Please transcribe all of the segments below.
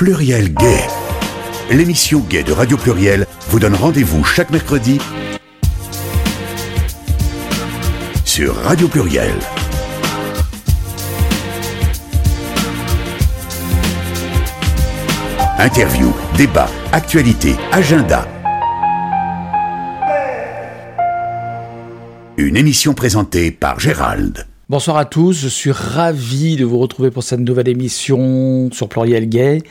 Pluriel Gay. L'émission Gay de Radio Pluriel vous donne rendez-vous chaque mercredi sur Radio Pluriel. Interview, débat, actualité, agenda. Une émission présentée par Gérald. Bonsoir à tous, je suis ravi de vous retrouver pour cette nouvelle émission sur Pluriel Gay.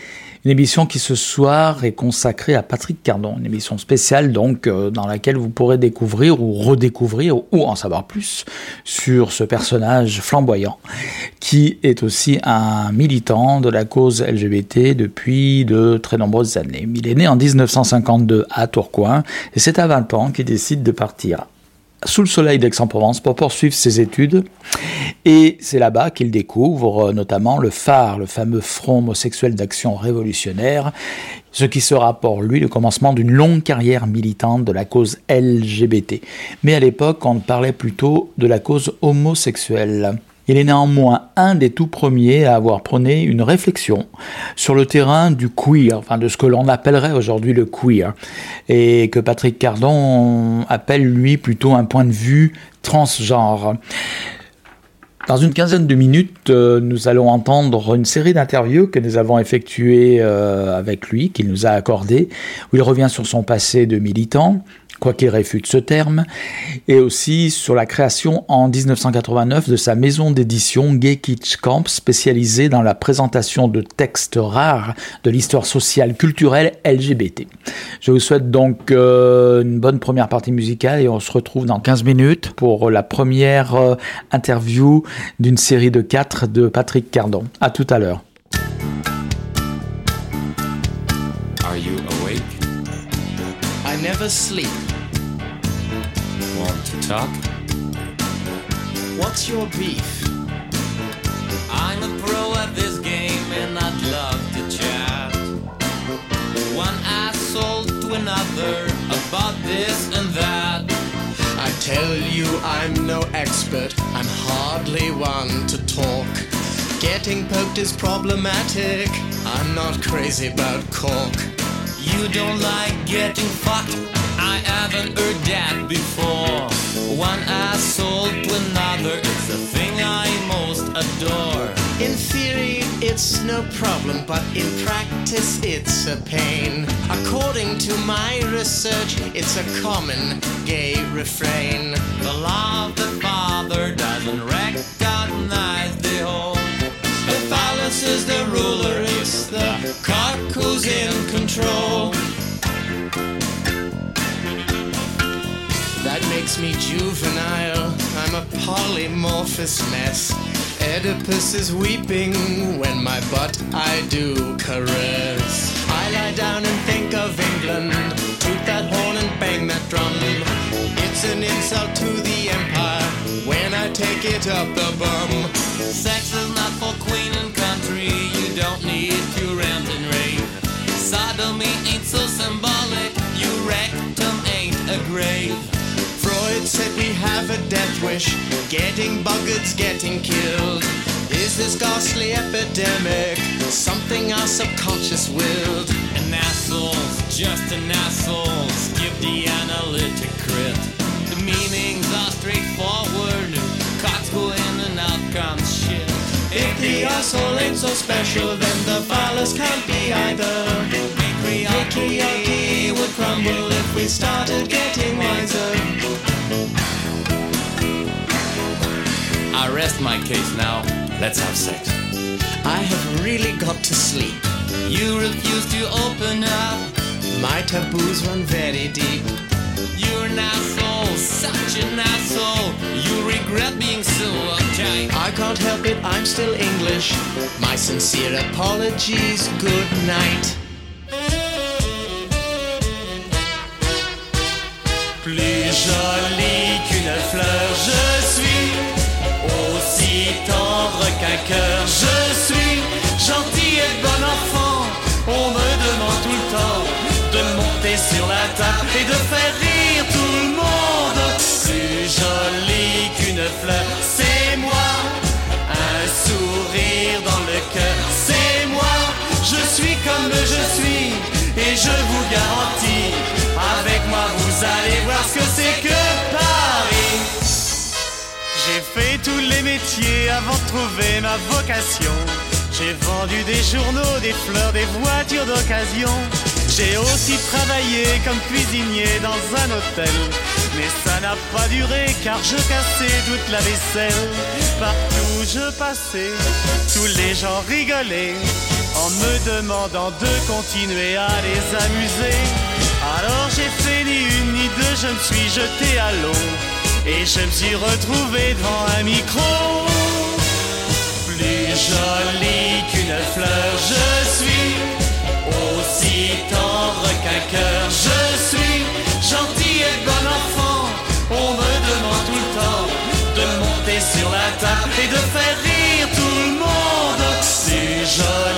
Une émission qui ce soir est consacrée à Patrick Cardon, une émission spéciale donc euh, dans laquelle vous pourrez découvrir ou redécouvrir ou en savoir plus sur ce personnage flamboyant qui est aussi un militant de la cause LGBT depuis de très nombreuses années. Il est né en 1952 à Tourcoing et c'est à 20 ans qu'il décide de partir sous le soleil d'Aix-en-Provence pour poursuivre ses études. Et c'est là-bas qu'il découvre euh, notamment le phare, le fameux Front homosexuel d'action révolutionnaire, ce qui sera pour lui le commencement d'une longue carrière militante de la cause LGBT. Mais à l'époque, on parlait plutôt de la cause homosexuelle. Il est néanmoins un des tout premiers à avoir prôné une réflexion sur le terrain du queer, enfin de ce que l'on appellerait aujourd'hui le queer, et que Patrick Cardon appelle lui plutôt un point de vue transgenre. Dans une quinzaine de minutes, euh, nous allons entendre une série d'interviews que nous avons effectuées euh, avec lui, qu'il nous a accordées, où il revient sur son passé de militant, quoi qu'il réfute ce terme, et aussi sur la création en 1989 de sa maison d'édition Gay Kitsch Camp, spécialisée dans la présentation de textes rares de l'histoire sociale culturelle LGBT. Je vous souhaite donc euh, une bonne première partie musicale et on se retrouve dans 15 minutes pour la première euh, interview d'une série de quatre de Patrick Cardon. À tout à l'heure. Never sleep. Want to talk? What's your beef? I'm a pro at this game and I'd love to chat. One asshole to another about this and that. I tell you I'm no expert, I'm hardly one to talk. Getting poked is problematic, I'm not crazy about cork. You don't like getting fucked. I haven't heard that before. One asshole to another, it's the thing I most adore. In theory, it's no problem, but in practice, it's a pain. According to my research, it's a common gay refrain. The law of the father doesn't recognize the whole. The phallus is the ruler, it's the who's in control. That makes me juvenile, I'm a polymorphous mess. Oedipus is weeping when my butt I do caress. I lie down and think of England, toot that horn and bang that drum. It's an insult to the empire when I take it up the bum. Sex is not for queen and don't need to rant and rave. Sodomy ain't so symbolic, your rectum ain't a grave. Freud said we have a death wish, getting buggered's getting killed. Is this ghastly epidemic something our subconscious willed? An asshole's just an asshole, If the asshole ain't so special, then the phallus can't be either. Patriarchy would crumble if we started getting wiser. I rest my case now. Let's have sex. I have really got to sleep. You refuse to open up. My taboos run very deep. You're an asshole, such an asshole. You regret being so uptight. I can't help it, I'm still English. My sincere apologies, good night. Plus jolie qu'une fleur, je vous garantis, avec moi vous allez voir ce que c'est que Paris. J'ai fait tous les métiers avant de trouver ma vocation. J'ai vendu des journaux, des fleurs, des voitures d'occasion. J'ai aussi travaillé comme cuisinier dans un hôtel. Mais ça n'a pas duré car je cassais toute la vaisselle. Partout où je passais, tous les gens rigolaient en me demandant de continuer à les amuser. Alors j'ai fait ni une ni deux, je me suis jeté à l'eau et je me suis retrouvé devant un micro. Plus joli qu'une fleur, je suis aussi tendre qu'un cœur, je suis gentil et bon enfant. On me demande tout le temps de monter sur la table et de faire rire tout le monde. Plus joli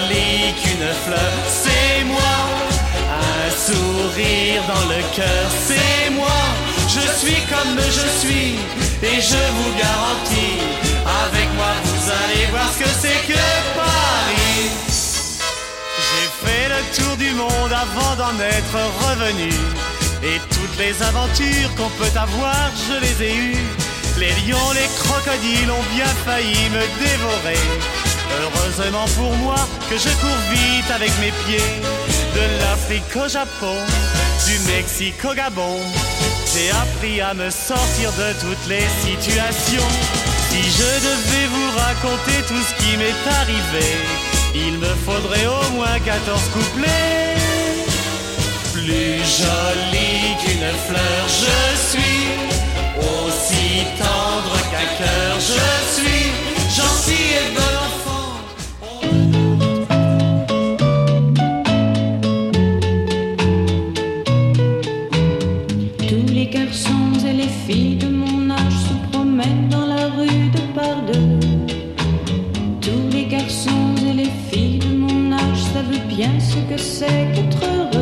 c'est moi. Un sourire dans le cœur, c'est moi. Je suis comme je suis et je vous garantis, avec moi vous allez voir ce que c'est que Paris. J'ai fait le tour du monde avant d'en être revenu. Et toutes les aventures qu'on peut avoir, je les ai eues. Les lions, les crocodiles ont bien failli me dévorer. Heureusement pour moi que je cours vite avec mes pieds. De l'Afrique au Japon, du Mexique au Gabon. J'ai appris à me sortir de toutes les situations. Si je devais vous raconter tout ce qui m'est arrivé, il me faudrait au moins 14 couplets. Plus jolie qu'une fleur, je suis aussi tendre qu'un cœur, je suis gentil et bon bien ce que c'est qu'être heureux.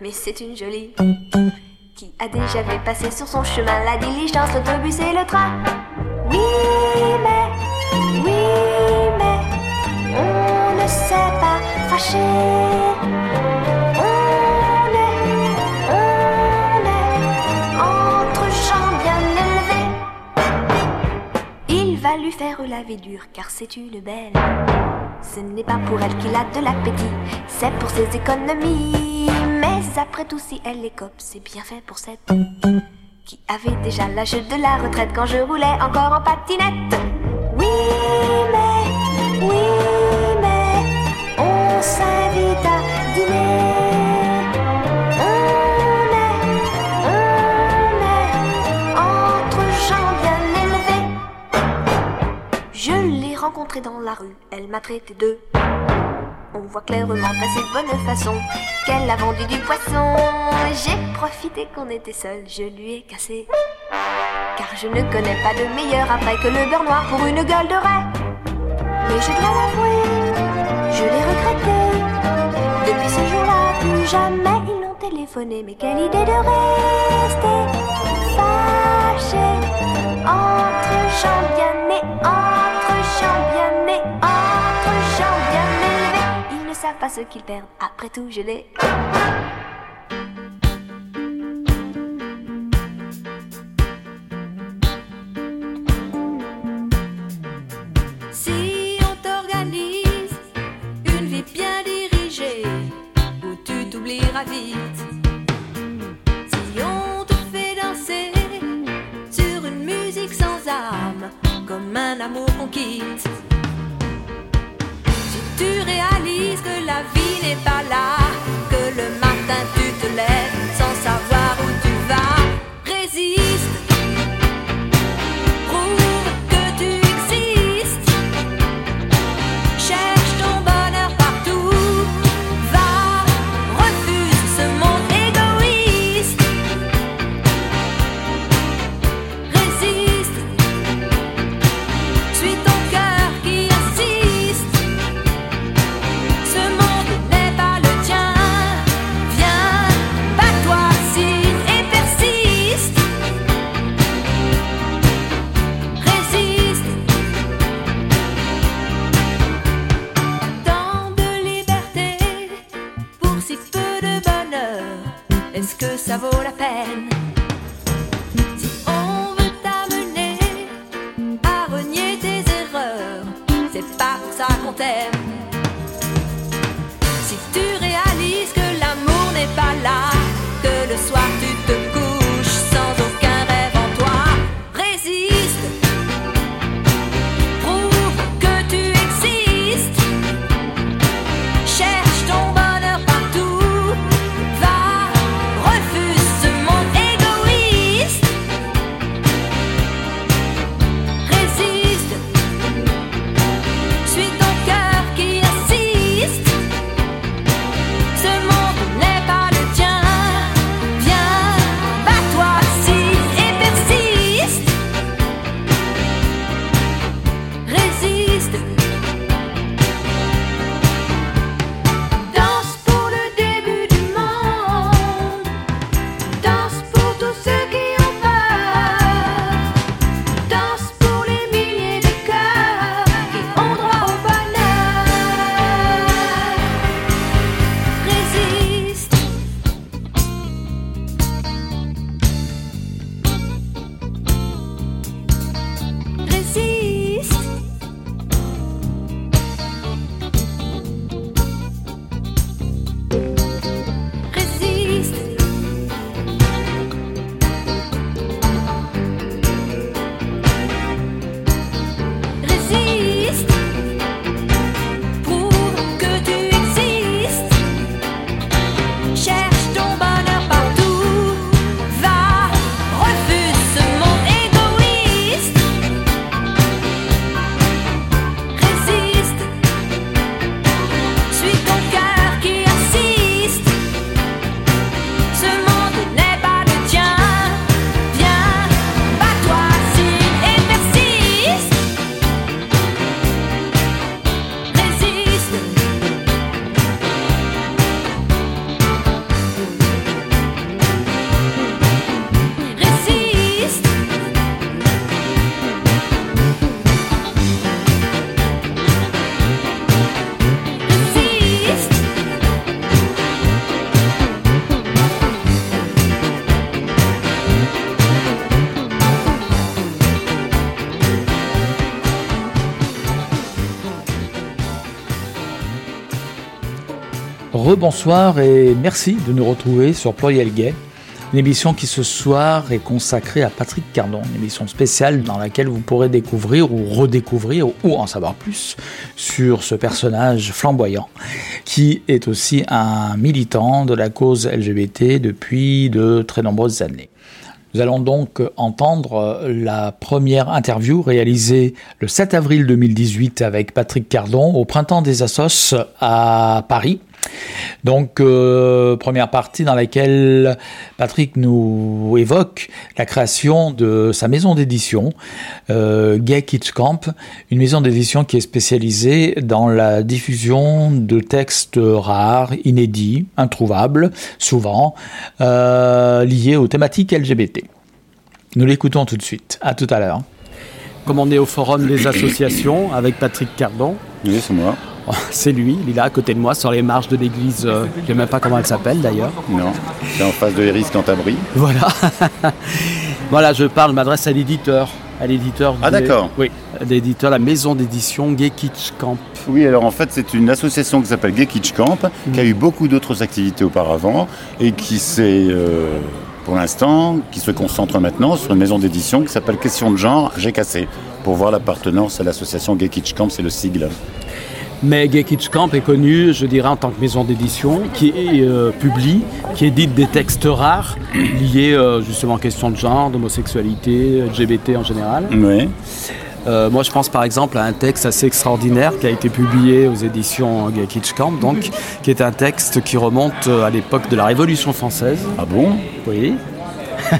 Mais c'est une jolie. Qui a déjà vu passer sur son chemin la diligence, l'autobus et le train. Oui, mais, oui, mais, on ne s'est pas fâché. On est, on est entre gens bien élevés. Il va lui faire la vie dure car c'est une belle. Ce n'est pas pour elle qu'il a de l'appétit, c'est pour ses économies. Après tout, si elle écope, c'est bien fait pour cette qui avait déjà l'âge de la retraite quand je roulais encore en patinette. Oui, mais, oui, mais, on s'invite à dîner. On est, on est entre gens bien élevés. Je l'ai rencontrée dans la rue, elle m'a traité de. On voit clairement passer de bonne façon qu'elle a vendu du poisson. J'ai profité qu'on était seuls, je lui ai cassé. Car je ne connais pas de meilleur après que le beurre noir pour une gueule de raie. Mais je dois l'avouer, je l'ai regretté. Depuis ce jour-là, plus jamais ils l'ont téléphoné. Mais quelle idée de rester fâché entre gens bien entre pas ce qu'ils perdent. Après tout, je l'ai. Rebonsoir et merci de nous retrouver sur Pluriel Gay. Une émission qui ce soir est consacrée à Patrick Cardon, une émission spéciale dans laquelle vous pourrez découvrir ou redécouvrir ou en savoir plus sur ce personnage flamboyant qui est aussi un militant de la cause LGBT depuis de très nombreuses années. Nous allons donc entendre la première interview réalisée le 7 avril 2018 avec Patrick Cardon au Printemps des Assos à Paris. Donc, euh, première partie dans laquelle Patrick nous évoque la création de sa maison d'édition, euh, Gay Kitsch Camp, une maison d'édition qui est spécialisée dans la diffusion de textes rares, inédits, introuvables, souvent euh, liés aux thématiques LGBT. Nous l'écoutons tout de suite. À tout à l'heure. Comme on est au forum des associations avec Patrick Cardon. Oui, c'est moi. C'est lui, il est là à côté de moi sur les marches de l'église, euh, je ne sais même pas comment elle s'appelle d'ailleurs. Non, c'est en face de Eris Cantabrie. Voilà. voilà, je parle, je m'adresse à l'éditeur. À l'éditeur. Ah, d'accord. Oui, l'éditeur, la maison d'édition Gay Kitsch Camp. Oui, alors en fait, c'est une association qui s'appelle Gay Kitsch Camp, qui a eu beaucoup d'autres activités auparavant et qui s'est, euh, pour l'instant, qui se concentre maintenant sur une maison d'édition qui s'appelle Question de genre GKC, pour voir l'appartenance à l'association Gay Kitsch Camp, c'est le sigle. Mais Gay Kitsch Camp est connu, je dirais, en tant que maison d'édition qui euh, publie, qui édite des textes rares liés euh, justement aux questions de genre, d'homosexualité, LGBT en général. Oui. Euh, moi, je pense par exemple à un texte assez extraordinaire qui a été publié aux éditions Gay Kitsch Camp, donc, qui est un texte qui remonte euh, à l'époque de la Révolution française. Ah bon? Oui.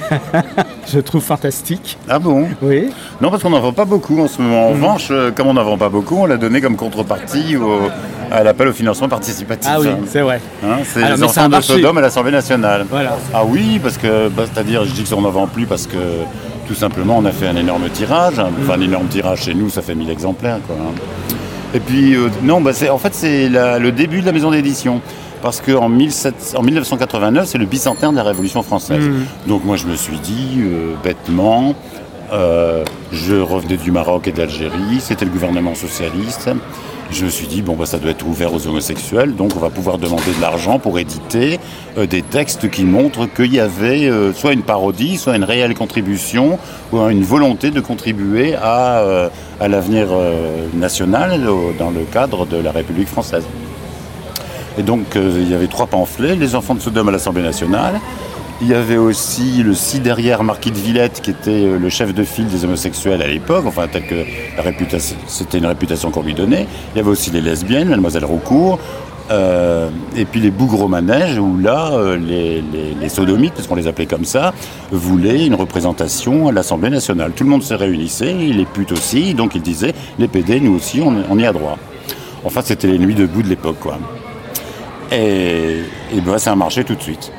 je trouve fantastique. Ah bon? Oui. Non, parce qu'on n'en vend pas beaucoup en ce moment. En revanche, euh, comme on n'en vend pas beaucoup, on l'a donné comme contrepartie au- à l'appel au financement participatif. Ah oui, c'est vrai. Hein, c'est les enfants de. Sodome à l'Assemblée nationale. Voilà. Ah oui, parce que, bah, c'est-à-dire, je dis qu'on n'en vend plus parce que tout simplement, on a fait un énorme tirage. hein. Enfin, un énorme tirage chez nous, ça fait 1000 exemplaires. Quoi, hein. Et puis, euh, non, bah, c'est, en fait, c'est le début de la maison d'édition. Parce qu'en en 1989, c'est le bicentenaire de la Révolution française. Donc moi, je me suis dit, euh, bêtement, euh, je revenais du Maroc et d'Algérie, c'était le gouvernement socialiste. Je me suis dit, bon, bah, ça doit être ouvert aux homosexuels, donc on va pouvoir demander de l'argent pour éditer euh, des textes qui montrent qu'il y avait euh, soit une parodie, soit une réelle contribution, ou une volonté de contribuer à, euh, à l'avenir national dans le cadre de la République française. Et donc, il y avait trois pamphlets, Les enfants de Sodome à l'Assemblée nationale. Il y avait aussi le ci derrière Marquis de Villette, qui était euh, le chef de file des homosexuels à l'époque, enfin, tel que la réputation, c'était une réputation qu'on lui donnait. Il y avait aussi les lesbiennes, Mademoiselle Roucourt, euh, et puis les bougres au manège, où là, euh, les, sodomites, parce qu'on les appelait comme ça, voulaient une représentation à l'Assemblée nationale. Tout le monde se réunissait, les putes aussi, donc ils disaient, les PD, nous aussi, on, on y a droit. Enfin, c'était les nuits debout de l'époque, quoi. Et, et ben, ça a marché tout de suite.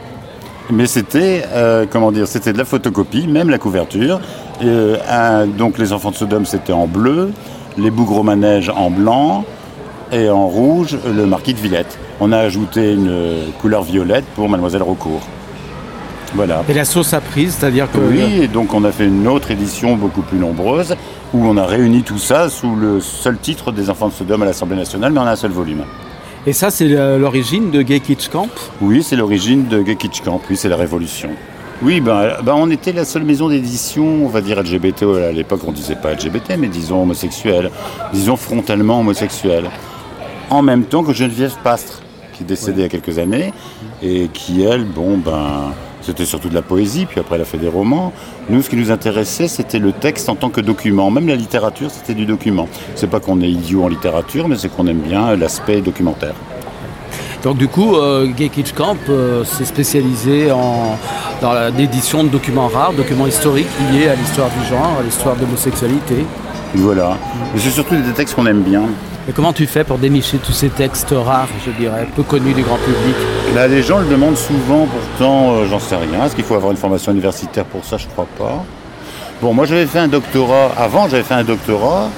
Mais c'était, euh, comment dire, c'était de la photocopie, même la couverture. Euh, un- donc les enfants de Sodome, c'était en bleu, les bougres au manège en blanc, et en rouge, le marquis de Villette. On a ajouté une couleur violette pour Mademoiselle Recourt. Voilà. Et la sauce a prise, c'est-à-dire que. Oui, et donc on a fait une autre édition beaucoup plus nombreuse, où on a réuni tout ça sous le seul titre des enfants de Sodome à l'Assemblée nationale, mais en un seul volume. Et ça, c'est euh, l'origine de Gay Kitsch Camp. Oui, c'est l'origine de Gay Kitsch Camp, oui, c'est la révolution. Oui, ben, ben, on était la seule maison d'édition, on va dire LGBT, à l'époque on disait pas LGBT, mais disons homosexuel, disons frontalement homosexuel. En même temps que Geneviève Pastre, qui est décédée il y a quelques années, et qui elle, bon ben, c'était surtout de la poésie, puis après elle a fait des romans. Nous, ce qui nous intéressait, c'était le texte en tant que document. Même la littérature, c'était du document. C'est pas qu'on est idiot en littérature, mais c'est qu'on aime bien l'aspect documentaire. Donc du coup, euh, Gay Camp euh, s'est spécialisé en, dans l'édition de documents rares, documents historiques liés à l'histoire du genre, à l'histoire de l'homosexualité. Voilà. Mais c'est surtout des textes qu'on aime bien. Et comment tu fais pour dénicher tous ces textes rares, je dirais, peu connus du grand public? Là, les gens le demandent souvent, pourtant, euh, j'en sais rien. Est-ce qu'il faut avoir une formation universitaire pour ça? Je crois pas. Bon, moi, j'avais fait un doctorat. Avant, j'avais fait un doctorat.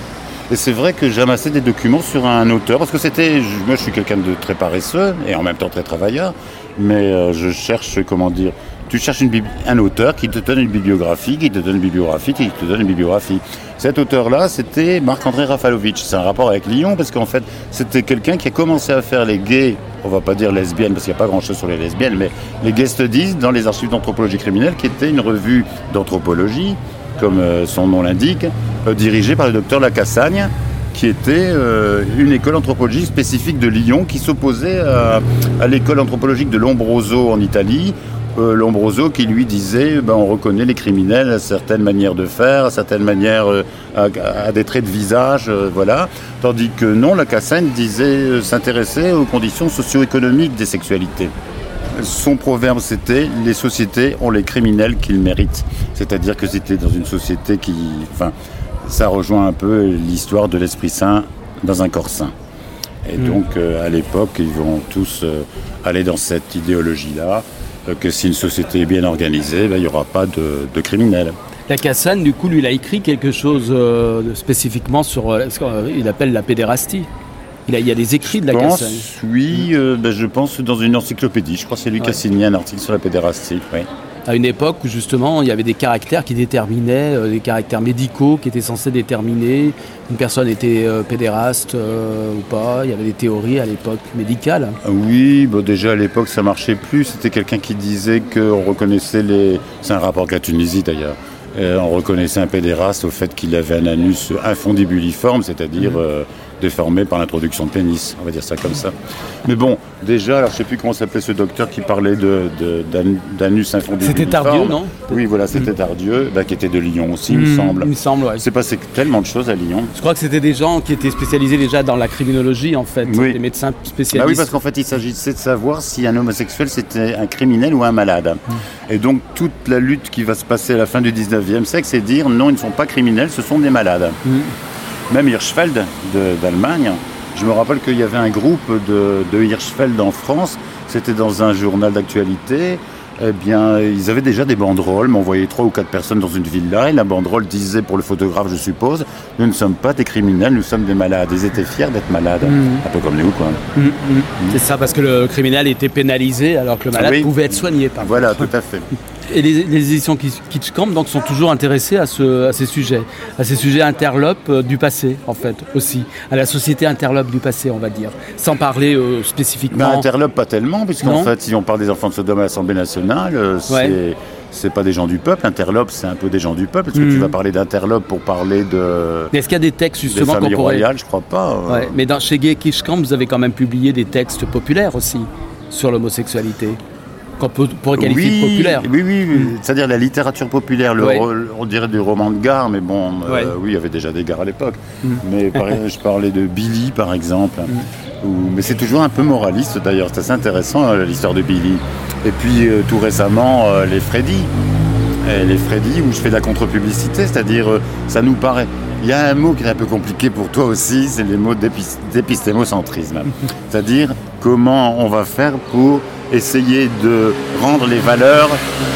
Et c'est vrai que j'amassais des documents sur un auteur. Parce que c'était. Moi, je suis quelqu'un de très paresseux et en même temps très travailleur. Mais euh, je cherche, comment dire, tu cherches un auteur qui te donne une bibliographie, qui te donne une bibliographie, qui te donne une bibliographie. Cet auteur-là, c'était Marc-André Rafalovitch. C'est un rapport avec Lyon, parce qu'en fait, c'était quelqu'un qui a commencé à faire les gays, on va pas dire lesbiennes, parce qu'il n'y a pas grand-chose sur les lesbiennes, mais les gay studies dans les archives d'anthropologie criminelle, qui était une revue d'anthropologie, comme euh, son nom l'indique, euh, dirigée par le docteur Lacassagne, qui était euh, une école anthropologique spécifique de Lyon qui s'opposait à, à l'école anthropologique de Lombroso en Italie. Euh, Lombroso qui lui disait ben, on reconnaît les criminels à certaines manières de faire, à certaines manières, euh, à, à des traits de visage, euh, voilà. Tandis que non, la Cassagne disait s'intéresser aux conditions socio-économiques des sexualités. Son proverbe, c'était les sociétés ont les criminels qu'ils méritent. C'est-à-dire que c'était dans une société qui. Enfin, ça rejoint un peu l'histoire de l'Esprit Saint dans un corps saint. Et Mm. donc, à l'époque, ils vont tous aller dans cette idéologie-là, que si une société est bien organisée, ben, il n'y aura pas de, de criminels. La Cassagne, du coup, lui, il a écrit quelque chose euh, spécifiquement sur euh, ce qu'il appelle la pédérastie. Il, a, il y a des écrits de la Je pense, Cassagne. oui, euh, ben, je pense dans une encyclopédie. Je crois que c'est lui qui a Ouais. signé un article sur la pédérastie. Oui. À une époque où justement il y avait des caractères qui déterminaient, euh, des caractères médicaux qui étaient censés déterminer une personne était euh, pédéraste euh, ou pas. Il y avait des théories à l'époque médicales. Oui, bon, déjà à l'époque ça marchait plus. C'était quelqu'un qui disait qu'on reconnaissait les. C'est un rapport avec la Tunisie d'ailleurs. On reconnaissait un pédéraste au fait qu'il avait un anus infondibuliforme, c'est-à-dire Mhm. Déformé par l'introduction de pénis, on va dire ça comme ça. Mais bon, déjà, alors je sais plus comment s'appelait ce docteur qui parlait de, de- d'an- d'anus infondibuliforme. C'était Tardieu, non Oui, voilà, c'était Tardieu, bah, qui était de Lyon aussi, il me Hmm, semble. Il me semble, ouais. S'est passé tellement de choses à Lyon. Je crois que c'était des gens qui étaient spécialisés déjà dans la criminologie en fait, Oui. des médecins Bah spécialistes. oui, parce qu'en fait, il s'agissait de savoir si un homosexuel c'était un criminel ou un malade. Et donc, toute la lutte qui va se passer à la fin du 19e siècle, c'est dire non, ils ne sont pas criminels, ce sont des malades. Même Hirschfeld de- d'Allemagne, je me rappelle qu'il y avait un groupe de, de Hirschfeld en France, c'était dans un journal d'actualité. Eh bien, ils avaient déjà des banderoles, mais on voyait trois ou quatre personnes dans une villa, et la banderole disait, pour le photographe, je suppose, nous ne sommes pas des criminels, nous sommes des malades. Ils étaient fiers d'être malades, un peu comme nous, quoi. Mm, mm. C'est ça, parce que le criminel était pénalisé alors que le malade Ah oui. pouvait être soigné. Par Voilà, tout à fait. Et les, les éditions Kitsch- Kitschkamp donc, sont toujours intéressées à, ce- à ces sujets, à ces sujets interlopes euh, du passé, en fait, aussi, à la société interlope du passé, on va dire, sans parler euh, Mais spécifiquement. interlope pas tellement, puisqu'en fait, si on parle des enfants de Sodome à l'Assemblée nationale, euh, c'est Ouais. c'est pas des gens du peuple. Interlope, c'est un peu des gens du peuple. Est-ce que Mm. tu vas parler d'interlope pour parler de Mais Est-ce qu'il y a des textes justement qu'on pourrait... royales? Je crois pas. euh. Ouais, mais dans, chez Gay Kitschkamp, vous avez quand même publié des textes populaires aussi sur l'homosexualité, qu'on peut, pourrait qualifier oui, de populaire. Oui, oui, oui. c'est-à-dire la littérature populaire, le Ouais. ro- on dirait du roman de gare, mais bon, euh, oui, il y avait déjà des gares à l'époque. Mm. Mais par je parlais de Billy, par exemple. Ou- mais c'est toujours un peu moraliste d'ailleurs, c'est assez intéressant euh, l'histoire de Billy. Et puis euh, tout récemment, euh, les Freddy. Et les Freddy, où je fais de la contre-publicité, c'est-à-dire, ça nous paraît. Il y a un mot qui est un peu compliqué pour toi aussi, c'est les mots d'épis- d'épistémocentrisme. c'est-à-dire, comment on va faire pour essayer de rendre les valeurs,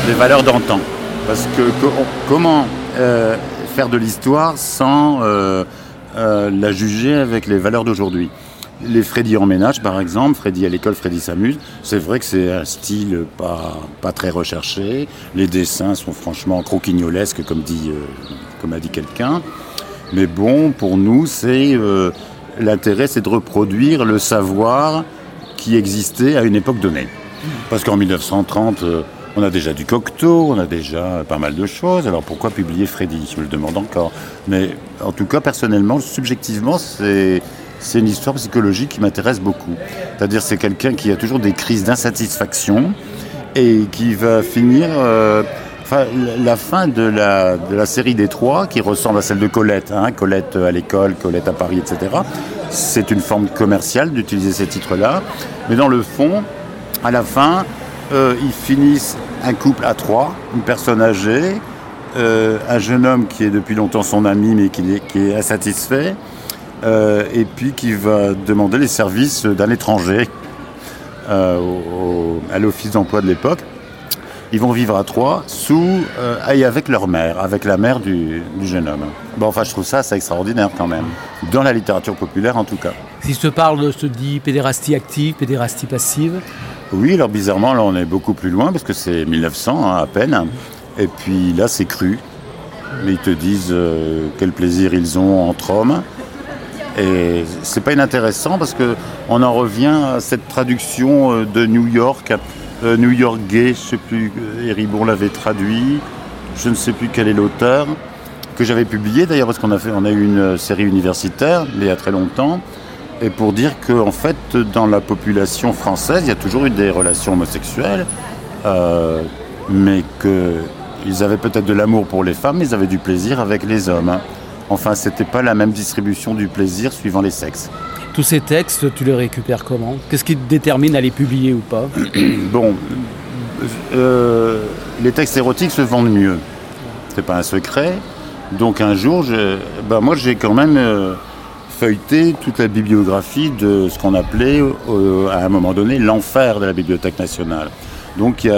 les valeurs d'antan. Parce que co- comment euh, faire de l'histoire sans euh, euh, la juger avec les valeurs d'aujourd'hui? Les Freddy en ménage, par exemple, Freddy à l'école, Freddy s'amuse. C'est vrai que c'est un style pas, très recherché. Les dessins sont franchement croquignolesques, comme, dit, comme a dit quelqu'un. Mais bon, pour nous, c'est l'intérêt, c'est de reproduire le savoir qui existait à une époque donnée. Parce qu'en 1930, euh, on a déjà du Cocteau, on a déjà pas mal de choses. Alors pourquoi publier Freddy Je me le demande encore. Mais en tout cas, personnellement, subjectivement, c'est une histoire psychologique qui m'intéresse beaucoup. C'est-à-dire, c'est quelqu'un qui a toujours des crises d'insatisfaction et qui va finir. euh, La- fin de la, série des trois, qui ressemble à celle de Colette, hein, Colette à l'école, Colette à Paris, etc., c'est une forme commerciale d'utiliser ces titres-là. Mais dans le fond, à la fin, euh, ils finissent un couple à trois, une personne âgée, euh, un jeune homme qui est depuis longtemps son ami mais qui est, insatisfait, euh, et puis qui va demander les services d'un étranger euh, à l'office d'emploi de l'époque. Ils vont vivre à trois, sous euh, et avec leur mère, avec la mère du, du jeune homme. Bon, enfin, je trouve ça assez extraordinaire quand même, dans la littérature populaire en tout cas. Si te parle, te dis pédérastie active, pédérastie passive, Oui, alors bizarrement, là, on est beaucoup plus loin parce que c'est 1900 hein, à peine. Et puis là, c'est cru. Mais ils te disent euh, quel plaisir ils ont entre hommes. Et c'est pas inintéressant parce que on en revient à cette traduction euh, de New York, euh, New York Gay, je sais plus, euh, Héribon l'avait traduit, je ne sais plus quel est l'auteur, que j'avais publié d'ailleurs parce qu'on a eu une euh, série universitaire, il y a très longtemps, et pour dire que en fait dans la population française, il y a toujours eu des relations homosexuelles, euh, mais qu'ils avaient peut-être de l'amour pour les femmes, mais ils avaient du plaisir avec les hommes. Enfin, c'était pas la même distribution du plaisir suivant les sexes. Tous ces textes, tu les récupères comment? Qu'est-ce qui te détermine à les publier ou pas? Bon, euh, les textes érotiques se vendent mieux. C'est pas un secret. Donc un jour, ben moi j'ai quand même euh, feuilleté toute la bibliographie de ce qu'on appelait euh, à un moment donné l'enfer de la Bibliothèque nationale. Donc il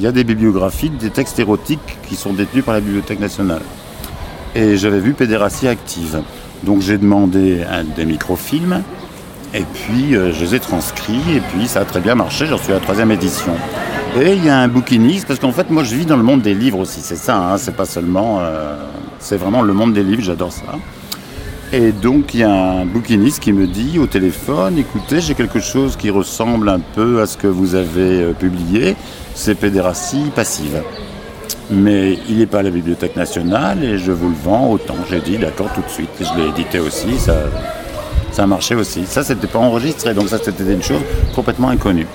y a, des bibliographies des textes érotiques qui sont détenus par la Bibliothèque nationale. Et j'avais vu Pédératie active. Donc j'ai demandé des microfilms et puis euh, je les ai transcrits et puis ça a très bien marché, j'en suis à la troisième édition. Et il y a un bouquiniste, parce qu'en fait moi je vis dans le monde des livres aussi, c'est ça, hein, c'est pas seulement... euh, c'est vraiment le monde des livres, j'adore ça. Et donc il y a un bouquiniste qui me dit au téléphone, écoutez, j'ai quelque chose qui ressemble un peu à ce que vous avez euh, publié, c'est Pédératie passive. Mais il n'est pas à la Bibliothèque nationale et je vous le vends autant. J'ai dit d'accord tout de suite. Je l'ai édité aussi, ça, ça a marché aussi. Ça, c'était pas enregistré, donc ça, c'était une chose complètement inconnue.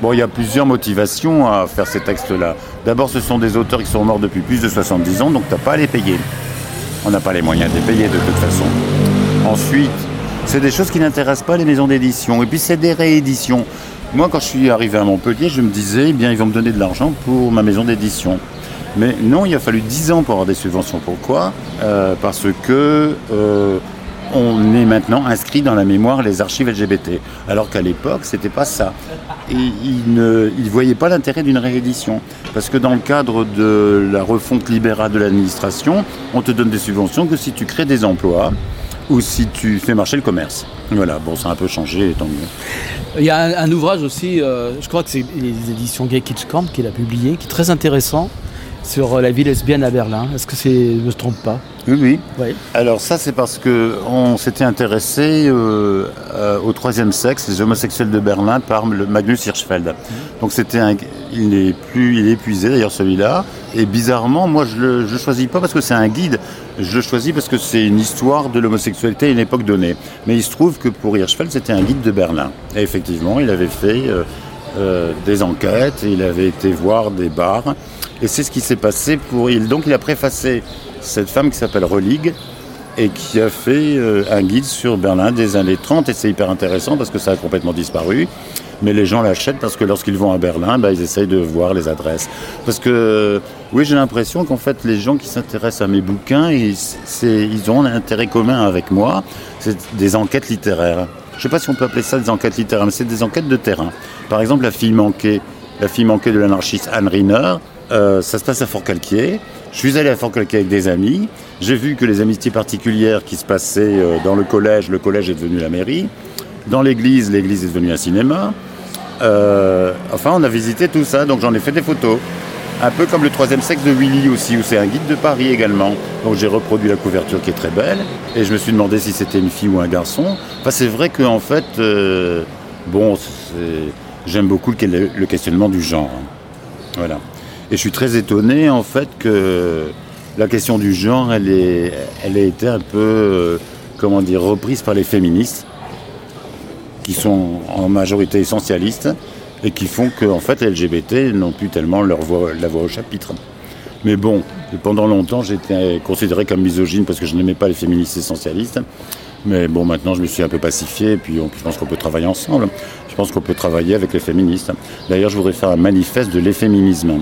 Bon, il y a plusieurs motivations à faire ces textes-là. D'abord, ce sont des auteurs qui sont morts depuis plus de 70 ans, donc tu n'as pas à les payer. On n'a pas les moyens de les payer de toute façon. Ensuite, c'est des choses qui n'intéressent pas les maisons d'édition. Et puis, c'est des rééditions. Moi, quand je suis arrivé à Montpellier, je me disais, eh bien, ils vont me donner de l'argent pour ma maison d'édition. Mais non, il a fallu 10 ans pour avoir des subventions. Pourquoi? Euh, Parce que euh, on est maintenant inscrit dans la mémoire les archives LGBT. Alors qu'à l'époque, c'était pas ça. Et ils ne voyaient pas l'intérêt d'une réédition. Parce que dans le cadre de la refonte libérale de l'administration, on te donne des subventions que si tu crées des emplois ou si tu fais marcher le commerce. Voilà, bon, ça a un peu changé, tant mieux. Il y a un, ouvrage aussi, euh, je crois que c'est les éditions Gay Kids Camp qui l'a publié, qui est très intéressant, sur euh, la vie lesbienne à Berlin. Est-ce que c'est. Je ne me trompe pas? Oui, oui. Oui. Alors ça, c'est parce que on s'était intéressé euh, euh, au troisième sexe, les homosexuels de Berlin, par le Magnus Hirschfeld. Donc c'était un, il n'est plus, il est épuisé d'ailleurs celui-là. Et bizarrement, moi je le, je choisis pas parce que c'est un guide. Je le choisis parce que c'est une histoire de l'homosexualité à une époque donnée. Mais il se trouve que pour Hirschfeld, c'était un guide de Berlin. Et effectivement, il avait fait euh, euh, des enquêtes, il avait été voir des bars. Et c'est ce qui s'est passé pour il. Donc il a préfacé cette femme qui s'appelle Relig et qui a fait euh, un guide sur Berlin des années 30 et c'est hyper intéressant parce que ça a complètement disparu. Mais les gens l'achètent parce que lorsqu'ils vont à Berlin, bah, ils essayent de voir les adresses. Parce que, oui, j'ai l'impression qu'en fait, les gens qui s'intéressent à mes bouquins, ils ont un intérêt commun avec moi. C'est des enquêtes littéraires. Je ne sais pas si on peut appeler ça des enquêtes littéraires, mais c'est des enquêtes de terrain. Par exemple, La fille manquée, la fille manquée de l'anarchiste Anne Riner, euh, ça se passe à Fort-Calquier. Je suis allé à Fort-Calquier avec des amis. J'ai vu que les amitiés particulières qui se passaient euh, dans le collège, le collège est devenu la mairie. Dans l'église, l'église est devenue un cinéma. Euh, enfin, on a visité tout ça, donc j'en ai fait des photos. Un peu comme le troisième sexe de Willy aussi, où c'est un guide de Paris également. Donc j'ai reproduit la couverture qui est très belle, et je me suis demandé si c'était une fille ou un garçon. Enfin, c'est vrai qu'en fait, euh, bon, j'aime beaucoup le, questionnement du genre. Voilà. Et je suis très étonné en fait que la question du genre, elle, est, a été un peu, euh, comment dire, reprise par les féministes, qui sont en majorité essentialistes, et qui font que en fait, les LGBT n'ont plus tellement leur voix, la voix au chapitre. Mais bon, pendant longtemps, j'étais considéré comme misogyne parce que je n'aimais pas les féministes essentialistes. Mais bon, maintenant, je me suis un peu pacifié, et puis on- je pense qu'on peut travailler ensemble. Je pense qu'on peut travailler avec les féministes. D'ailleurs, je voudrais faire un manifeste de l'efféminisme.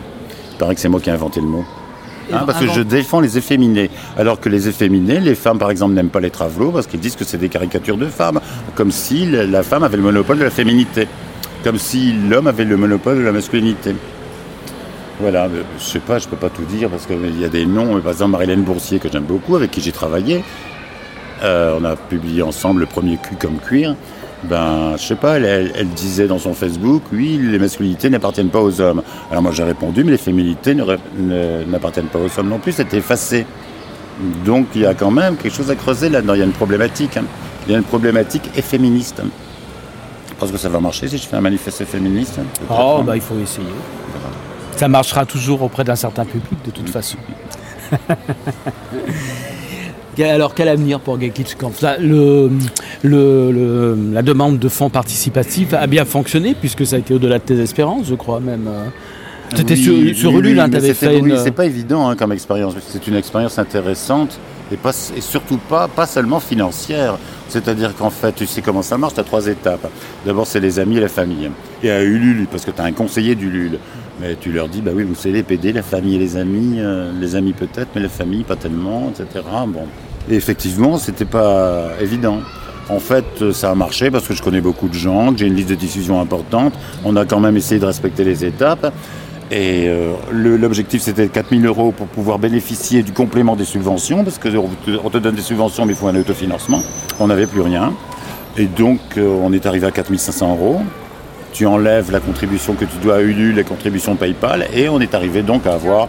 Il paraît que c'est moi qui ai inventé le mot. Hein, parce que je défends les efféminés. Alors que les efféminés, les femmes par exemple n'aiment pas les travelots parce qu'ils disent que c'est des caricatures de femmes. Comme si la la femme avait le monopole de la féminité. Comme si l'homme avait le monopole de la masculinité. Voilà, mais je sais pas, je peux pas tout dire parce qu'il y a des noms. Par exemple, Marilène Boursier, que j'aime beaucoup, avec qui j'ai travaillé. Euh, on a publié ensemble le premier cul comme cuir. ben, je sais pas, elle, disait dans son Facebook, oui, les masculinités n'appartiennent pas aux hommes. Alors moi j'ai répondu, mais les ne- n'appartiennent pas aux hommes non plus, c'était effacé. Donc il y a quand même quelque chose à creuser là-dedans, il y a une problématique. hein. Il y a une problématique et féministe. Je pense que ça va marcher si je fais un manifeste féministe. hein, Oh, bah il faut essayer. Ça marchera toujours auprès d'un certain public de toute façon. Alors quel avenir pour le, le- le- La demande de fonds participatifs a bien fonctionné puisque ça a été au-delà de tes espérances, je crois même. C'était Oui, sur, oui, sur oui, Ulule, oui, hein, t'avais c'était- fait oui, c'est pas évident hein, comme expérience. C'est une expérience intéressante et, surtout pas, pas seulement financière. C'est-à-dire qu'en fait, tu sais comment ça marche, tu as trois étapes. D'abord, c'est les amis et la famille. Et à Ulule, parce que tu as un conseiller d'Ulule. Mais tu leur dis, bah oui, vous savez, les PD, la famille et les amis, euh, les amis peut-être, mais la famille pas tellement, etc. Bon. Et effectivement, c'était pas évident. En fait, euh, ça a marché parce que je connais beaucoup de gens, que j'ai une liste de diffusion importante. On a quand même essayé de respecter les étapes. Et euh, l'objectif, c'était 4000 euros pour pouvoir bénéficier du complément des subventions, parce qu'on te, on te donne des subventions, mais il faut un autofinancement. On n'avait plus rien. Et donc, euh, on est arrivé à 4500 euros. Tu enlèves la contribution que tu dois à Ulule, la contribution PayPal, et on est arrivé donc à avoir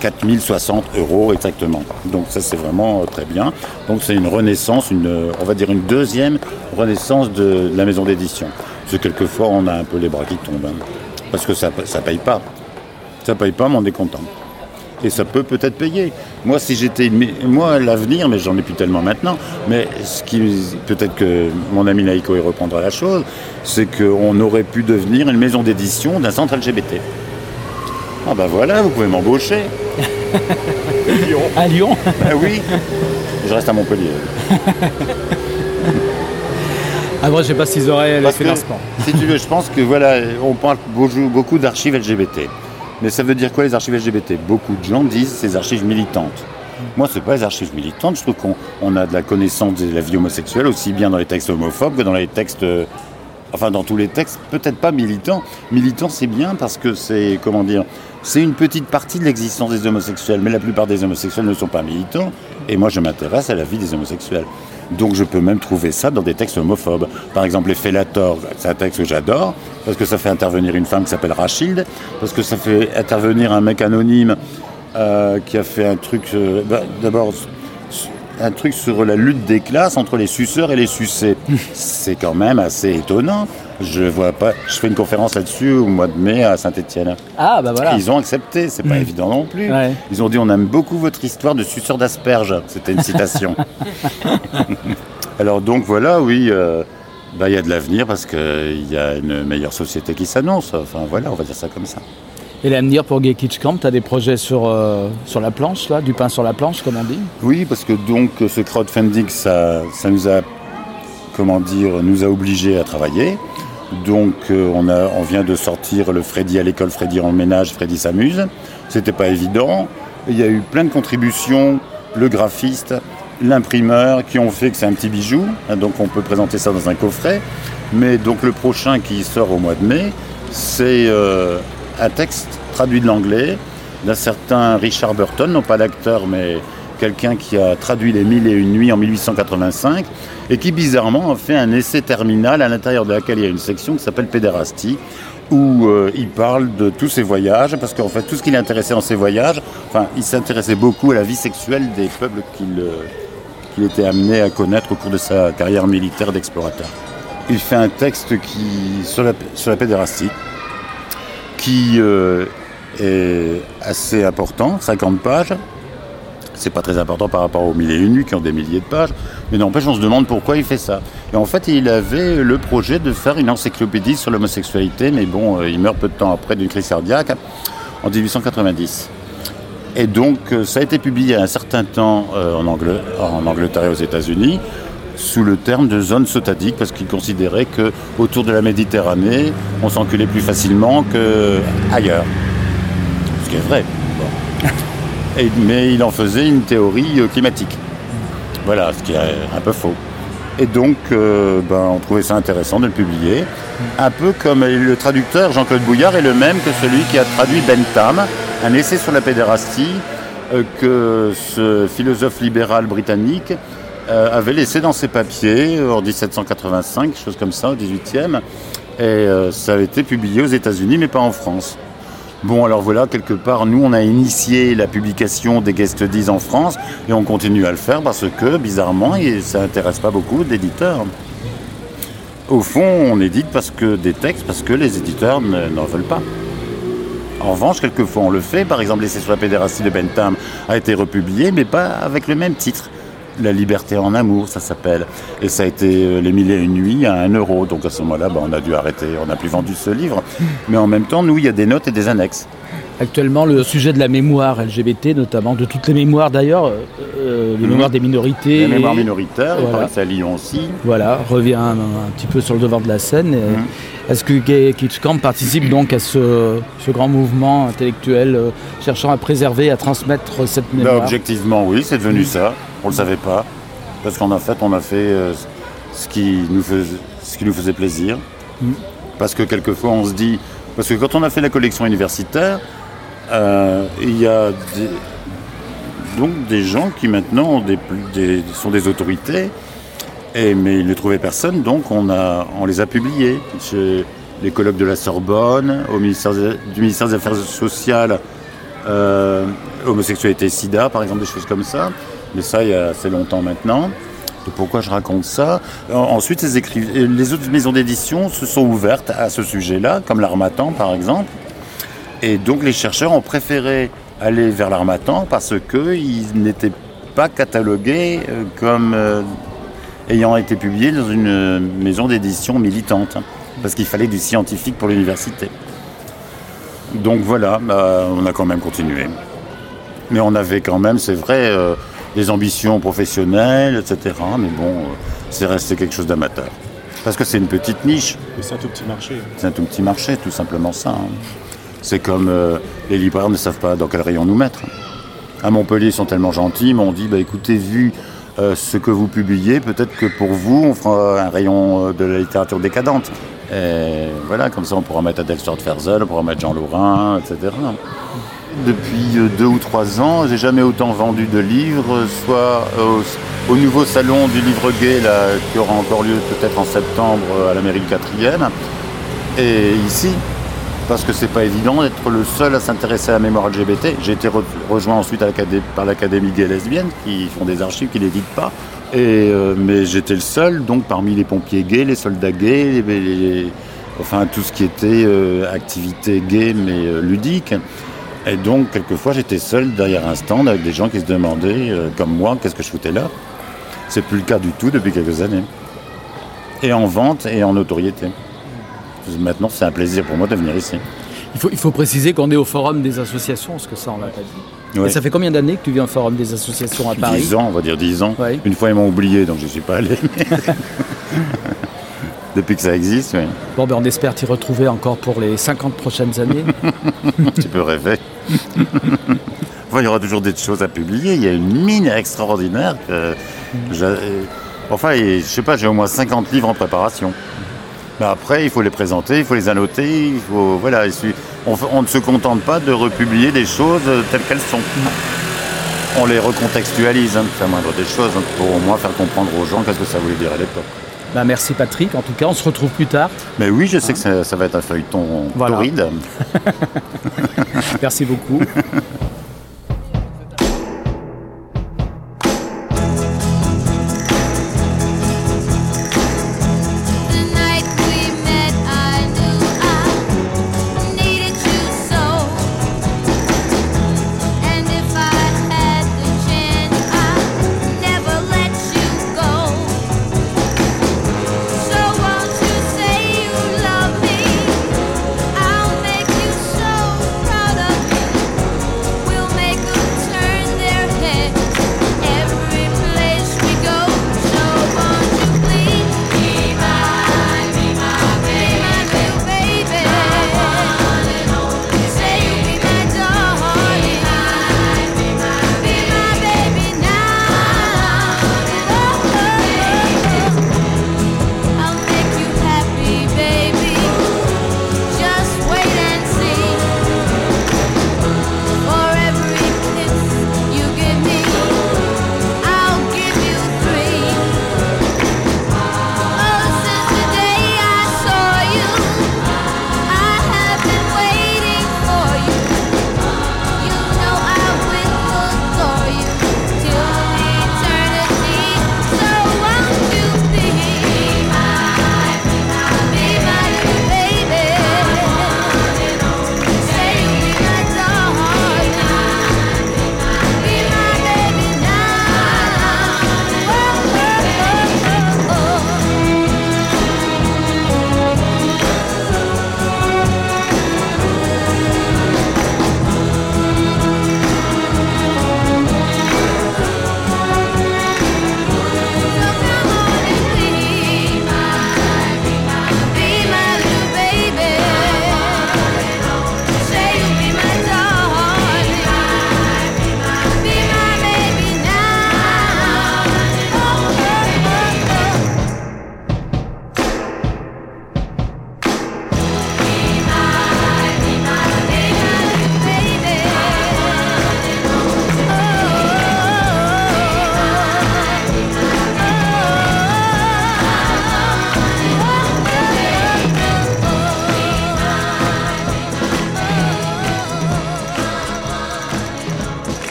4060 euros exactement. Donc ça c'est vraiment euh, très bien. Donc c'est une renaissance, une, on va dire une deuxième renaissance de, de la maison d'édition. Parce que quelquefois on a un peu les bras qui tombent. hein. Parce que ça ne paye pas. Ça paye pas, mais on est content. Et ça peut peut-être payer. Moi, si j'étais, moi, l'avenir, mais j'en ai plus tellement maintenant, mais ce qui, peut-être que mon ami Naïko y reprendra la chose, c'est qu'on aurait pu devenir une maison d'édition d'un centre LGBT. Ah ben voilà, vous pouvez m'embaucher. Lyon. À Lyon Ah oui. Je reste à Montpellier. Ah moi je sais pas s'ils auraient les financements. si tu veux, je pense que voilà, on parle beaucoup- d'archives LGBT. Mais ça veut dire quoi les archives LGBT Beaucoup de gens disent ces archives militantes. Moi, c'est pas les archives militantes. Je trouve qu'on on a de la connaissance de la vie homosexuelle aussi bien dans les textes homophobes que dans les textes, euh, enfin dans tous les textes. Peut-être pas militants. Militants, c'est bien parce que c'est comment dire, c'est une petite partie de l'existence des homosexuels. Mais la plupart des homosexuels ne sont pas militants. Et moi, je m'intéresse à la vie des homosexuels. Donc je peux même trouver ça dans des textes homophobes. Par exemple, les Fellator, c'est un texte que j'adore, parce que ça fait intervenir une femme qui s'appelle Rachilde, parce que ça fait intervenir un mec anonyme euh, qui a fait un truc, euh, bah, d'abord, un truc sur la lutte des classes entre les suceurs et les sucés. c'est quand même assez étonnant. Je vois pas. Je fais une conférence là-dessus au mois de mai à Saint-Étienne. Ah bah voilà. Ils ont accepté, c'est pas Mm. évident non plus. Ouais. Ils ont dit on aime beaucoup votre histoire de suceur d'asperges. C'était une citation. Alors donc voilà, oui, euh, bah, il y a de l'avenir parce qu'il y a une meilleure société qui s'annonce. Enfin voilà, on va dire ça comme ça. Et l'avenir pour Gay Kids Camp, tu as des projets sur, euh, sur la planche, là, du pain sur la planche, comme on dit? Oui, parce que donc ce crowdfunding, ça, ça nous a, comment dire, nous a obligés à travailler. Donc euh, on, a, on vient de sortir le Freddy à l'école, Freddy en ménage, Freddy s'amuse. C'était pas évident. Il y a eu plein de contributions, le graphiste, l'imprimeur, qui ont fait que c'est un petit bijou. hein, Donc on peut présenter ça dans un coffret. Mais donc le prochain qui sort au mois de mai, c'est euh, un texte traduit de l'anglais d'un certain Richard Burton, non pas l'acteur, mais quelqu'un qui a traduit Les Mille et Une Nuits en 1885 et qui bizarrement a fait un essai terminal à l'intérieur de laquelle il y a une section qui s'appelle Pédérastie où euh, il parle de tous ses voyages, parce qu'en fait tout ce qui l'intéressait dans ses voyages, enfin il s'intéressait beaucoup à la vie sexuelle des peuples qu'il euh, était amené à connaître au cours de sa carrière militaire d'explorateur. Il fait un texte qui, sur, la, sur la pédérastie qui euh, est assez important, 50 pages. C'est pas très important par rapport aux mille et une nuits qui ont des milliers de pages, mais n'empêche, on se demande pourquoi il fait ça. Et en fait, il avait le projet de faire une encyclopédie sur l'homosexualité, mais bon, euh, il meurt peu de temps après d'une crise cardiaque, en 1890. Et donc, euh, ça a été publié à un certain temps en Angleterre et aux États-Unis, sous le terme de zone sotadique, parce qu'il considérait que autour de la Méditerranée, on s'enculait plus facilement qu'ailleurs. Ce qui est vrai. Bon. Et- mais il en faisait une théorie euh, climatique. Voilà, ce qui est un peu faux. Et donc, euh, ben, on trouvait ça intéressant de le publier. Un peu comme le traducteur Jean-Claude Bouillard est le même que celui qui a traduit Bentham, un essai sur la pédérastie euh, que ce philosophe libéral britannique euh, avait laissé dans ses papiers euh, en 1785, chose comme ça, au 18e. Et euh, ça a été publié aux États-Unis, mais pas en France. Bon, alors voilà, quelque part, nous, on a initié la publication des guest 10 en France et on continue à le faire parce que, bizarrement, ça n'intéresse pas beaucoup d'éditeurs. Au fond, on édite parce que des textes, parce que les éditeurs ne- n'en veulent pas. En revanche, quelquefois, on le fait. Par exemple, L'essai sur la pédérastie de Bentham a été republié, mais pas avec le même titre. La liberté en amour, ça s'appelle. Et ça a été euh, Les mille et une nuits à 1 euro. Donc à ce moment-là, bah, on a dû arrêter. On n'a plus vendu ce livre. Mais en même temps, nous, il y a des notes et des annexes. Actuellement, le sujet de la mémoire LGBT, notamment de toutes les mémoires d'ailleurs, euh, euh, les Mhm. mémoires des minorités. Les mémoires minoritaires, il Voilà. à Lyon aussi. Voilà, revient un, un petit peu sur le devant de la scène. Mhm. Est-ce que Gay Kitschkamp participe donc à ce, ce grand mouvement intellectuel euh, cherchant à préserver, à transmettre cette Bah, mémoire? objectivement, oui, c'est devenu ça. On ne le savait pas. Parce qu'en fait, on a fait euh, ce, qui nous faisait, ce qui nous faisait plaisir. Mm. Parce que quelquefois, on se dit. Parce que quand on a fait la collection universitaire, euh, il y a des, donc des gens qui maintenant ont des, plus- des- sont des autorités, et, mais ils ne trouvaient personne, donc on, a, on les a publiés. Chez les colloques de la Sorbonne, au ministère, des- du ministère des Affaires sociales, euh, homosexualité et sida, par exemple, des choses comme ça. Mais ça, il y a assez longtemps maintenant. Pourquoi je raconte ça En- Ensuite, les, autres maisons d'édition se sont ouvertes à ce sujet-là, comme l'Armatan, par exemple. Et donc, les chercheurs ont préféré aller vers l'Armatan parce qu'ils n'étaient pas catalogués euh, comme euh, ayant été publiés dans une euh, maison d'édition militante. parce qu'il fallait du scientifique pour l'université. Donc voilà, bah, on a quand même continué. Mais on avait quand même, c'est vrai, des ambitions professionnelles, etc. Mais bon, euh, c'est resté quelque chose d'amateur. Parce que c'est une petite niche. C'est un tout petit marché. C'est un tout petit marché, tout simplement ça. hein. C'est comme euh, les libraires ne savent pas dans quel rayon nous mettre. À Montpellier, ils sont tellement gentils, ils m'ont dit bah, écoutez, vu euh, ce que vous publiez, peut-être que pour vous, on fera un rayon euh, de la littérature décadente. Et voilà, comme ça, on pourra mettre Adèle Stortferzel, on pourra mettre Jean Laurin, etc. Depuis euh, deux ou trois ans, j'ai jamais autant vendu de livres, soit au, au nouveau salon du livre gay là, qui aura encore lieu peut-être en septembre euh, à la mairie du 4e, et ici, parce que c'est pas évident d'être le seul à s'intéresser à la mémoire LGBT. J'ai été re- rejoint ensuite par l'Académie gay lesbienne, qui font des archives, qui n'éditent pas. Et, euh, mais j'étais le seul, donc parmi les pompiers gays, les soldats gays, enfin tout ce qui était euh, activité gay mais euh, ludique. Et donc quelquefois j'étais seul derrière un stand avec des gens qui se demandaient, euh, comme moi, qu'est-ce que je foutais là. C'est plus le cas du tout depuis quelques années. Et en vente et en notoriété. Maintenant, c'est un plaisir pour moi de venir ici. il, faut, il faut préciser qu'on est au forum des associations, parce que ça, on l'a pas dit. Ouais. Et ça fait combien d'années que tu viens au forum des associations à Paris? 10 ans, on va dire 10 ans. Ouais. Une fois, ils m'ont oublié, donc je ne suis pas allé. Depuis que ça existe, oui. Bon, ben, on espère t'y retrouver encore pour les 50 prochaines années. tu peux rêver. Enfin, il y aura toujours des choses à publier. Il y a une mine extraordinaire. Que j'a- Enfin, je sais pas, j'ai au moins 50 livres en préparation. Mais après, il faut les présenter, il faut les annoter, il faut, voilà, on, ne se contente pas de republier des choses euh, telles qu'elles sont. On les recontextualise, hein, c'est la moindre des choses, hein, pour au moins faire comprendre aux gens qu'est-ce que ça voulait dire à l'époque. Ben, merci Patrick, en tout cas, on se retrouve plus tard. Mais oui, je sais que ça, ça va être un feuilleton Voilà. torride. Merci beaucoup.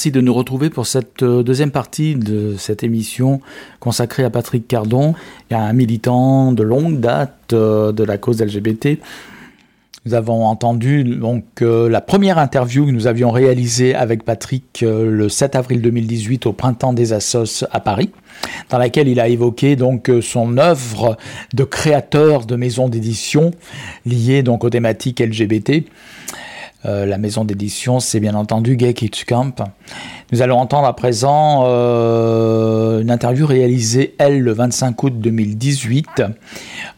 Merci de nous retrouver pour cette euh, deuxième partie de cette émission consacrée à Patrick Cardon, un militant de longue date euh, de la cause LGBT. Nous avons entendu donc euh, la première interview que nous avions réalisée avec Patrick le 7 avril 2018 au printemps des Assos à Paris, dans laquelle il a évoqué donc son œuvre de créateur de maison d'édition liée donc aux thématiques LGBT. Euh, la maison d'édition, c'est bien entendu Gay Kids Camp. Nous allons entendre à présent euh, une interview réalisée, elle, le 25 août 2018,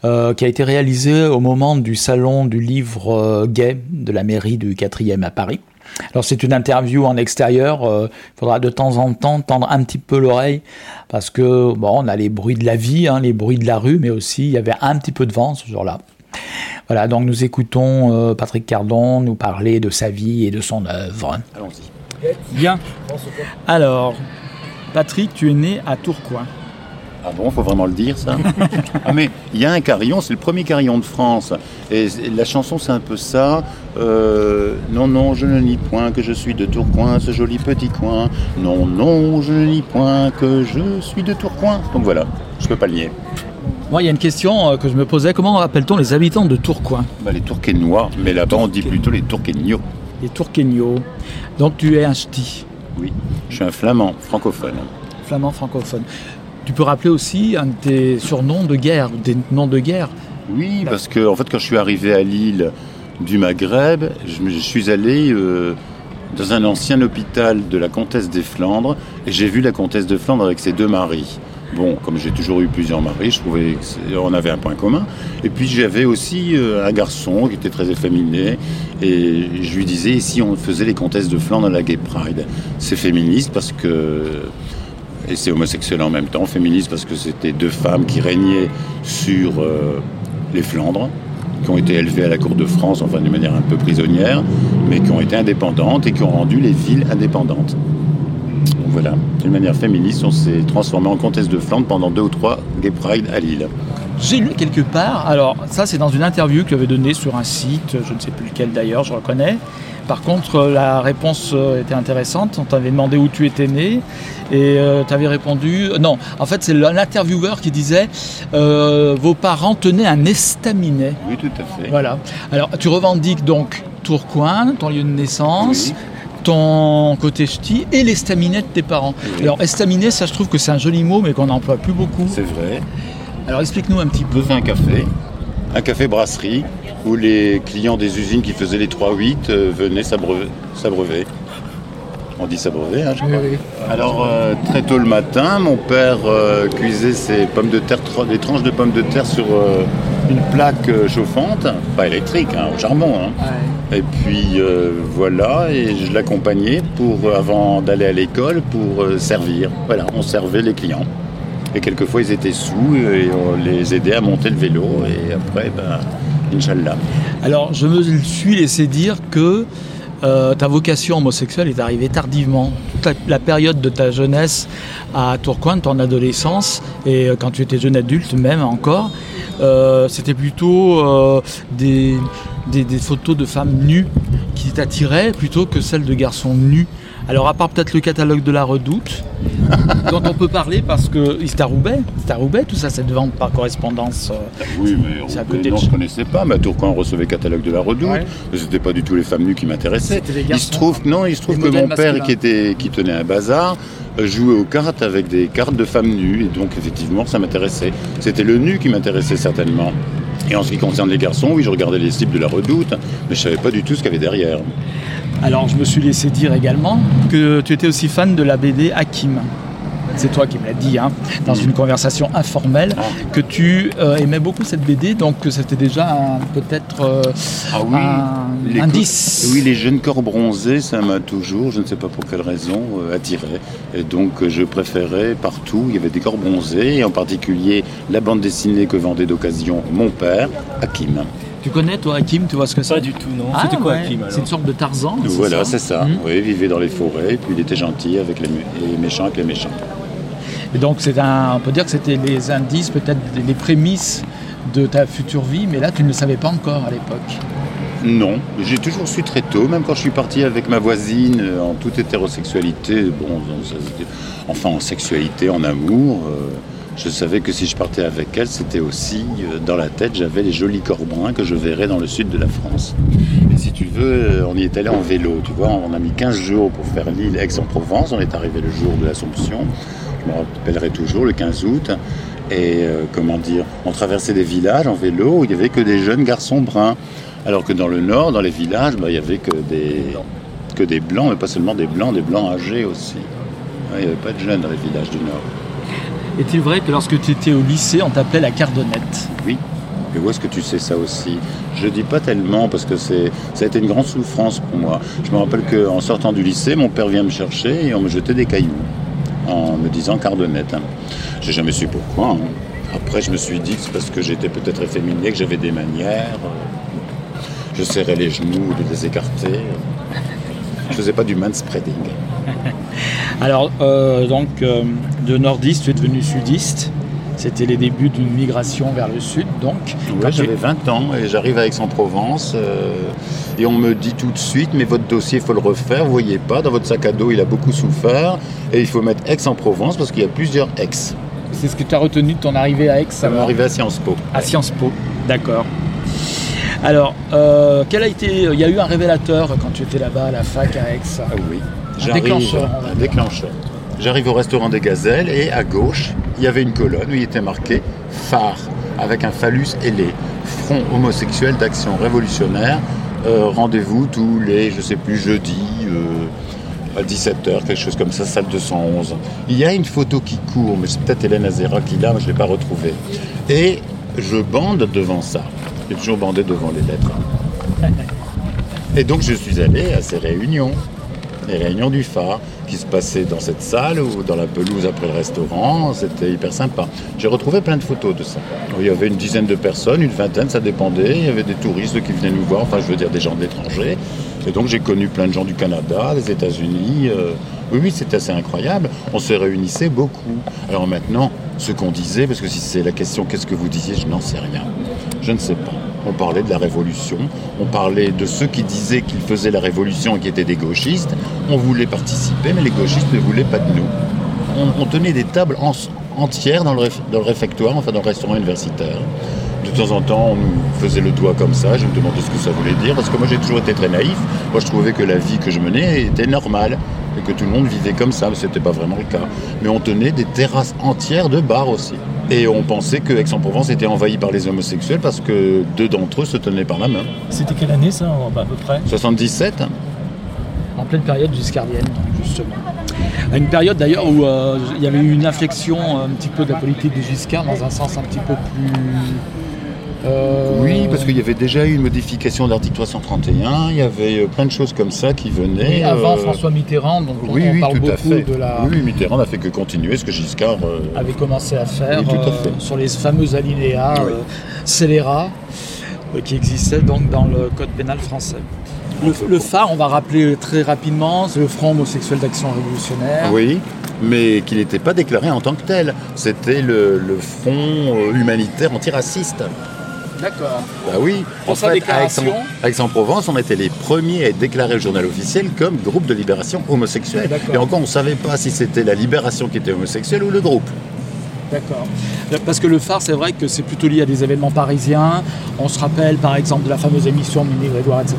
euh, qui a été réalisée au moment du salon du livre gay de la mairie du 4e à Paris. Alors c'est une interview en extérieur, il faudra de temps en temps tendre un petit peu l'oreille parce que bon, on a les bruits de la vie, hein, les bruits de la rue, mais aussi il y avait un petit peu de vent ce jour-là. Voilà, donc nous écoutons euh, Patrick Cardon nous parler de sa vie et de son œuvre. Allons-y. Bien. Alors, Patrick, tu es né à Tourcoing. Ah bon, faut vraiment le dire ça Ah mais il y a un carillon, c'est le premier carillon de France. Et la chanson c'est un peu ça. Euh, non, non, je ne nie point que je suis de Tourcoing, ce joli petit coin. Non, non, je ne nie point que je suis de Tourcoing. Donc voilà, je peux pas le nier. Moi, il y a une question euh, que je me posais. Comment appelle-t-on les habitants de Tourcoing? Bah, les Tourquenois, mais là-bas on dit plutôt les Tourqueniots. Les Tourquegnos. Donc tu es un ch'ti, Oui, je suis un flamand francophone. flamand francophone. Tu peux rappeler aussi un de tes surnoms de guerre, des noms de guerre? Oui, parce que en fait, quand je suis arrivé à Lille du Maghreb, je suis allé euh, dans un ancien hôpital de la comtesse des Flandres et j'ai vu la comtesse de Flandre avec ses deux maris. Bon, comme j'ai toujours eu plusieurs maris, je trouvais qu'on avait un point commun. Et puis j'avais aussi euh, un garçon qui était très efféminé et je lui disais, si on faisait les comtesses de Flandre à la Gay Pride C'est féministe parce que et c'est homosexuel en même temps, féministe parce que c'était deux femmes qui régnaient sur euh, les Flandres, qui ont été élevées à la cour de France, enfin d'une manière un peu prisonnière, mais qui ont été indépendantes et qui ont rendu les villes indépendantes. Voilà, d'une manière féministe, on s'est transformé en comtesse de Flandre pendant deux ou trois Gay Pride à Lille. J'ai lu quelque part, alors ça c'est dans une interview que tu avais donnée sur un site, je ne sais plus lequel d'ailleurs, je reconnais. Par contre, euh, la réponse euh, était intéressante. On t'avait demandé où tu étais né et tu avais répondu. Non, en fait, c'est l'intervieweur qui disait euh, Vos parents tenaient un estaminet. Oui, tout à fait. Voilà. Alors, tu revendiques donc Tourcoing, ton lieu de naissance. Oui. Ton côté ch'ti et l'estaminet de tes parents. Oui. Alors estaminet, ça je trouve que c'est un joli mot mais qu'on n'emploie plus beaucoup. C'est vrai. Alors explique-nous un petit peu. Un café, un café brasserie, où les clients des usines qui faisaient les 3-8 euh, venaient s'abreuver. On dit s'abreuver, hein, je crois. Alors, euh, très tôt le matin, mon père euh, cuisait ses pommes de terre, des tranches de pommes de terre sur euh, une plaque euh, chauffante, pas électrique, hein, au charbon. hein. Et puis euh, voilà, et je l'accompagnais pour, avant d'aller à l'école pour euh, servir. Voilà, on servait les clients. Et quelquefois, ils étaient sous et on les aidait à monter le vélo. Et après, ben, Inch'Allah. Alors je me suis laissé dire que euh, ta vocation homosexuelle est arrivée tardivement. Toute la, période de ta jeunesse à Tourcoing, ton adolescence, et quand tu étais jeune adulte même encore, c'était plutôt des, des- des photos de femmes nues qui t'attiraient plutôt que celles de garçons nus. Alors à part peut-être le catalogue de la Redoute, dont on peut parler parce que c'est à Roubaix, c'est à Roubaix tout ça, cette vente par correspondance. euh, Oui, mais C'est à Roubaix, côté non, je ne connaissais pas. Mais à Tourcoing, on recevait catalogue de la Redoute. Ouais. C'était pas du tout les femmes nues qui m'intéressaient. Il se trouve, non, il se trouve que mon père, masculins. qui, était, qui tenait un bazar, euh, jouait aux cartes avec des cartes de femmes nues. Et donc, effectivement, ça m'intéressait. C'était le nu qui m'intéressait certainement. Et en ce qui concerne les garçons, oui, je regardais les cibles de la Redoute, mais je savais pas du tout ce qu'il y avait derrière. Alors, je me suis laissé dire également que tu étais aussi fan de la BD Hakim. C'est toi qui me l'as dit, hein, dans une conversation informelle, que tu euh, aimais beaucoup cette BD, donc que c'était déjà peut-être euh, Ah oui, un les indice. Oui, les jeunes corps bronzés, ça m'a toujours, je ne sais pas pour quelle raison, euh, attiré. Et donc, euh, je préférais partout, il y avait des corps bronzés, et en particulier la bande dessinée que vendait d'occasion mon père, Hakim. Tu connais, toi, Hakim, tu vois ce que c'est? Pas du tout, non. Ah, C'était quoi ouais, Hakim C'est une sorte de Tarzan. Voilà, c'est ça. Mhm. Oui, il vivait dans les forêts, et puis il était gentil avec les, mé- et méchant avec les méchants. Et donc, on peut dire que c'était les indices, peut-être les prémices de ta future vie, mais là tu ne le savais pas encore à l'époque. Non, j'ai toujours su très tôt, même quand je suis parti avec ma voisine euh, en toute hétérosexualité, bon, enfin en sexualité, en amour, euh, je savais que si je partais avec elle, c'était aussi euh, dans la tête, j'avais les jolis corps bruns que je verrais dans le sud de la France. Et si tu veux, on y est allé en vélo, tu vois, on a mis 15 jours pour faire l'île Aix-en-Provence, on est arrivé le jour de l'Assomption, je me rappellerai toujours, le 15 août. Et euh, comment dire, on traversait des villages en vélo où il n'y avait que des jeunes garçons bruns. Alors que dans le nord, dans les villages, bah, il n'y avait que des, que des blancs, mais pas seulement des blancs, des blancs âgés aussi. Ouais, Il n'y avait pas de jeunes dans les villages du nord. Est-il vrai que lorsque tu étais au lycée, on t'appelait la cardonnette? Oui. Et où est-ce que tu sais ça aussi? Je dis pas tellement parce que c'est, ça a été une grande souffrance pour moi. Je me rappelle qu'en sortant du lycée, mon père vient me chercher et on me jetait des cailloux en me disant cardonnette. Hein. J'ai jamais su pourquoi. hein. Après, je me suis dit que c'est parce que j'étais peut-être efféminé, que j'avais des manières. euh, Je serrais les genoux de les écarter. Je faisais pas du manspreading. Alors, euh, donc, euh, de nordiste, tu es devenu sudiste. C'était les débuts d'une migration vers le sud, donc. Ouais, j'avais 20 ans et j'arrive à Aix-en-Provence euh, et on me dit tout de suite mais votre dossier il faut le refaire, vous voyez pas, dans votre sac à dos il a beaucoup souffert et il faut mettre Aix-en-Provence parce qu'il y a plusieurs Aix. C'est ce que tu as retenu de ton arrivée à Aix Ça m'est alors arrivé à Sciences Po. À Sciences Po, d'accord. Alors, euh, quel a été. Il y a eu un révélateur quand tu étais là-bas à la fac à Aix? Ah oui. Un déclencheur, Un déclencheur. J'arrive au restaurant des Gazelles et à gauche, il y avait une colonne où il était marqué phare avec un phallus ailé, front homosexuel d'action révolutionnaire. Euh, Rendez-vous tous les, je sais plus, jeudi euh, à 17h, quelque chose comme ça, salle 211. Il y a une photo qui court, mais c'est peut-être Hélène Azera qui l'a, mais je ne l'ai pas retrouvée. Et je bande devant ça. J'ai toujours bandé devant les lettres. Et donc je suis allé à ces réunions, les réunions du phare, qui se passaient dans cette salle ou dans la pelouse après le restaurant. C'était hyper sympa. J'ai retrouvé plein de photos de ça. Il y avait une dizaine de personnes, une vingtaine, ça dépendait. Il y avait des touristes qui venaient nous voir, enfin je veux dire des gens de l'étranger. Et donc j'ai connu plein de gens du Canada, des États-Unis. euh, Oui, oui, c'était assez incroyable. On se réunissait beaucoup. Alors maintenant, ce qu'on disait, parce que si c'est la question qu'est-ce que vous disiez, je n'en sais rien. Je ne sais pas. On parlait de la révolution, on parlait de ceux qui disaient qu'ils faisaient la révolution et qui étaient des gauchistes. On voulait participer, mais les gauchistes ne voulaient pas de nous. On, tenait des tables en- entières dans le, dans le réfectoire, enfin dans le restaurant universitaire. De temps en temps, on nous faisait le doigt comme ça, je me demandais ce que ça voulait dire, parce que moi j'ai toujours été très naïf. Moi je trouvais que la vie que je menais était normale, et que tout le monde vivait comme ça, mais ce n'était pas vraiment le cas. Mais on tenait des terrasses entières de bars aussi. Et on pensait que Aix-en-Provence était envahi par les homosexuels parce que deux d'entre eux se tenaient par la main. C'était quelle année ça, à peu près? 77 hein. En pleine période giscardienne, justement. À une période d'ailleurs où euh, il y avait eu une inflexion euh, un petit peu de la politique de Giscard dans un sens un petit peu plus. Euh, Oui, parce qu'il y avait déjà eu une modification de l'article 331, il y avait euh, plein de choses comme ça qui venaient. Et avant euh, François Mitterrand, donc Oui, on oui, parle tout à beaucoup fait. de la. Oui, Mitterrand n'a fait que continuer ce que Giscard. euh, avait commencé à faire Oui, tout à fait. sur les fameux alinéas scélérats qui existaient donc dans le code pénal français. Le, le phare, on va rappeler très rapidement, c'est le Front homosexuel d'action révolutionnaire. Oui, mais qui n'était pas déclaré en tant que tel. C'était le, le front humanitaire antiraciste. D'accord. Bah oui, Pour en sa fait, déclaration Aix-en-Provence, on était les premiers à être déclarés au journal officiel comme groupe de libération homosexuelle. Et encore, on ne savait pas si c'était la libération qui était homosexuelle ou le groupe. D'accord. Parce que le phare, c'est vrai que c'est plutôt lié à des événements parisiens. On se rappelle par exemple de la fameuse émission Mini Grégoire, etc.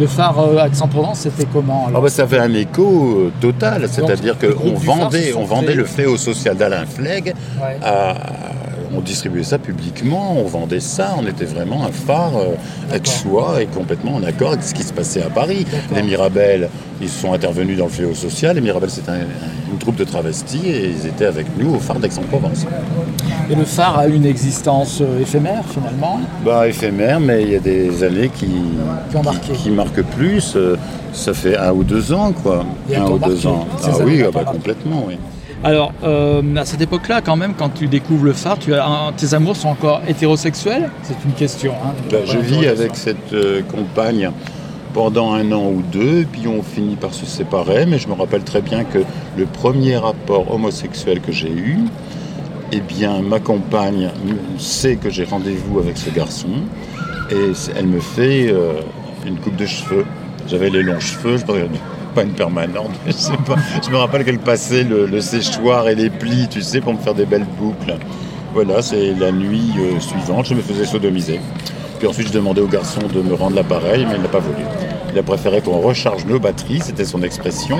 Le phare euh, Aix-en-Provence, c'était comment Ah bah, ça avait un écho euh, total, c'est-à-dire qu'on vendait, sont on vendait le fléau social d'Alain Flegg, Ouais. à- on distribuait ça publiquement, on vendait ça, on était vraiment un phare euh, ex-soi et complètement en accord avec ce qui se passait à Paris. Les Mirabel, ils sont intervenus dans le fléau social, les Mirabel c'est un- une troupe de travestis et ils étaient avec nous au phare d'Aix-en-Provence. Et le phare a une existence euh, éphémère finalement? Bah éphémère, mais il y a des années qui, Qui marquent plus. euh, Ça fait un ou deux ans, quoi. Et un ou deux ans. Ah oui, ah bah, complètement, oui. Alors, euh, à cette époque-là, quand même, quand tu découvres le phare, tu as un- tes amours sont encore hétérosexuels? C'est une question. hein. Bah, je vis avec cette euh, compagne pendant un an ou deux, puis on finit par se séparer, mais je me rappelle très bien que le premier rapport homosexuel que j'ai eu, eh bien, ma compagne sait que j'ai rendez-vous avec ce garçon et elle me fait euh, une coupe de cheveux. J'avais les longs cheveux, je pas une permanente, je sais pas. Je me rappelle qu'elle passait le, séchoir et les plis, tu sais, pour me faire des belles boucles. Voilà, c'est la nuit euh, suivante, je me faisais sodomiser. Puis ensuite, je demandais au garçon de me rendre l'appareil, mais il n'a pas voulu. Il a préféré qu'on recharge nos batteries, c'était son expression,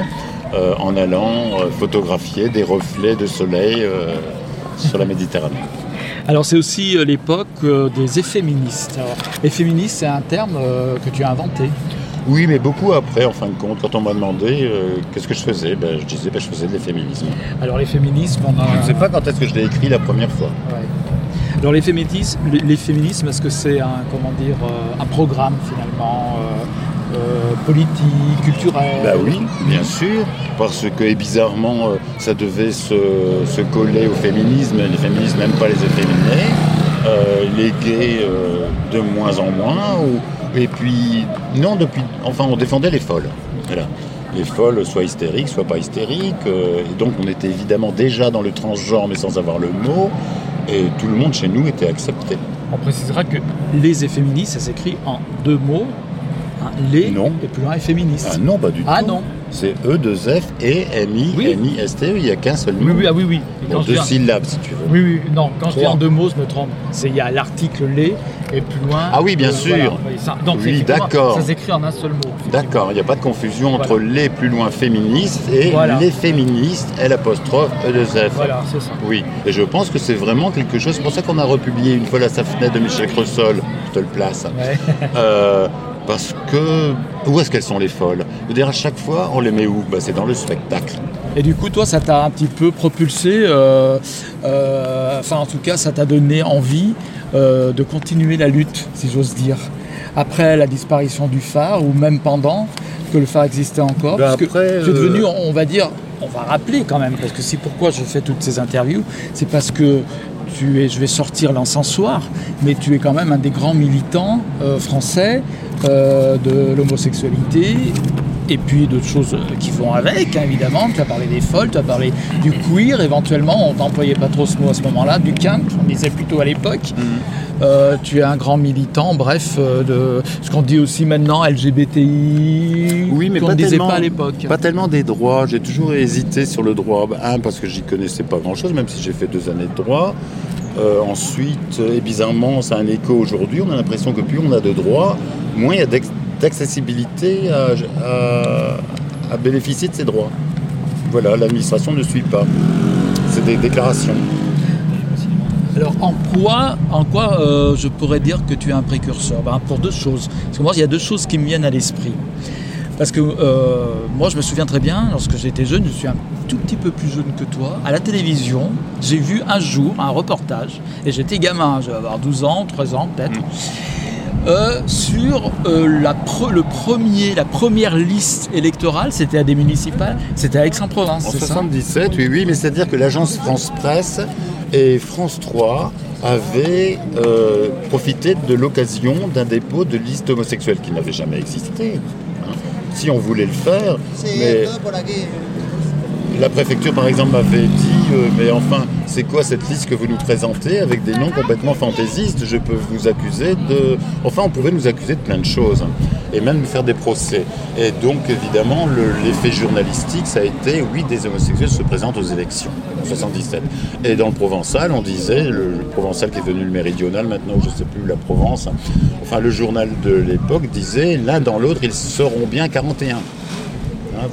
euh, en allant euh, photographier des reflets de soleil sur la Méditerranée. Alors c'est aussi l'époque des efféministes. Alors, efféministe, c'est un terme que tu as inventé. Oui, mais beaucoup après, en fin de compte, quand on m'a demandé euh, qu'est-ce que je faisais, ben, je disais ben, je faisais de l'efféminisme. Alors les féminismes, on a... Je ne sais pas quand est-ce que je l'ai écrit la première fois. Ouais. Alors les féminismes, les- féminismes, est-ce que c'est un comment dire euh, un programme finalement euh, euh, politique, culturel? Bah oui, bien sûr, parce que et bizarrement, ça devait se, se coller au féminisme. Les féministes n'aiment pas les efféminés, les gays de moins en moins. ou- et puis, non, depuis. Enfin, on défendait les folles. Voilà. Les folles, soit hystériques, soit pas hystériques. euh, et donc, on était évidemment déjà dans le transgenre, mais sans avoir le mot. Et tout le monde chez nous était accepté. On précisera que les efféministes, ça s'écrit en deux mots. hein, les Non. et plus loin efféministes. Ah non, pas du Ah tout. non. C'est E2F et MI, Oui. M-I-S-T-E. Il n'y a qu'un seul mot. Oui, oui, ah oui, oui. Bon, deux syllabes, si tu veux. Oui, oui, non, quand je dis en deux mots, je me trompe. Il y a l'article les et plus loin. Ah oui, bien euh, sûr. voilà. Oui, ça- donc Oui, d'accord. Ça s'écrit en un seul mot. D'accord, il n'y a pas de confusion entre Voilà. les plus loin féministes et Voilà. les féministes, L apostrophe E2F. Voilà, c'est ça. Oui, et je pense que c'est vraiment quelque chose, c'est pour ça qu'on a republié une fois la Safnet de Michel Cressol, je te le place. Ouais. Euh, parce que, où est-ce qu'elles sont les folles? Je veux dire, à chaque fois, on les met où? Bah, C'est dans le spectacle. Et du coup, toi, ça t'a un petit peu propulsé, euh, euh, enfin en tout cas, ça t'a donné envie euh, de continuer la lutte, si j'ose dire. Après la disparition du phare, ou même pendant que le phare existait encore, Ben parce que après, tu es euh, devenu, on va dire, on va rappeler quand même, parce que c'est pourquoi je fais toutes ces interviews, c'est parce que tu es, je vais sortir l'encensoir, mais tu es quand même un des grands militants euh, français euh, de l'homosexualité et puis d'autres choses qui vont avec, hein, évidemment. Tu as parlé des folles, tu as parlé du queer, éventuellement, on n'employait pas trop ce mot à ce moment-là, du kink, on disait plutôt à l'époque. Euh, tu es un grand militant, bref, euh, de ce qu'on dit aussi maintenant LGBTI, Oui, mais pas ne disait pas à l'époque. Pas tellement des droits. J'ai toujours hésité sur le droit. Bah, Un, parce que j'y connaissais pas grand-chose, même si j'ai fait deux années de droit. Euh, ensuite, euh, et bizarrement, ça a un écho aujourd'hui. On a l'impression que plus on a de droits, moins il y a d'accessibilité à, à- à bénéficier de ces droits. Voilà, l'administration ne suit pas. C'est des déclarations. Alors en quoi, en quoi euh, je pourrais dire que tu es un précurseur? Ben, Pour deux choses. Parce que moi, il y a deux choses qui me viennent à l'esprit. Parce que euh, moi, je me souviens très bien, lorsque j'étais jeune, je suis un tout petit peu plus jeune que toi, à la télévision, j'ai vu un jour un reportage, et j'étais gamin, je devais avoir 12 ans, 13 ans peut-être, euh, sur euh, la, pre- le premier, la première liste électorale, c'était à des municipales, c'était à Aix-en-Provence, En 77, oui, oui, mais c'est-à-dire que l'agence France Presse et France 3 avaient euh, profité de l'occasion d'un dépôt de liste homosexuelle qui n'avait jamais existé. hein. Si on voulait le faire, mais la préfecture, par exemple, m'avait dit euh, Mais enfin, c'est quoi cette liste que vous nous présentez avec des noms complètement fantaisistes? Je peux vous accuser de. Enfin, on pouvait nous accuser de plein de choses et même nous faire des procès. Et donc, évidemment, le- l'effet journalistique, ça a été oui, des homosexuels se présentent aux élections en 77. Et dans le provençal, on disait le, provençal qui est devenu le méridional maintenant, je ne sais plus, la Provence. Enfin, le journal de l'époque disait l'un dans l'autre, ils seront bien 41. Hein,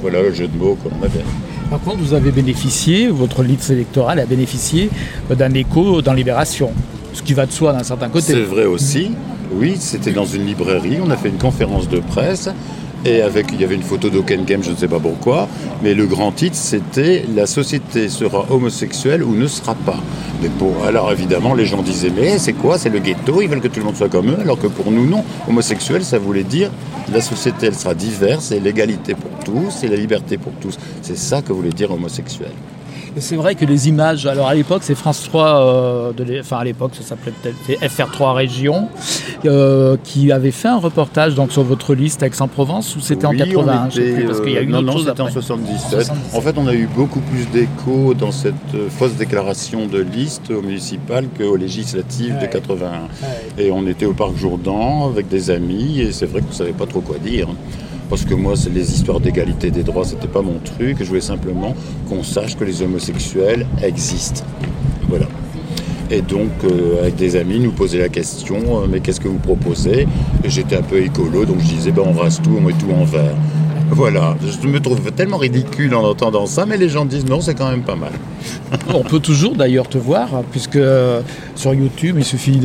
voilà le jeu de mots qu'on avait. Par contre, vous avez bénéficié, votre liste électorale a bénéficié euh, d'un écho dans Libération, ce qui va de soi d'un certain côté. C'est vrai aussi. Oui, c'était dans une librairie. On a fait une conférence de presse. Et avec, il y avait une photo d'Oken Game, je ne sais pas pourquoi, mais le grand titre c'était La société sera homosexuelle ou ne sera pas. Mais pour, alors évidemment, les gens disaient Mais c'est quoi C'est le ghetto, ils veulent que tout le monde soit comme eux, alors que pour nous, non. Homosexuel, ça voulait dire la société, elle sera diverse, et l'égalité pour tous, et la liberté pour tous. C'est ça que voulait dire homosexuel. Et c'est vrai que les images, alors à l'époque, c'est France 3, euh, de enfin à l'époque, ça s'appelait peut-être c'est FR3 Région, euh, qui avait fait un reportage donc, sur votre liste Aix-en-Provence, ou c'était en Oui, 81 on je sais était, plus, parce qu'il y a euh, eu une Non, non, c'était en après. 77. 77. En fait, on a eu beaucoup plus d'écho dans cette euh, fausse déclaration de liste au municipal qu'aux législatives de Ouais. 81. Et on était au parc Jourdan avec des amis, et c'est vrai qu'on ne savait pas trop quoi dire. Parce que moi, c'est les histoires d'égalité des droits, c'était pas mon truc. Je voulais simplement qu'on sache que les homosexuels existent. Voilà. Et donc, euh, avec des amis, nous poser la question, euh, mais qu'est-ce que vous proposez? Et j'étais un peu écolo, donc je disais, ben, on rase tout, on met tout en vert. Voilà, je me trouve tellement ridicule en entendant ça, mais les gens disent non, c'est quand même pas mal. On peut toujours d'ailleurs te voir, puisque euh, sur YouTube, il suffit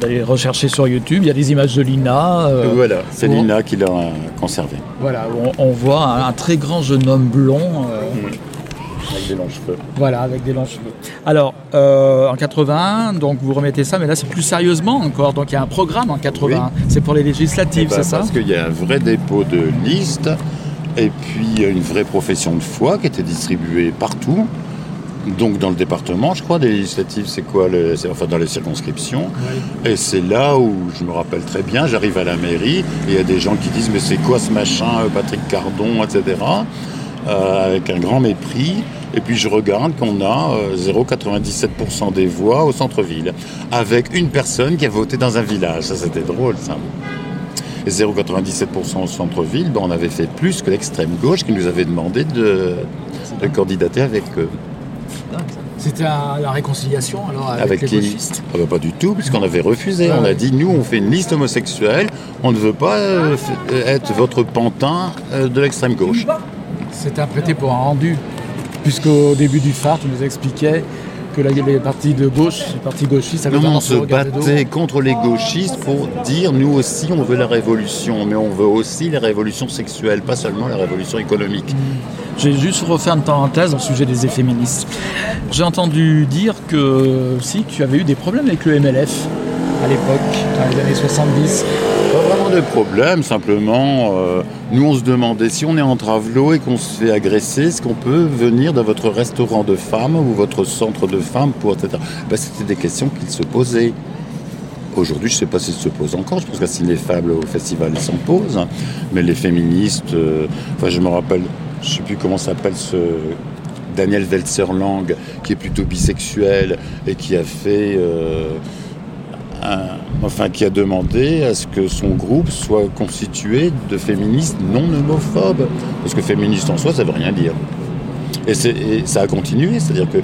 d'aller rechercher sur YouTube, il y a des images de Lina. euh, voilà, c'est on- Lina qui l'a euh, conservé, Voilà, on, on voit un, un très grand jeune homme blond. euh, avec des longs cheveux. Voilà, avec des longs cheveux. Alors, euh, en 81, donc vous remettez ça, mais là c'est plus sérieusement encore. Donc il y a un programme en 81. C'est pour les législatives, Eh ben, c'est ça Parce qu'il y a un vrai dépôt de listes, et puis il y a une vraie profession de foi qui était distribuée partout. Donc dans le département, je crois, des législatives, c'est quoi Enfin dans les circonscriptions. Et c'est là où je me rappelle très bien, j'arrive à la mairie, et il y a des gens qui disent mais c'est quoi ce machin, euh, Patrick Cardon, etc. euh, avec un grand mépris. Et puis je regarde qu'on a euh, 0,97% des voix au centre-ville, avec une personne qui a voté dans un village. Ça c'était drôle ça. Et 0,97% au centre-ville, ben, on avait fait plus que l'extrême gauche qui nous avait demandé de, de candidater avec eux. C'était la réconciliation alors avec, Avec les qui gauchistes? Ah bah, Pas du tout, puisqu'on avait refusé. Ah on a dit, nous, on fait une liste homosexuelle, on ne veut pas euh, être votre pantin euh, de l'extrême gauche. C'était un prêté pour un rendu. Puisqu'au début du phare, tu nous expliquais que là, il y avait les partis de gauche, les partis gauchistes avaient Non, on se battait contre les gauchistes pour dire, nous aussi, on veut la révolution, mais on veut aussi la révolution sexuelle, pas seulement la révolution économique. J'ai juste refait une parenthèse au sujet des féministes. J'ai entendu dire que si tu avais eu des problèmes avec le MLF à l'époque, dans les années 70. Vraiment de problème, simplement, euh, nous on se demandait si on est en travelot et qu'on se fait agresser, est-ce qu'on peut venir dans votre restaurant de femmes ou votre centre de femmes pour etc. Ben, C'était des questions qu'ils se posaient. Aujourd'hui, je ne sais pas s'ils se posent encore, je pense qu'à Cinéfable au festival ils s'en posent, mais les féministes, euh, enfin je me rappelle, je ne sais plus comment s'appelle ce Daniel Welzerlang, qui est plutôt bisexuel et qui a fait... euh, un- enfin, qui a demandé à ce que son groupe soit constitué de féministes non homophobes. Parce que féministe en soi, ça veut rien dire. Et, ça a continué, c'est-à-dire que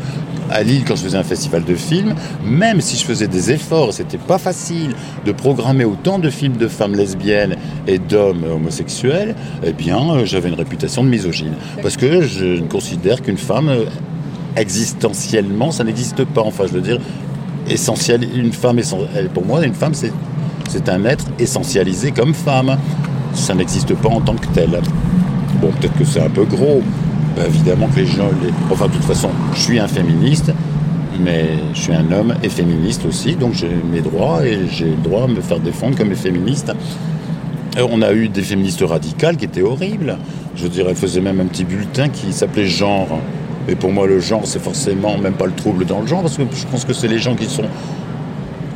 à Lille, quand je faisais un festival de films, même si je faisais des efforts, c'était pas facile de programmer autant de films de femmes lesbiennes et d'hommes homosexuels, eh bien, euh, j'avais une réputation de misogyne. Parce que je considère qu'une femme, euh, existentiellement, ça n'existe pas. Enfin, je veux dire, essentiel, une femme, pour moi, une femme, c'est, un être essentialisé comme femme. Ça n'existe pas en tant que tel. Bon, peut-être que c'est un peu gros. Ben, évidemment que les gens, enfin, de toute façon, je suis un féministe, mais je suis un homme et féministe aussi, donc j'ai mes droits et j'ai le droit de me faire défendre comme les féministes. Euh, On a eu des féministes radicales qui étaient horribles. Je dire, elles faisaient même un petit bulletin qui s'appelait genre. Et pour moi, le genre, c'est forcément même pas le trouble dans le genre, parce que je pense que c'est les gens qui sont,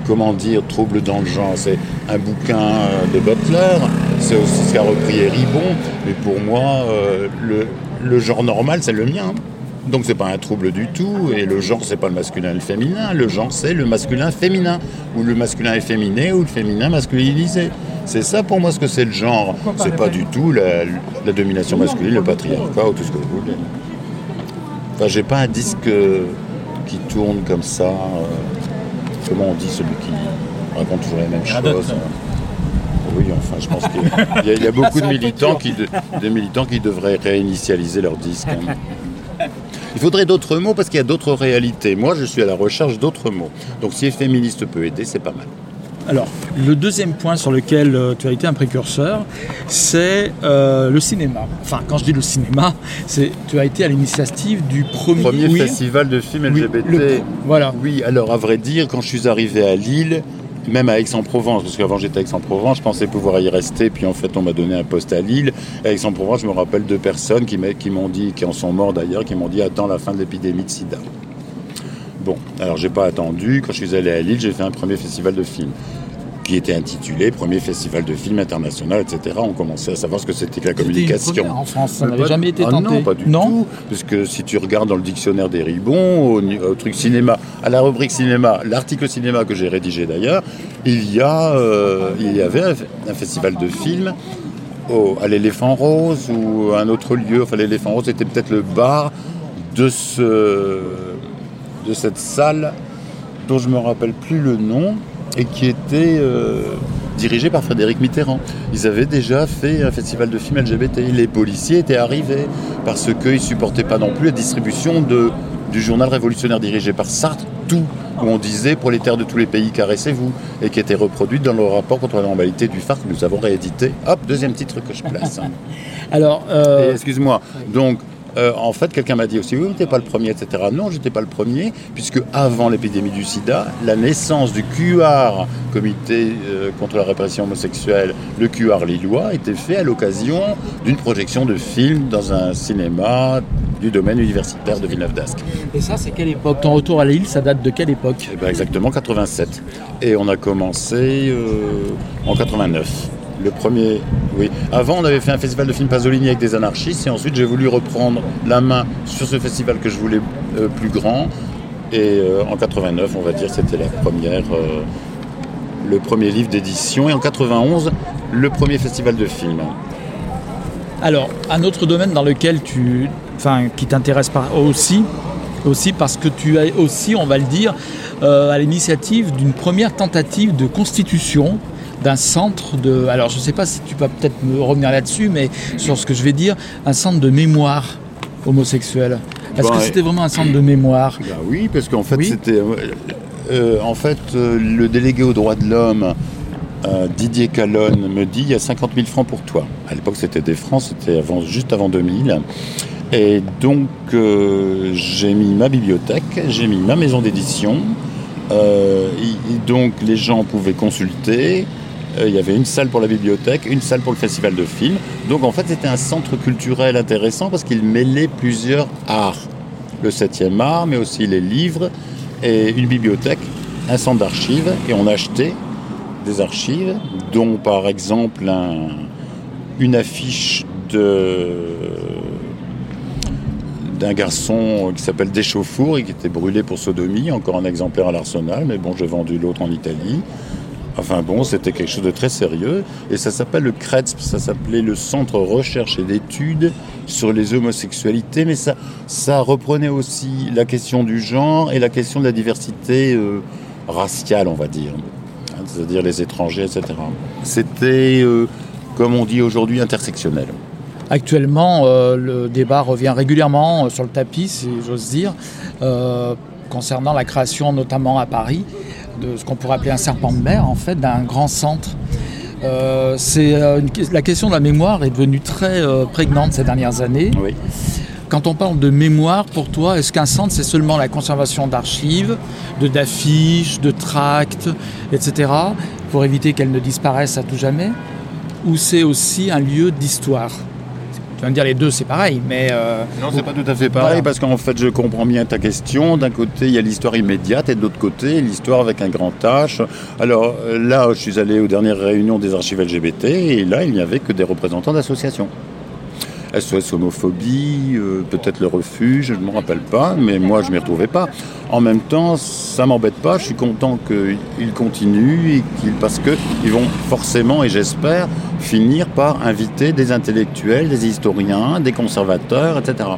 comment dire, troubles dans le genre. C'est un bouquin euh, de Butler, c'est aussi ce qu'a repris Ribon, mais pour moi, euh, le, le genre normal, c'est le mien. Donc c'est pas un trouble du tout, et le genre c'est pas le masculin et le féminin, le genre c'est le masculin féminin, ou le masculin efféminé, ou le féminin masculinisé. C'est ça pour moi ce que c'est le genre. C'est pas du tout la, la domination masculine, le patriarcat ou tout ce que vous voulez. Enfin, j'ai pas un disque euh, qui tourne comme ça. euh, comment on dit celui qui raconte toujours les mêmes choses Oui, enfin, je pense qu'il y, a- il y a beaucoup de militants qui, de, de militants qui devraient réinitialiser leur disque. hein. Il faudrait d'autres mots parce qu'il y a d'autres réalités. Moi, je suis à la recherche d'autres mots. Donc, si les féministes peut aider, c'est pas mal. Alors, le deuxième point sur lequel euh, tu as été un précurseur, c'est euh, le cinéma. Enfin, quand je dis le cinéma, c'est tu as été à l'initiative du premier, Premier oui, festival de films Oui, LGBT. le- voilà. Oui, alors à vrai dire, quand je suis arrivé à Lille, même à Aix-en-Provence, parce qu'avant j'étais à Aix-en-Provence, je pensais pouvoir y rester, puis en fait on m'a donné un poste à Lille. À Aix-en-Provence, je me rappelle deux personnes qui m'ont dit, qui en sont morts d'ailleurs, qui m'ont dit attends la fin de l'épidémie de sida. Bon, alors j'ai pas attendu. Quand je suis allé à Lille, j'ai fait un premier festival de films qui était intitulé Premier festival de films international, etc. On commençait à savoir ce que c'était que la communication. en France, ça n'avait jamais été Ah tenté. Non, pas du Non tout. Parce que si tu regardes dans le dictionnaire des Ribons, au, truc cinéma, à la rubrique cinéma, l'article cinéma que j'ai rédigé d'ailleurs, il y a, euh, il y avait un, un festival de films au- à l'éléphant rose ou à un autre lieu. Enfin, l'éléphant rose était peut-être le bar de ce, de cette salle dont je me rappelle plus le nom et qui était euh, dirigée par Frédéric Mitterrand. Ils avaient déjà fait un festival de films LGBT. Les policiers étaient arrivés parce qu'ils ne supportaient pas non plus la distribution de, du journal révolutionnaire dirigé par Sartre, tout, où on disait prolétaires de tous les pays, caressez-vous, et qui était reproduite dans le rapport contre la normalité du phare que nous avons réédité. Hop, deuxième titre que je place. Alors, euh, Excuse-moi. Donc, euh, en fait, quelqu'un m'a dit aussi, oui, t'es pas le premier, etc. Non, j'étais pas le premier, puisque avant l'épidémie du sida, la naissance du QR, Comité euh, contre la répression homosexuelle, le QR lillois, était fait à l'occasion d'une projection de film dans un cinéma du domaine universitaire de Villeneuve d'Ascq. et ça, c'est quelle époque? Ton retour à Lille, ça date de quelle époque? Eh ben, exactement 87. Et on a commencé euh, en 89. Le premier, oui. Avant, on avait fait un festival de films Pasolini avec des anarchistes, et ensuite j'ai voulu reprendre la main sur ce festival que je voulais euh, plus grand. Et euh, en 89, on va dire, c'était la première, euh, le premier livre d'édition. Et en 91, le premier festival de films. Alors, un autre domaine dans lequel tu, enfin, qui t'intéresse aussi, aussi parce que tu as aussi, on va le dire, à l'initiative d'une première tentative de constitution d'un centre de. Alors, je ne sais pas si tu vas peut-être me revenir là-dessus, mais sur ce que je vais dire, un centre de mémoire homosexuelle. Est-ce Bah, que c'était vraiment un centre de mémoire? Bah oui, parce qu'en fait, Oui. c'était. euh, euh, en fait, euh, le délégué aux droits de l'homme, euh, Didier Calonne, me dit il y a 50 000 francs pour toi. À l'époque, c'était des francs, c'était avant, juste avant 2000. Et donc, j'ai mis ma bibliothèque, j'ai mis ma maison d'édition. Donc, les gens pouvaient consulter. Euh, Il y avait une salle pour la bibliothèque, une salle pour le festival de films. Donc, en fait, c'était un centre culturel intéressant parce qu'il mêlait plusieurs arts le 7e art, mais aussi les livres, et une bibliothèque, un centre d'archives, et on achetait des archives, dont par exemple un- une affiche de d'un garçon qui s'appelle Deschauffour et qui était brûlé pour sodomie, encore un exemplaire à l'arsenal, mais bon, j'ai vendu l'autre en Italie. Enfin bon, c'était quelque chose de très sérieux. Et ça s'appelle le CRETSP, ça s'appelait le Centre Recherche et d'études sur les homosexualités, mais ça, ça reprenait aussi la question du genre et la question de la diversité euh, raciale, on va dire. Hein, C'est-à-dire les étrangers, etc. C'était, euh, comme on dit aujourd'hui, intersectionnel. Actuellement, euh, le débat revient régulièrement sur le tapis, si j'ose dire, concernant la création, notamment à Paris, de ce qu'on pourrait appeler un serpent de mer, en fait, d'un grand centre. Euh, c'est euh, une la question de la mémoire est devenue très euh, prégnante ces dernières années. Oui. Quand on parle de mémoire, pour toi, est-ce qu'un centre, c'est seulement la conservation d'archives, de d'affiches, de tracts, etc., pour éviter qu'elles ne disparaissent à tout jamais? Ou c'est aussi un lieu d'histoire? Tu vas me dire les deux, c'est pareil, mais... euh, Non, c'est pas tout à fait pareil Voilà. parce qu'en fait, je comprends bien ta question. D'un côté, il y a l'histoire immédiate et de l'autre côté, l'histoire avec un grand H. Alors euh, là, je suis allé aux dernières réunions des archives LGBT et là, il n'y avait que des représentants d'associations. SOS homophobie, euh, peut-être le refuge, je ne me rappelle pas, mais moi je m'y retrouvais pas. En même temps, ça m'embête pas, je suis content qu'ils continuent et qu'ils, parce qu'ils vont forcément, et j'espère, finir par inviter des intellectuels, des historiens, des conservateurs, etc.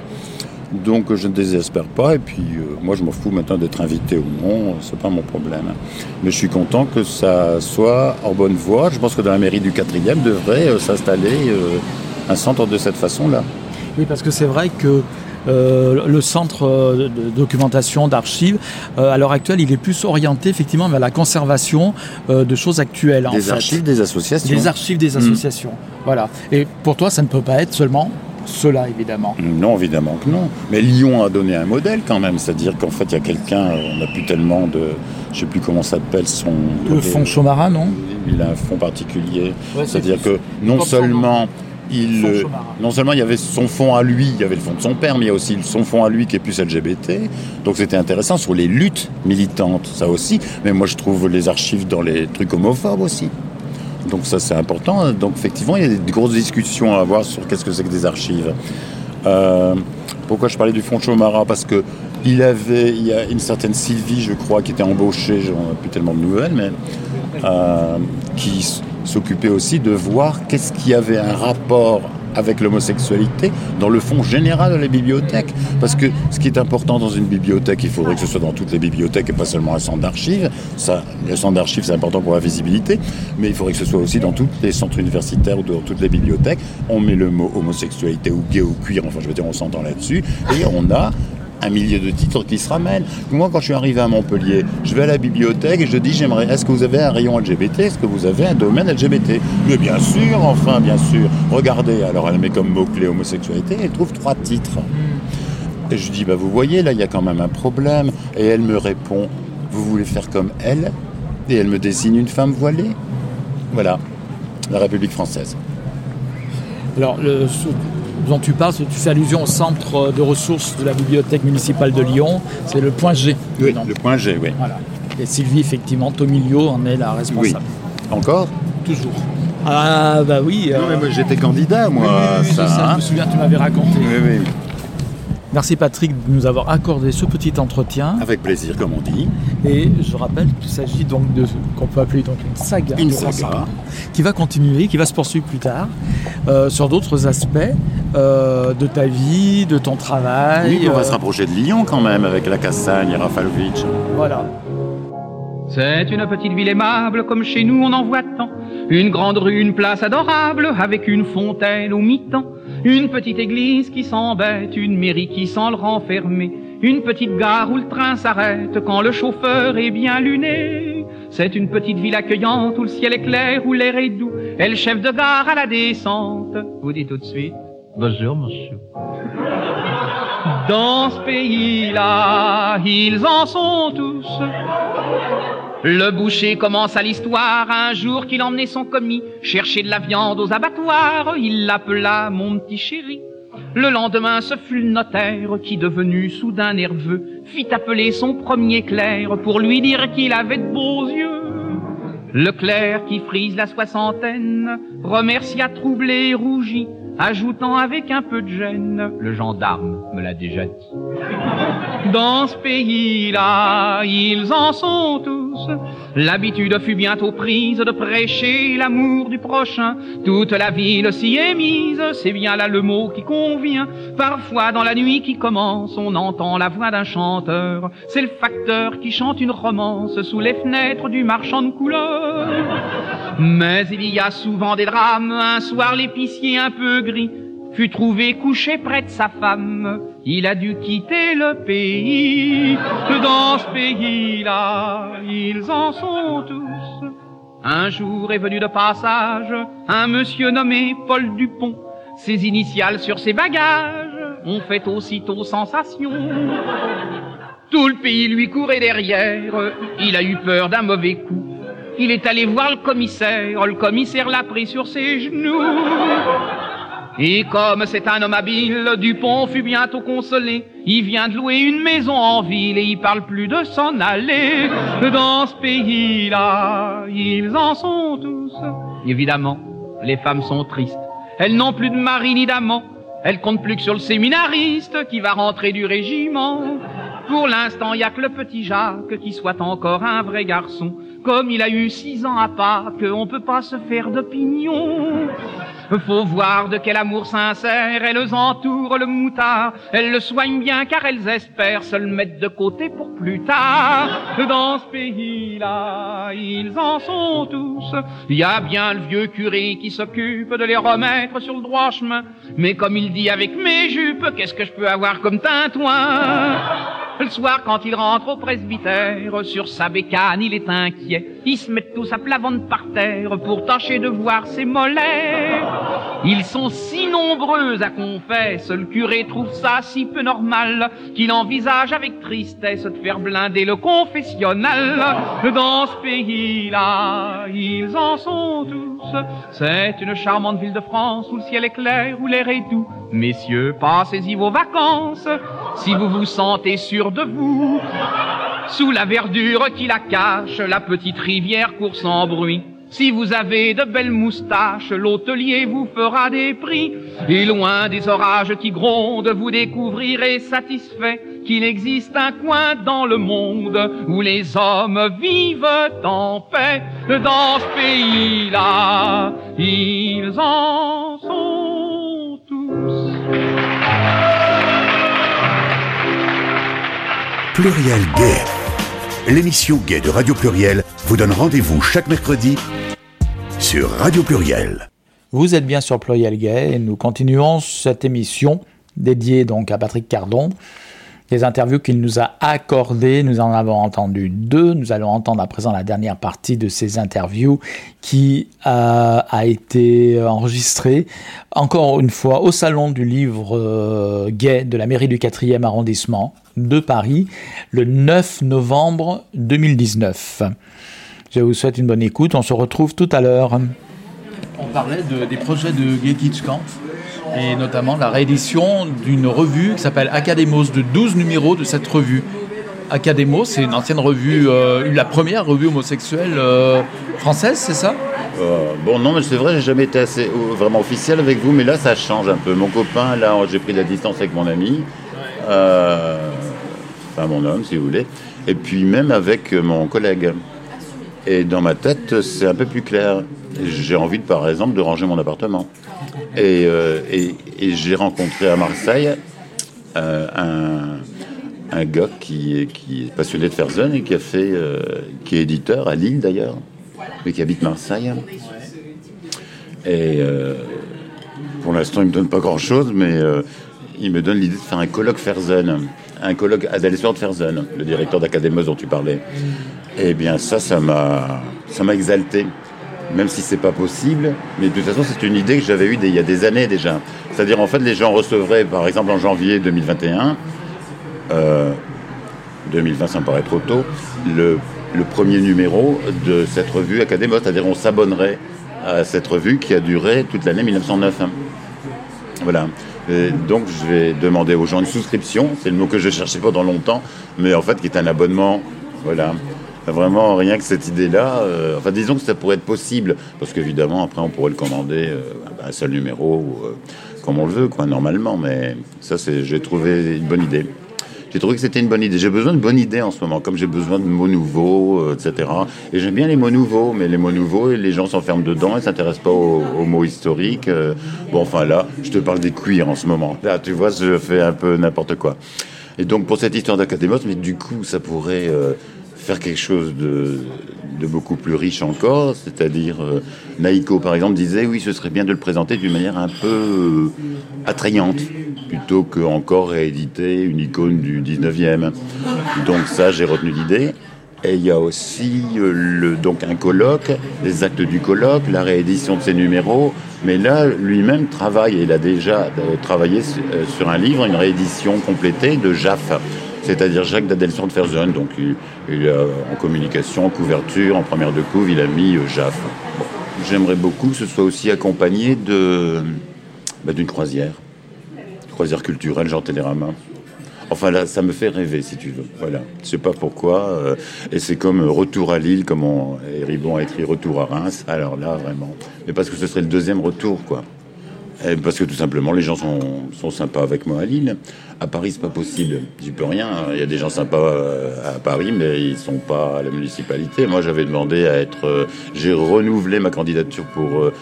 Donc je ne désespère pas, et puis euh, moi je m'en fous maintenant d'être invité ou non, c'est pas mon problème. Mais je suis content que ça soit en bonne voie. Je pense que dans la mairie du 4e devrait euh, s'installer un centre de cette façon-là. Oui, parce que c'est vrai que euh, le centre euh, de documentation, d'archives, euh, à l'heure actuelle, il est plus orienté effectivement vers la conservation euh, de choses actuelles. en Des fait. archives, des associations. Des archives des Mm. associations. Voilà. Et pour toi, ça ne peut pas être seulement cela, évidemment. Non, évidemment que non. Mais Lyon a donné un modèle quand même. C'est-à-dire qu'en fait, il y a quelqu'un, on n'a plus tellement de. Je sais plus comment s'appelle son. Le fond Chaumarin, non? Il a un fond particulier. Ouais, C'est-à-dire que non seulement. Il, euh, non seulement il y avait son fond à lui, il y avait le fond de son père, mais il y a aussi son fond à lui qui est plus LGBT. Donc c'était intéressant sur les luttes militantes, ça aussi. Mais moi je trouve les archives dans les trucs homophobes aussi. Donc ça c'est important. Donc effectivement il y a des grosses discussions à avoir sur qu'est-ce que c'est que des archives. Euh, pourquoi je parlais du fond Chomara Parce que il avait, il y a une certaine Sylvie, je crois, qui était embauchée, j'en ai plus tellement de nouvelles, mais euh, qui s- s'occupait aussi de voir qu'est-ce qui avait un rapport avec l'homosexualité dans le fond général de la bibliothèque. Parce que ce qui est important dans une bibliothèque, il faudrait que ce soit dans toutes les bibliothèques et pas seulement un centre d'archives. Ça, le centre d'archives, c'est important pour la visibilité, mais il faudrait que ce soit aussi dans tous les centres universitaires ou dans toutes les bibliothèques. On met le mot homosexualité ou gay ou queer, enfin je veux dire, on s'entend là-dessus, et on a un millier de titres qui se ramènent. Moi, quand je suis arrivé à Montpellier, je vais à la bibliothèque et je dis j'aimerais, est-ce que vous avez un rayon LGBT Est-ce que vous avez un domaine LGBT Mais bien sûr, enfin, bien sûr. Regardez, alors elle met comme mot-clé homosexualité, elle trouve trois titres. Et je dis, bah, vous voyez, là, il y a quand même un problème. Et elle me répond, vous voulez faire comme elle? Et elle me dessine une femme voilée Voilà, la République française. Alors, le, dont tu parles, tu fais allusion au centre de ressources de la bibliothèque municipale de Lyon. C'est le point G. Oui, Donc, le point G, oui. Voilà. Et Sylvie, effectivement, Tomilio en est la Oui. responsable. Encore? Toujours. Ah, bah oui. Non, mais moi, j'étais candidat, moi, oui, ça, je sais, hein. je me souviens, tu m'avais raconté. Oui, oui, Merci Patrick de nous avoir accordé ce petit entretien. avec plaisir, comme on dit. Et je rappelle qu'il s'agit donc de ce qu'on peut appeler donc une saga, Une saga. Qui va continuer, qui va se poursuivre plus tard euh, sur d'autres aspects euh, de ta vie, de ton travail. Oui, on va euh, se rapprocher de Lyon quand même avec la Cassagne et Rafalovic. Voilà. C'est une petite ville aimable, comme chez nous on en voit tant. Une grande rue, une place adorable, avec une fontaine au mi-temps. Une petite église qui s'embête, une mairie qui sent le renfermer. Une petite gare où le train s'arrête quand le chauffeur est bien luné. C'est une petite ville accueillante où le ciel est clair, où l'air est doux. Et le chef de gare à la descente vous dit tout de suite Bonjour monsieur. Dans ce pays-là, ils en sont tous. Le boucher commence à l'histoire un jour qu'il emmenait son commis chercher de la viande aux abattoirs. Il l'appela mon petit chéri. Le lendemain, ce fut le notaire qui, devenu soudain nerveux, fit appeler son premier clerc pour lui dire qu'il avait de beaux yeux. Le clerc qui frise la soixantaine remercia troublé et rougi, ajoutant avec un peu de gêne, le gendarme me l'a déjà dit. Dans ce pays-là, ils en sont tous. L'habitude fut bientôt prise de prêcher l'amour du prochain. Toute la ville s'y est mise, c'est bien là le mot qui convient. Parfois, dans la nuit qui commence, on entend la voix d'un chanteur. C'est le facteur qui chante une romance sous les fenêtres du marchand de couleurs. Mais il y a souvent des drames. Un soir, l'épicier un peu gris fut trouvé couché près de sa femme. Il a dû quitter le pays. Dans ce pays-là, ils en sont tous. Un jour est venu de passage un monsieur nommé Paul Dupont. Ses initiales sur ses bagages ont fait aussitôt sensation. Tout le pays lui courait derrière. Il a eu peur d'un mauvais coup. Il est allé voir le commissaire. Le commissaire l'a pris sur ses genoux. Et comme c'est un homme habile, Dupont fut bientôt consolé. Il vient de louer une maison en ville et il parle plus de s'en aller. Dans ce pays-là, ils en sont tous. Évidemment, les femmes sont tristes. Elles n'ont plus de mari ni d'amant. Elles comptent plus que sur le séminariste qui va rentrer du régiment. Pour l'instant, il y a que le petit Jacques qui soit encore un vrai garçon. Comme il a eu six ans à Pâques, on peut pas se faire d'opinion. Faut voir de quel amour sincère elles entourent le moutard. Elles le soignent bien car elles espèrent se le mettre de côté pour plus tard. Dans ce pays-là, ils en sont tous. Il y a bien le vieux curé qui s'occupe de les remettre sur le droit chemin. Mais comme il dit avec mes jupes, qu'est-ce que je peux avoir comme tintouin? Le soir, quand il rentre au presbytère, sur sa bécane, il est inquiet. Ils se mettent tous à plat par terre pour tâcher de voir ses mollets. Ils sont si nombreux à confesse, le curé trouve ça si peu normal qu'il envisage avec tristesse de faire blinder le confessionnal. Dans ce pays-là, ils en sont tous. C'est une charmante ville de France où le ciel est clair, où l'air est doux. Messieurs, passez-y vos vacances si vous vous sentez sûr de vous. Sous la verdure qui la cache, la petite rivière court sans bruit. Si vous avez de belles moustaches, l'hôtelier vous fera des prix. Et loin des orages qui grondent, vous découvrirez satisfait qu'il existe un coin dans le monde où les hommes vivent en paix. Dans ce pays-là, ils en sont tous. Pluriel Gay. L'émission Gay de Radio Pluriel vous donne rendez-vous chaque mercredi sur Radio Pluriel. Vous êtes bien sur Pluriel Gay et nous continuons cette émission dédiée donc à Patrick Cardon. Des interviews qu'il nous a accordées, nous en avons entendu deux. Nous allons entendre à présent la dernière partie de ces interviews qui euh, a été enregistrée encore une fois au salon du livre euh, gay de la mairie du 4e arrondissement de Paris le 9 novembre 2019. Je vous souhaite une bonne écoute. On se retrouve tout à l'heure. On parlait de- des projets de Gay Kids Camp et notamment la réédition d'une revue qui s'appelle Academos, de 12 numéros de cette revue. Academos, c'est une ancienne revue, euh, la première revue homosexuelle euh, française, c'est ça? Euh, bon, non, mais c'est vrai, j'ai jamais été assez vraiment officiel avec vous, mais là, ça change un peu. Mon copain, là, j'ai pris de la distance avec mon ami, enfin mon homme, si vous voulez, et puis même avec mon collègue. Et dans ma tête, c'est un peu plus clair. J'ai envie, de, par exemple, de ranger mon appartement. Et, euh, j'ai rencontré à Marseille euh, un, un gars qui est, passionné de Ferzen et qui a fait, euh, qui est éditeur à Lille d'ailleurs, mais qui habite Marseille. Et pour l'instant, il me donne pas grand-chose, mais il me donne l'idée de faire un colloque Ferzen, un colloque Adalescent de Ferzen, le directeur d'Académos dont tu parlais. Eh bien, ça, ça m'a, exalté. Même si c'est pas possible, mais de toute façon, c'est une idée que j'avais eue il y a des années déjà. C'est-à-dire, en fait, les gens recevraient, par exemple, en janvier 2021, euh, 2020, ça me paraît trop tôt, le, premier numéro de cette revue Académos. C'est-à-dire, on s'abonnerait à cette revue qui a duré toute l'année 1909. hein. Voilà. Et donc, je vais demander aux gens une souscription. C'est le mot que je cherchais pendant longtemps, mais en fait, qui est un abonnement. Voilà. Vraiment, rien que cette idée-là. euh, enfin, disons que ça pourrait être possible, parce qu'évidemment, après, on pourrait le commander euh, un seul numéro, euh, comme on le veut, quoi, normalement. Mais ça, c'est, j'ai trouvé une bonne idée. J'ai trouvé que c'était une bonne idée. J'ai besoin de bonnes idées en ce moment, comme j'ai besoin de mots nouveaux, etc. Et j'aime bien les mots nouveaux, mais les mots nouveaux, les gens s'enferment dedans et s'intéressent pas aux, mots historiques. bon, enfin là, je te parle des cuirs en ce moment. Là, tu vois, je fais un peu n'importe quoi. Et donc pour cette histoire d'Académos, mais du coup, ça pourrait faire quelque chose de, beaucoup plus riche encore. C'est-à-dire, euh, Naïko, par exemple, disait, oui, ce serait bien de le présenter d'une manière un peu euh, attrayante, plutôt que encore rééditer une icône du 19e. Donc ça, j'ai retenu l'idée. Et il y a aussi euh, le, donc un colloque, les actes du colloque, la réédition de ces numéros. Mais là, lui-même travaille, il a déjà travaillé su- sur un livre, une réédition complétée de Jaff, c'est-à-dire Jacques d'Adelson de Ferzen. Donc il, il a, en communication, en couverture, en première de couve, il a mis euh. J'aimerais beaucoup que ce soit aussi accompagné de, bah, d'une croisière, croisière culturelle, genre Télérama. Enfin là, ça me fait rêver, si tu veux. Voilà. Je sais pas pourquoi. euh, et c'est comme euh, Retour à Lille, comme on, Ribon a écrit Retour à Reims. Alors là, vraiment. Mais parce que ce serait le deuxième retour, quoi. Et parce que tout simplement, les gens sont, sont sympas avec moi à Lille. À Paris, c'est pas possible. J'y peux rien. Il y a des gens sympas euh, à Paris, mais ils sont pas à la municipalité. Moi, j'avais demandé à être. euh, J'ai renouvelé ma candidature pour euh,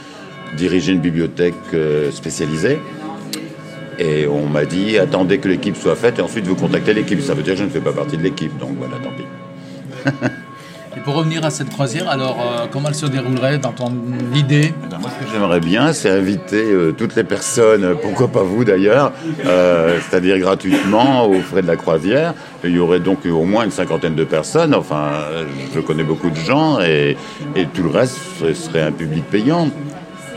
diriger une bibliothèque spécialisée. Et on m'a dit, attendez que l'équipe soit faite et ensuite vous contactez l'équipe. Ça veut dire que je ne fais pas partie de l'équipe, donc voilà, tant pis. Pour revenir à cette croisière, alors euh, comment elle se déroulerait dans ton idée Eh ben, moi, ce que j'aimerais bien, c'est inviter euh, toutes les personnes, euh, pourquoi pas vous d'ailleurs, c'est-à-dire gratuitement aux frais de la croisière. Il y aurait donc au moins une cinquantaine de personnes. Enfin, je connais beaucoup de gens et, tout le reste serait un public payant.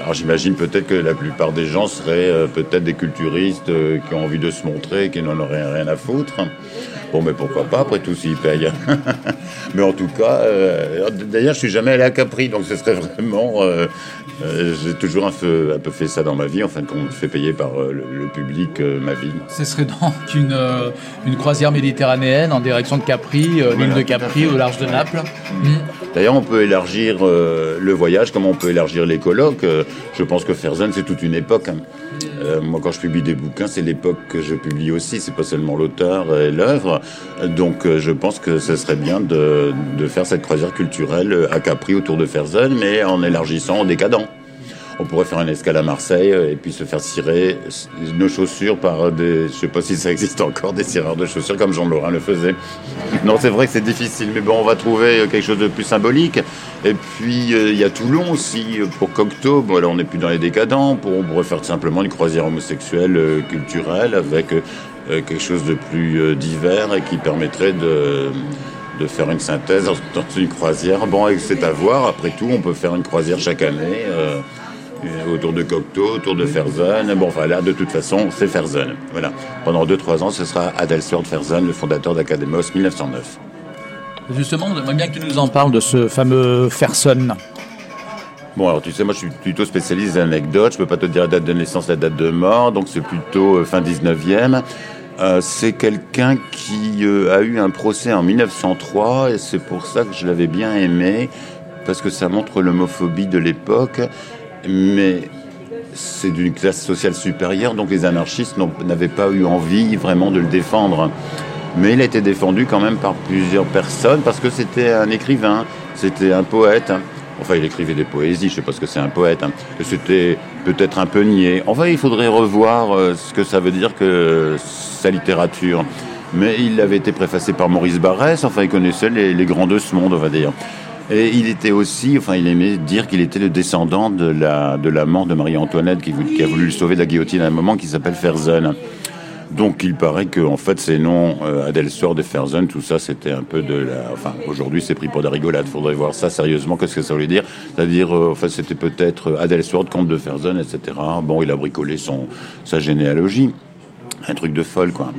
Alors j'imagine peut-être que la plupart des gens seraient peut-être des culturistes qui ont envie de se montrer, qui n'en auraient rien à foutre. Bon, mais pourquoi pas, après tout, s'ils payent. mais en tout cas, euh, d'ailleurs, je suis jamais allé à Capri, donc ce serait vraiment... euh, euh, J'ai toujours un peu, un peu fait ça dans ma vie, en fin de compte, fait payer par le, le public ma vie. Ce serait donc une, une croisière méditerranéenne en direction de Capri, l'île de Capri au large de Naples. Hmm. D'ailleurs, on peut élargir le voyage comme on peut élargir les colloques. Je pense que Ferzen, c'est toute une époque. hein. Euh, moi, quand je publie des bouquins, c'est l'époque que je publie aussi. C'est pas seulement l'auteur et l'œuvre. Donc, euh, je pense que ce serait bien de, faire cette croisière culturelle à Capri autour de Ferzen, mais en élargissant, en décadent. On pourrait faire une escale à Marseille euh, et puis se faire cirer nos chaussures par des, je sais pas si ça existe encore, des cireurs de chaussures comme Jean Lorrain le faisait. Non, c'est vrai que c'est difficile, mais bon, on va trouver euh, quelque chose de plus symbolique. Et puis, euh, il y a Toulon aussi pour Cocteau. Bon, là, on n'est plus dans les décadents. Pour, on pourrait faire simplement une croisière homosexuelle culturelle avec quelque chose de plus divers et qui permettrait de faire une synthèse dans une croisière. Bon, c'est à voir. Après tout, on peut faire une croisière chaque année. Autour de Cocteau, autour de Ferzen. Bon, enfin là, de toute façon, c'est Ferzen. Voilà. Pendant 2-3 ans, ce sera Adelswerd Ferzen, le fondateur d'Academos 1909. Justement, on aimerait bien que tu nous en parles de ce fameux Ferson. Bon, alors tu sais, moi je suis plutôt spécialiste des anecdotes. Je peux pas te dire la date de naissance, la date de mort, donc c'est plutôt euh, fin 19e. Euh, c'est quelqu'un qui euh, a eu un procès en 1903 et c'est pour ça que je l'avais bien aimé parce que ça montre l'homophobie de l'époque, mais c'est d'une classe sociale supérieure, donc les anarchistes n'avaient pas eu envie vraiment de le défendre. Mais il a été défendu quand même par plusieurs personnes parce que c'était un écrivain, c'était un poète. hein. Enfin, il écrivait des poésies, je sais pas ce que c'est un poète. hein. C'était peut-être un peu niais. Enfin, il faudrait revoir euh, ce que ça veut dire que sa littérature. Mais il avait été préfacé par Maurice Barrès, enfin, il connaissait les, les grands de ce monde, on va dire. Et il était aussi, enfin, il aimait dire qu'il était le descendant de la de l'amant de Marie-Antoinette qui, a voulu le sauver de la guillotine à un moment, qui s'appelle Ferzen. Donc il paraît que en fait ces noms euh, Adelswerd et Ferzen, tout ça c'était un peu de la. Enfin aujourd'hui c'est pris pour des rigolades. Faudrait voir ça sérieusement. Qu'est-ce que ça voulait dire? C'est-à-dire euh, enfin c'était peut-être Adelswerd, comte de Ferzen, etc. Bon il a bricolé son sa généalogie, un truc de folle quoi.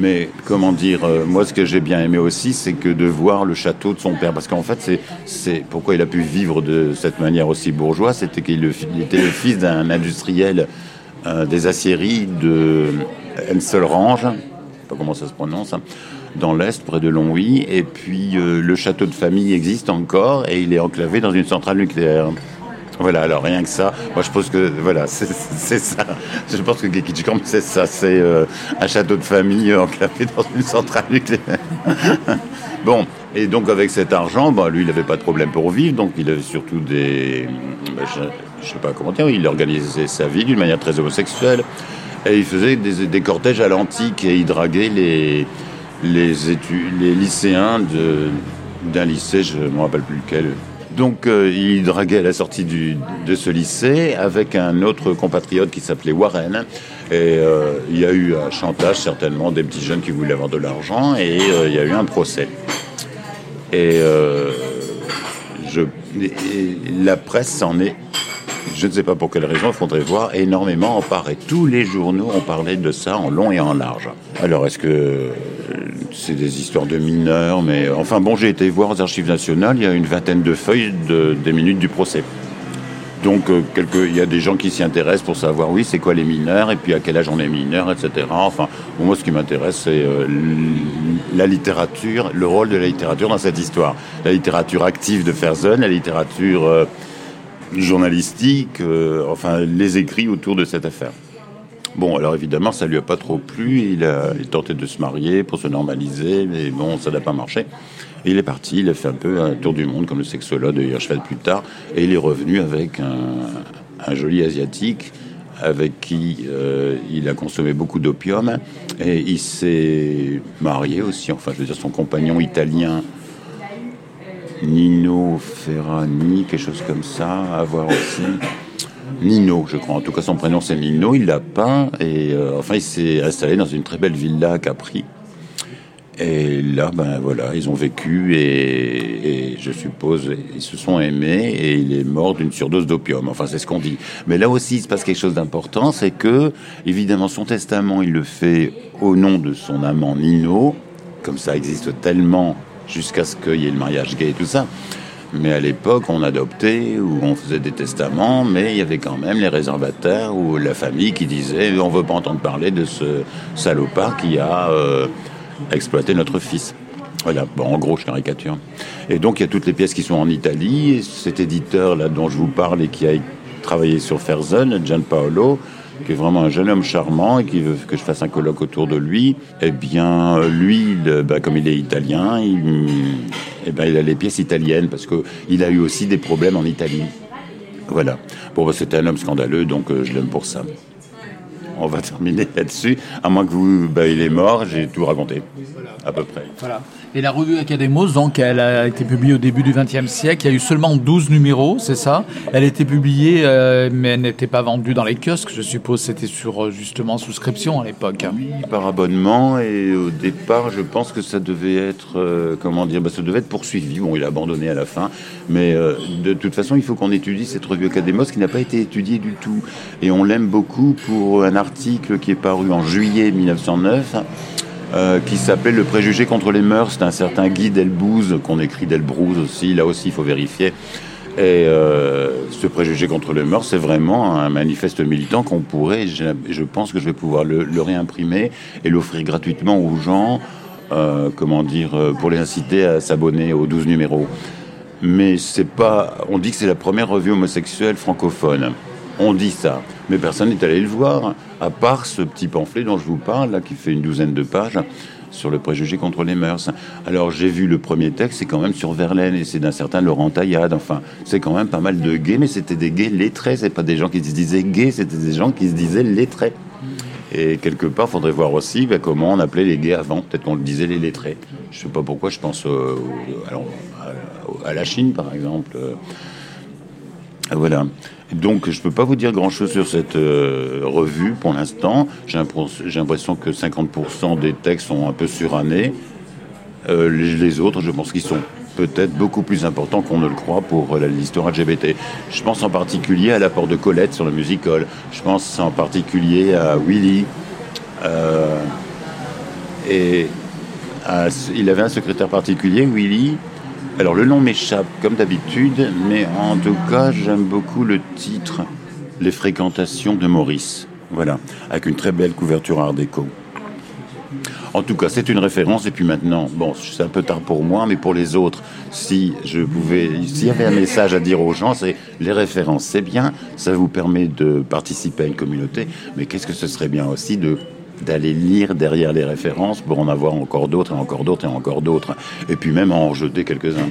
Mais comment dire, euh, moi ce que j'ai bien aimé aussi, c'est que de voir le château de son père, parce qu'en fait c'est pourquoi il a pu vivre de cette manière aussi bourgeois, c'était qu'il était le fils d'un industriel euh, des aciéries de Enselrange, je sais pas comment ça se prononce, hein, dans l'Est, près de Longwy. Et puis euh, le château de famille existe encore et il est enclavé dans une centrale nucléaire. Voilà, alors rien que ça, moi je pense que voilà, c'est ça. Je pense que Gekichamp, c'est ça, c'est euh, un château de famille enclavé dans une centrale nucléaire. bon, et donc avec cet argent, bah, lui il n'avait pas de problème pour vivre, donc il avait surtout des. bah, je, je sais pas comment dire, il organisait sa vie d'une manière très homosexuelle. Et il faisait des, cortèges à l'antique et il draguait les, les, les lycéens d'un lycée, je ne me rappelle plus lequel. Donc euh, il draguait à la sortie de ce lycée avec un autre compatriote qui s'appelait Warren. Et euh, il y a eu un chantage certainement des petits jeunes qui voulaient avoir de l'argent et euh, il y a eu un procès. Et, je, et la presse s'en est je ne sais pas pour quelle raison, il faudrait voir, énormément emparé. Tous les journaux ont parlé de ça en long et en large. Alors, est-ce que euh, c'est des histoires de mineurs Mais enfin, bon, j'ai été voir aux archives nationales, il y a une vingtaine de feuilles de, des minutes du procès. Donc, euh, quelques- il y a des gens qui s'y intéressent pour savoir, oui, c'est quoi les mineurs, et puis à quel âge on est mineur, etc. Enfin, moi, ce qui m'intéresse, c'est euh, la littérature, le rôle de la littérature dans cette histoire. La littérature active de Ferzen, la littérature journalistique, euh, enfin, les écrits autour de cette affaire. Bon, alors évidemment, ça lui a pas trop plu. Il a, tentait de se marier pour se normaliser, mais bon, ça n'a pas marché. Il est parti, il a fait un peu un tour du monde, comme le sexologue de Hirschfeld plus tard, et il est revenu avec un, un joli asiatique avec qui euh, il a consommé beaucoup d'opium, et il s'est marié aussi, enfin, je veux dire, son compagnon italien Nino Ferrani, quelque chose comme ça, à voir aussi. Nino, je crois. En tout cas, son prénom c'est Nino. Il l'a peint et euh, enfin, il s'est installé dans une très belle villa à Capri. Et là, ben voilà, ils ont vécu et, et je suppose ils se sont aimés et il est mort d'une surdose d'opium. Enfin, c'est ce qu'on dit. Mais là aussi, il se passe quelque chose d'important, c'est que évidemment son testament, il le fait au nom de son amant Nino. Comme ça existe tellement jusqu'à ce qu'il y ait le mariage gay et tout ça. Mais à l'époque, on adoptait ou on faisait des testaments, mais il y avait quand même les réservataires ou la famille qui disait on veut pas entendre parler de ce salopard qui a euh, exploité notre fils. Voilà, bon, en gros, je caricature. Et donc, il y a toutes les pièces qui sont en Italie. Et cet éditeur là dont je vous parle et qui a travaillé sur Ferzen, Gianpaolo, qui est vraiment un jeune homme charmant et qui veut que je fasse un colloque autour de lui, eh bien, lui, il, bah, comme il est italien, il, eh ben, il a les pièces italiennes parce qu'il a eu aussi des problèmes en Italie. Voilà. Bon, bah, c'était un homme scandaleux, donc euh, je l'aime pour ça. On va terminer là-dessus, à moins que vous, bah, il est mort, j'ai tout raconté, à peu près. Voilà. Et la revue Academos, donc, elle a été publiée au début du XXe siècle. Il y a eu seulement 12 numéros, c'est ça? Elle a été publiée, euh, mais elle n'était pas vendue dans les kiosques. Je suppose c'était sur euh, justement souscription à l'époque. Oui, par abonnement. Et au départ, je pense que ça devait être, euh, comment dire, bah, ça devait être poursuivi. Bon, il a abandonné à la fin. Mais de toute façon, il faut qu'on étudie cette revue Academos qui n'a pas été étudiée du tout. Et on l'aime beaucoup pour un article qui est paru en juillet 1909 euh, qui s'appelle Le préjugé contre les mœurs. C'est un certain Guy Delbouze, qu'on écrit Delbrouze aussi. Là aussi, il faut vérifier. Et euh, ce préjugé contre les mœurs, c'est vraiment un manifeste militant qu'on pourrait, je, pense que je vais pouvoir le, réimprimer et l'offrir gratuitement aux gens, euh, comment dire, pour les inciter à s'abonner aux 12 numéros. Mais c'est pas. On dit que c'est la première revue homosexuelle francophone. On dit ça, mais personne n'est allé le voir, à part ce petit pamphlet dont je vous parle, qui fait une douzaine de pages sur le préjugé contre les mœurs. Alors j'ai vu le premier texte, c'est quand même sur Verlaine et c'est d'un certain Laurent Taillade. Enfin, c'est quand même pas mal de gays, mais c'était des gays lettrés. C'est pas des gens qui se disaient gays, c'était des gens qui se disaient lettrés. Et quelque part, faudrait voir aussi ben, comment on appelait les gays avant. Peut-être qu'on le disait les lettrés. Je sais pas pourquoi. Je pense euh, à la Chine, par exemple. Euh, voilà. Donc, je ne peux pas vous dire grand-chose sur cette euh, revue pour l'instant. J'ai l'impr- j'ai l'impression que 50% des textes sont un peu surannés. Euh, les, autres, je pense qu'ils sont peut-être beaucoup plus importants qu'on ne le croit pour euh, l'histoire LGBT. Je pense en particulier à l'apport de Colette sur le musical. Je pense en particulier à Willy. Et il avait un secrétaire particulier, Willy. Alors le nom m'échappe comme d'habitude, mais en tout cas j'aime beaucoup le titre Les fréquentations de Maurice. Voilà, avec une très belle couverture art déco. En tout cas, c'est une référence. Et puis maintenant, bon, c'est un peu tard pour moi, mais pour les autres, si je pouvais, s'il y avait un message à dire aux gens, c'est les références, c'est bien, ça vous permet de participer à une communauté, mais qu'est-ce que ce serait bien aussi de d'aller lire derrière les références pour en avoir encore d'autres et encore d'autres et encore d'autres, et puis même en rejeter quelques-uns.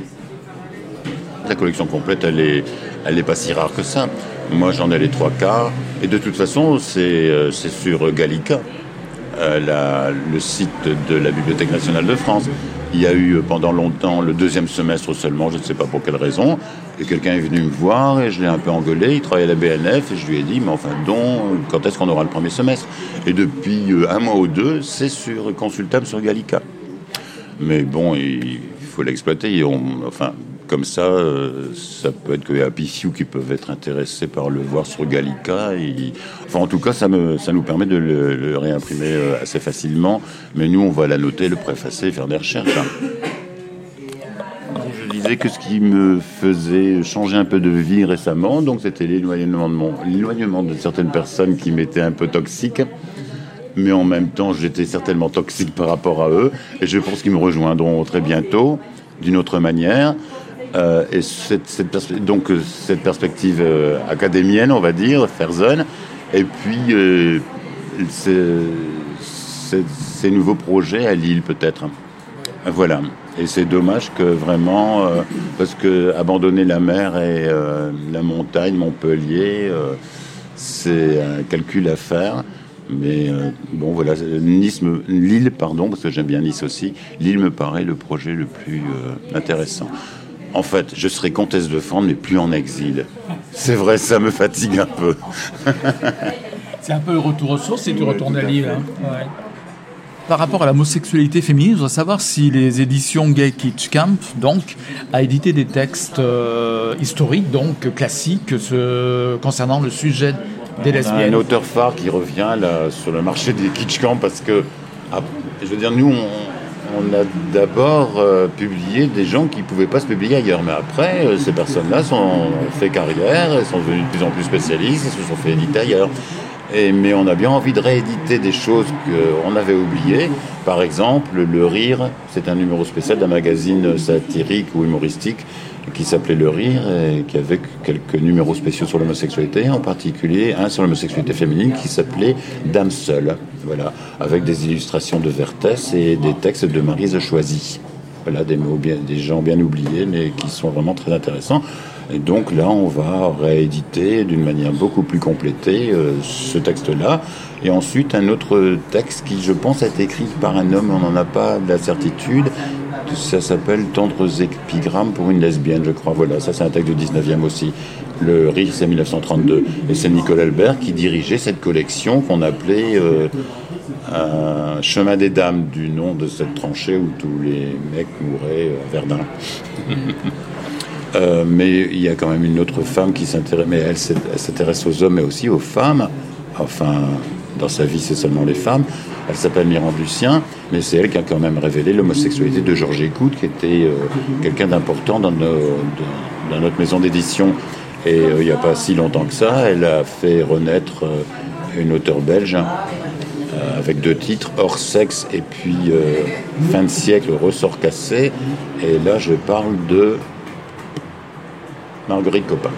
La collection complète, elle est, elle est pas si rare que ça. Moi, j'en ai les trois quarts, et de toute façon, c'est euh, sur Gallica euh, le site de la Bibliothèque nationale de France. Il y a eu euh, pendant longtemps le deuxième semestre seulement, je ne sais pas pour quelle raison, et quelqu'un est venu me voir et je l'ai un peu engueulé. Il travaillait à la BNF et je lui ai dit, mais enfin, donc, quand est-ce qu'on aura le premier semestre? Et depuis euh, un mois ou deux, c'est sur consultable sur Gallica. Mais bon, il faut l'exploiter. Enfin, comme ça, euh, ça peut être que les Happy Few qui peuvent être intéressés par le voir sur Gallica. Enfin, en tout cas, ça, me, ça nous permet de le, réimprimer euh, assez facilement. Mais nous, on va la noter, le préfacer faire des recherches. hein. Je disais que ce qui me faisait changer un peu de vie récemment, donc c'était l'éloignement de, mon, l'éloignement de certaines personnes qui m'étaient un peu toxiques mais en même temps, j'étais certainement toxique par rapport à eux, et je pense qu'ils me rejoindront très bientôt, d'une autre manière. Euh, et cette, donc euh, cette perspective euh, académienne, on va dire, Ferzen, et puis ces, nouveaux projets à Lille peut-être. Voilà. Et c'est dommage que vraiment, parce que abandonner la mer et la montagne, Montpellier, c'est un calcul à faire. Mais bon, voilà, Nice Lille, pardon, parce que j'aime bien Nice aussi. Lille me paraît le projet le plus intéressant. En fait, je serai comtesse de Flandre, mais plus en exil. C'est vrai, ça me fatigue un peu. C'est un peu le retour aux sources si tu retournes à Lille. hein. Ouais. Par rapport à la homosexualité féminine, je voudrais savoir si les éditions Gay Kitsch Camp donc, a édité des textes euh, historiques, donc classiques, ce- concernant le sujet des On a lesbiennes. un auteur phare qui revient là, sur le marché des kitsch camps parce que, ah, je veux dire, nous, on, on a d'abord euh, publié des gens qui ne pouvaient pas se publier ailleurs. Mais après, euh, ces personnes-là sont- ont fait carrière, elles sont devenues de plus en plus spécialistes, elles se sont fait éditer ailleurs. Mais on a bien envie de rééditer des choses qu'on avait oubliées. Par exemple, Le Rire, c'est un numéro spécial d'un magazine satirique ou humoristique qui s'appelait Le Rire et qui avait quelques numéros spéciaux sur l'homosexualité, en particulier un sur l'homosexualité féminine qui s'appelait Dame seule, voilà, avec des illustrations de Vertès et des textes de Marise Choisy. Voilà, des mots bien, des gens bien oubliés, mais qui sont vraiment très intéressants. Et donc là, on va rééditer d'une manière beaucoup plus complétée euh, ce texte-là. Et ensuite, un autre texte qui, je pense, a été écrit par un homme, on n'en a pas de la certitude. Ça s'appelle Tendres épigrammes pour une lesbienne, je crois. Voilà, ça c'est un texte du 19e aussi. Le Rire, c'est 1932. Et c'est Nicole Albert qui dirigeait cette collection qu'on appelait euh, un Chemin des Dames, du nom de cette tranchée où tous les mecs mouraient à Verdun. Euh, mais il y a quand même une autre femme qui s'intéresse, mais elle s'intéresse aux hommes et aussi aux femmes. Enfin, dans sa vie, c'est seulement les femmes. Elle s'appelle Mirande Lucien, mais c'est elle qui a quand même révélé l'homosexualité de Georges Écoute, qui était euh, quelqu'un d'important dans, notre maison d'édition. Et euh, il n'y a pas si longtemps que ça, elle a fait renaître euh, une auteure belge avec deux titres, Hors sexe et puis Fin de siècle, Ressort cassé. Et là, je parle de Marguerite Copin.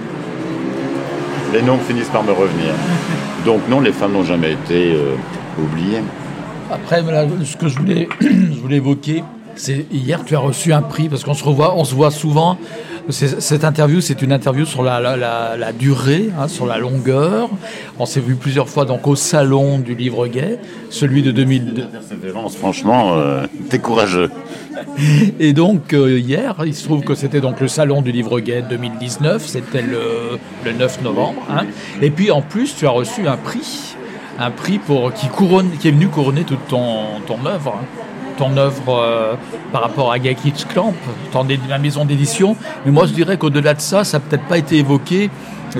Les noms finissent par me revenir. Donc non, les femmes n'ont jamais été euh, oubliées. Après, voilà, ce que je voulais, évoquer, hier tu as reçu un prix parce qu'on se revoit, on se voit souvent. Cette interview, c'est une interview sur la, la- la- la durée, hein, sur la longueur. On s'est vu plusieurs fois donc au salon du livre gay, celui de 2002. Persévérance, franchement, euh, t'es courageux. Et donc euh, hier, il se trouve que c'était donc le salon du livre gay 2019, c'était le, le 9 novembre. hein. Et puis en plus, tu as reçu un prix, un prix pour qui couronne, qui est venu couronner toute ton ton œuvre, hein. Ton œuvre euh, par rapport à Gay Kids Clamp, dé- la maison d'édition. Mais moi, je dirais qu'au-delà de ça, ça n'a peut-être pas été évoqué.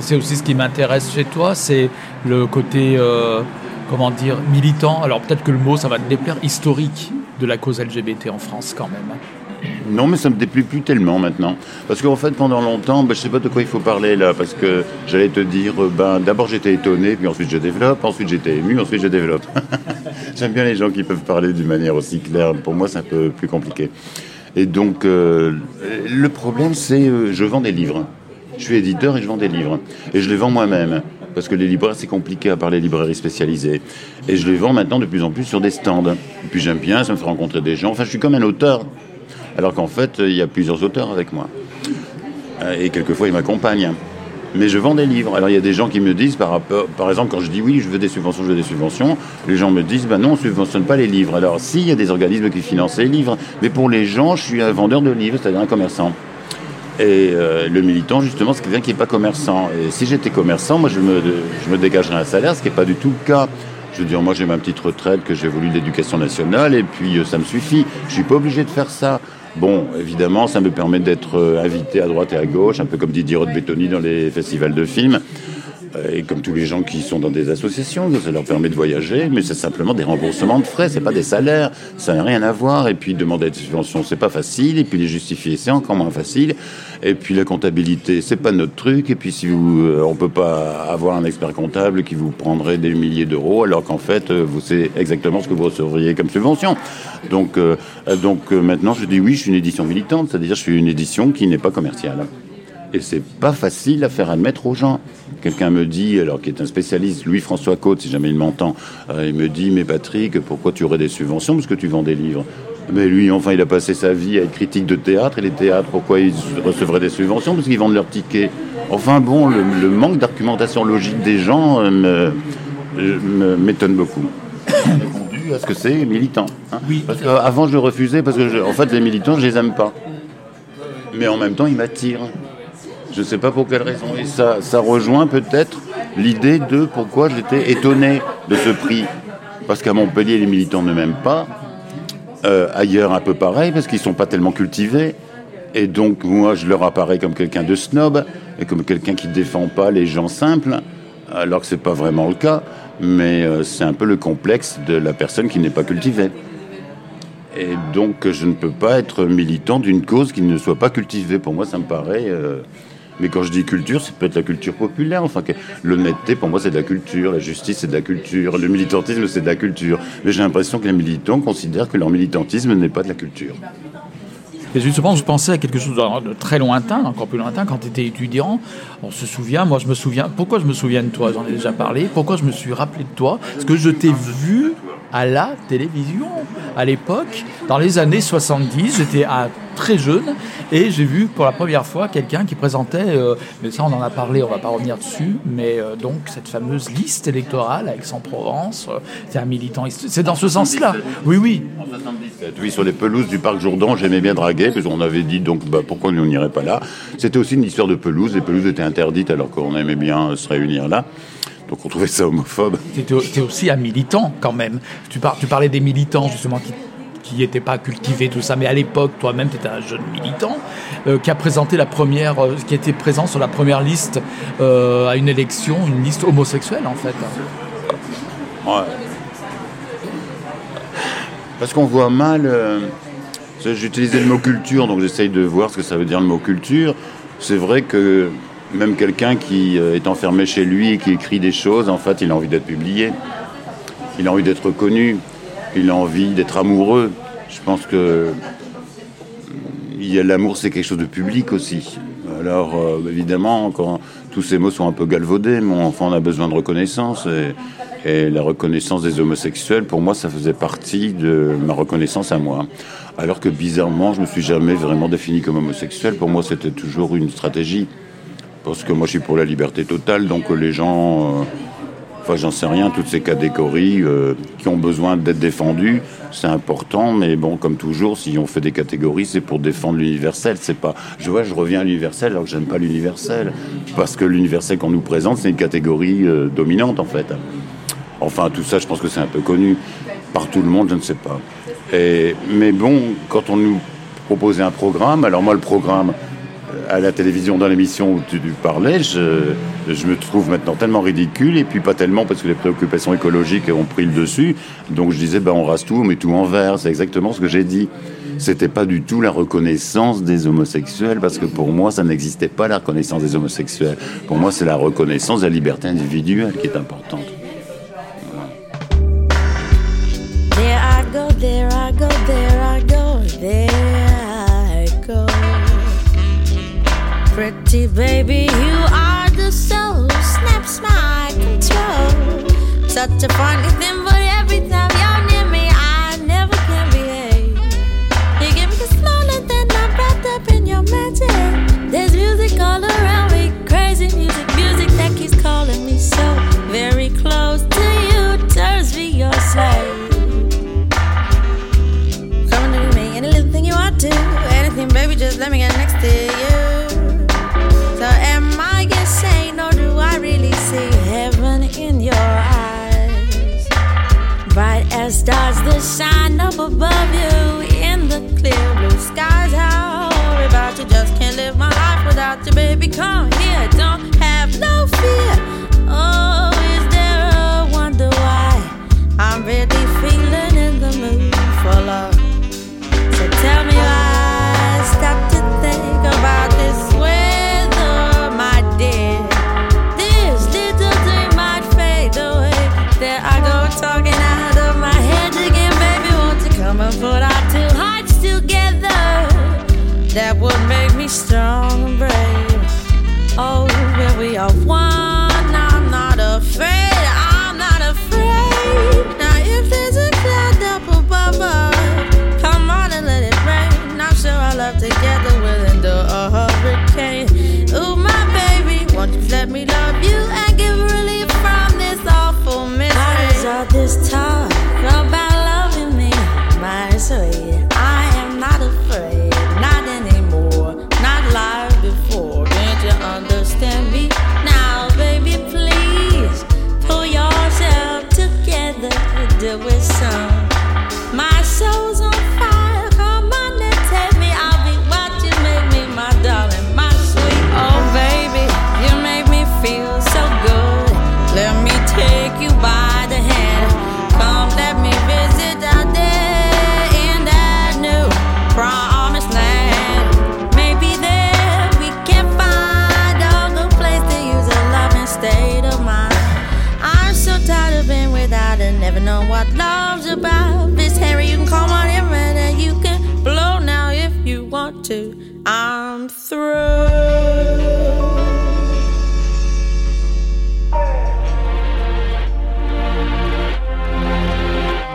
C'est aussi ce qui m'intéresse chez toi, c'est le côté euh, comment dire militant. Alors peut-être que le mot, ça va te déplaire, historique de la cause LGBT en France quand même. Non, mais ça me déplaît plus tellement maintenant. Parce qu'en fait, pendant longtemps, ben, je sais pas de quoi il faut parler là, parce que j'allais te dire, euh, ben, d'abord j'étais étonné, puis ensuite je développe, ensuite j'étais ému, ensuite je développe. J'aime bien les gens qui peuvent parler d'une manière aussi claire. Pour moi, c'est un peu plus compliqué. Et donc, euh, le problème, c'est euh, je vends des livres. Je suis éditeur et je vends des livres. Et je les vends moi-même. Parce que les libraires, c'est compliqué à part les librairies spécialisées. Et je les vends maintenant de plus en plus sur des stands. Et puis j'aime bien, ça me fait rencontrer des gens. Enfin, je suis comme un auteur. Alors qu'en fait, il y a plusieurs auteurs avec moi. Euh, Et quelquefois, ils m'accompagnent. Mais je vends des livres. Alors il y a des gens qui me disent, par, exemple, quand je dis oui, je veux des subventions, je veux des subventions, les gens me disent, ben non, on ne subventionne pas les livres. Alors si, il y a des organismes qui financent les livres, mais pour les gens, je suis un vendeur de livres, c'est-à-dire un commerçant. Et euh, le militant, justement, c'est quelqu'un qui n'est pas commerçant. Et si j'étais commerçant, moi, je me, je me dégagerais un salaire, ce qui n'est pas du tout le cas. Je veux dire, moi, j'ai ma petite retraite que j'ai voulu de l'éducation nationale, et puis euh, ça me suffit. Je suis pas obligé de faire ça. Bon, évidemment, ça me permet d'être euh, invité à droite et à gauche, un peu comme Didier Roth-Bétoni dans les festivals de films, et comme tous les gens qui sont dans des associations, ça leur permet de voyager, mais c'est simplement des remboursements de frais, c'est pas des salaires, ça n'a rien à voir. Et puis demander des subventions, c'est pas facile, et puis les justifier, c'est encore moins facile. Et puis la comptabilité, c'est pas notre truc. Et puis si vous, euh, on peut pas avoir un expert comptable qui vous prendrait des milliers d'euros, alors qu'en fait, euh, vous savez exactement ce que vous recevriez comme subvention. Donc, euh, donc maintenant, je dis oui, je suis une édition militante, c'est-à-dire je suis une édition qui n'est pas commerciale. Et c'est pas facile à faire admettre aux gens. Quelqu'un me dit, alors qui est un spécialiste, Louis-François Côte, si jamais il m'entend, euh, il me dit, mais Patrick, pourquoi tu aurais des subventions parce que tu vends des livres? Mais lui, enfin, il a passé sa vie à être critique de théâtre, et les théâtres, pourquoi ils recevraient des subventions? Parce qu'ils vendent leurs tickets. Enfin bon, le, le manque d'argumentation logique des gens euh, me- m'étonne beaucoup. Répondu à ce que c'est militant. hein. Parce qu'avant, je refusais parce que, je- en fait, les militants, je les aime pas. mais en même temps, il m'attire. Je ne sais pas pour quelle raison. Et ça, ça rejoint peut-être l'idée de pourquoi j'étais étonné de ce prix. Parce qu'à Montpellier, les militants ne m'aiment pas. Euh, ailleurs, un peu pareil, parce qu'ils ne sont pas tellement cultivés. Et donc, moi, je leur apparais comme quelqu'un de snob, et comme quelqu'un qui ne défend pas les gens simples, alors que ce n'est pas vraiment le cas. Mais euh, c'est un peu le complexe de la personne qui n'est pas cultivée. Et donc, je ne peux pas être militant d'une cause qui ne soit pas cultivée. Pour moi, ça me paraît. euh, Mais quand je dis culture, c'est peut-être la culture populaire. Enfin, l'honnêteté, pour moi, c'est de la culture. La justice, c'est de la culture. Le militantisme, c'est de la culture. Mais j'ai l'impression que les militants considèrent que leur militantisme n'est pas de la culture. Et justement, je pensais à quelque chose de très lointain, encore plus lointain, quand tu étais étudiant. On se souvient, moi je me souviens, pourquoi je me souviens de toi, j'en ai déjà parlé, pourquoi je me suis rappelé de toi? Parce que je t'ai vu à la télévision à l'époque, dans les années 70, j'étais très jeune et j'ai vu pour la première fois quelqu'un qui présentait, euh, mais ça on en a parlé, on va pas revenir dessus, mais euh, donc cette fameuse liste électorale à Aix-en-Provence, euh, c'est un militant, c'est dans ce sens-là. Oui, oui. Oui, sur les pelouses du parc Jourdan, j'aimais bien draguer, parce qu'on avait dit donc bah, pourquoi on n'irait pas là? C'était aussi une histoire de pelouse. Les pelouses étaient interdites alors qu'on aimait bien se réunir là. Donc on trouvait ça homophobe. Tu étais aussi un militant quand même. Tu, par- tu parlais des militants justement qui qui n'étaient pas cultivés, tout ça, mais à l'époque, toi-même, tu étais un jeune militant euh, qui a présenté la première, euh, qui était présent sur la première liste euh, à une élection, une liste homosexuelle en fait. Ouais. Parce qu'on voit mal. J'utilisais le mot culture, donc j'essaye de voir ce que ça veut dire le mot culture. C'est vrai que même quelqu'un qui euh, est enfermé chez lui et qui écrit des choses, en fait, il a envie d'être publié. Il a envie d'être reconnu. Il a envie d'être amoureux. Je pense que l'amour, c'est quelque chose de public aussi. Alors, euh, évidemment, quand tous ces mots sont un peu galvaudés, mon enfant a besoin de reconnaissance. Et, et la reconnaissance des homosexuels, pour moi, ça faisait partie de ma reconnaissance à moi. Alors que bizarrement, je ne me suis jamais vraiment défini comme homosexuel. Pour moi, c'était toujours une stratégie. Parce que moi, je suis pour la liberté totale, donc les gens. euh, Enfin, j'en sais rien, toutes ces catégories euh, qui ont besoin d'être défendues, c'est important, mais bon, comme toujours, si on fait des catégories, c'est pour défendre l'universel. C'est pas, je vois, je reviens à l'universel alors que j'aime pas l'universel, parce que l'universel qu'on nous présente, c'est une catégorie euh, dominante en fait. Enfin, tout ça, je pense que c'est un peu connu par tout le monde, je ne sais pas. Mais bon, quand on nous proposait un programme, alors moi, le programme à la télévision, dans l'émission où tu parlais, je, me trouve maintenant tellement ridicule, et puis pas tellement parce que les préoccupations écologiques ont pris le dessus. Donc je disais, ben, on rase tout, on met tout en vert. C'est exactement ce que j'ai dit. C'était pas du tout la reconnaissance des homosexuels, parce que pour moi, ça n'existait pas la reconnaissance des homosexuels. Pour moi, c'est la reconnaissance de la liberté individuelle qui est importante. There I go, there I go, there I go, there Pretty baby, you are the soul, snaps my control. Such a funny thing, but every time you're near me, I never can behave. You give me the smaller than I'm wrapped up in your magic. There's music all around me, crazy music, music that keeps calling me so very close to you. Turns me your slave. Come to me, any little thing you want to, anything, baby, just let me get next to you. Stars that shine up above you in the clear blue skies. How about you, just can't live my life without you, baby. Come here, don't have no fear.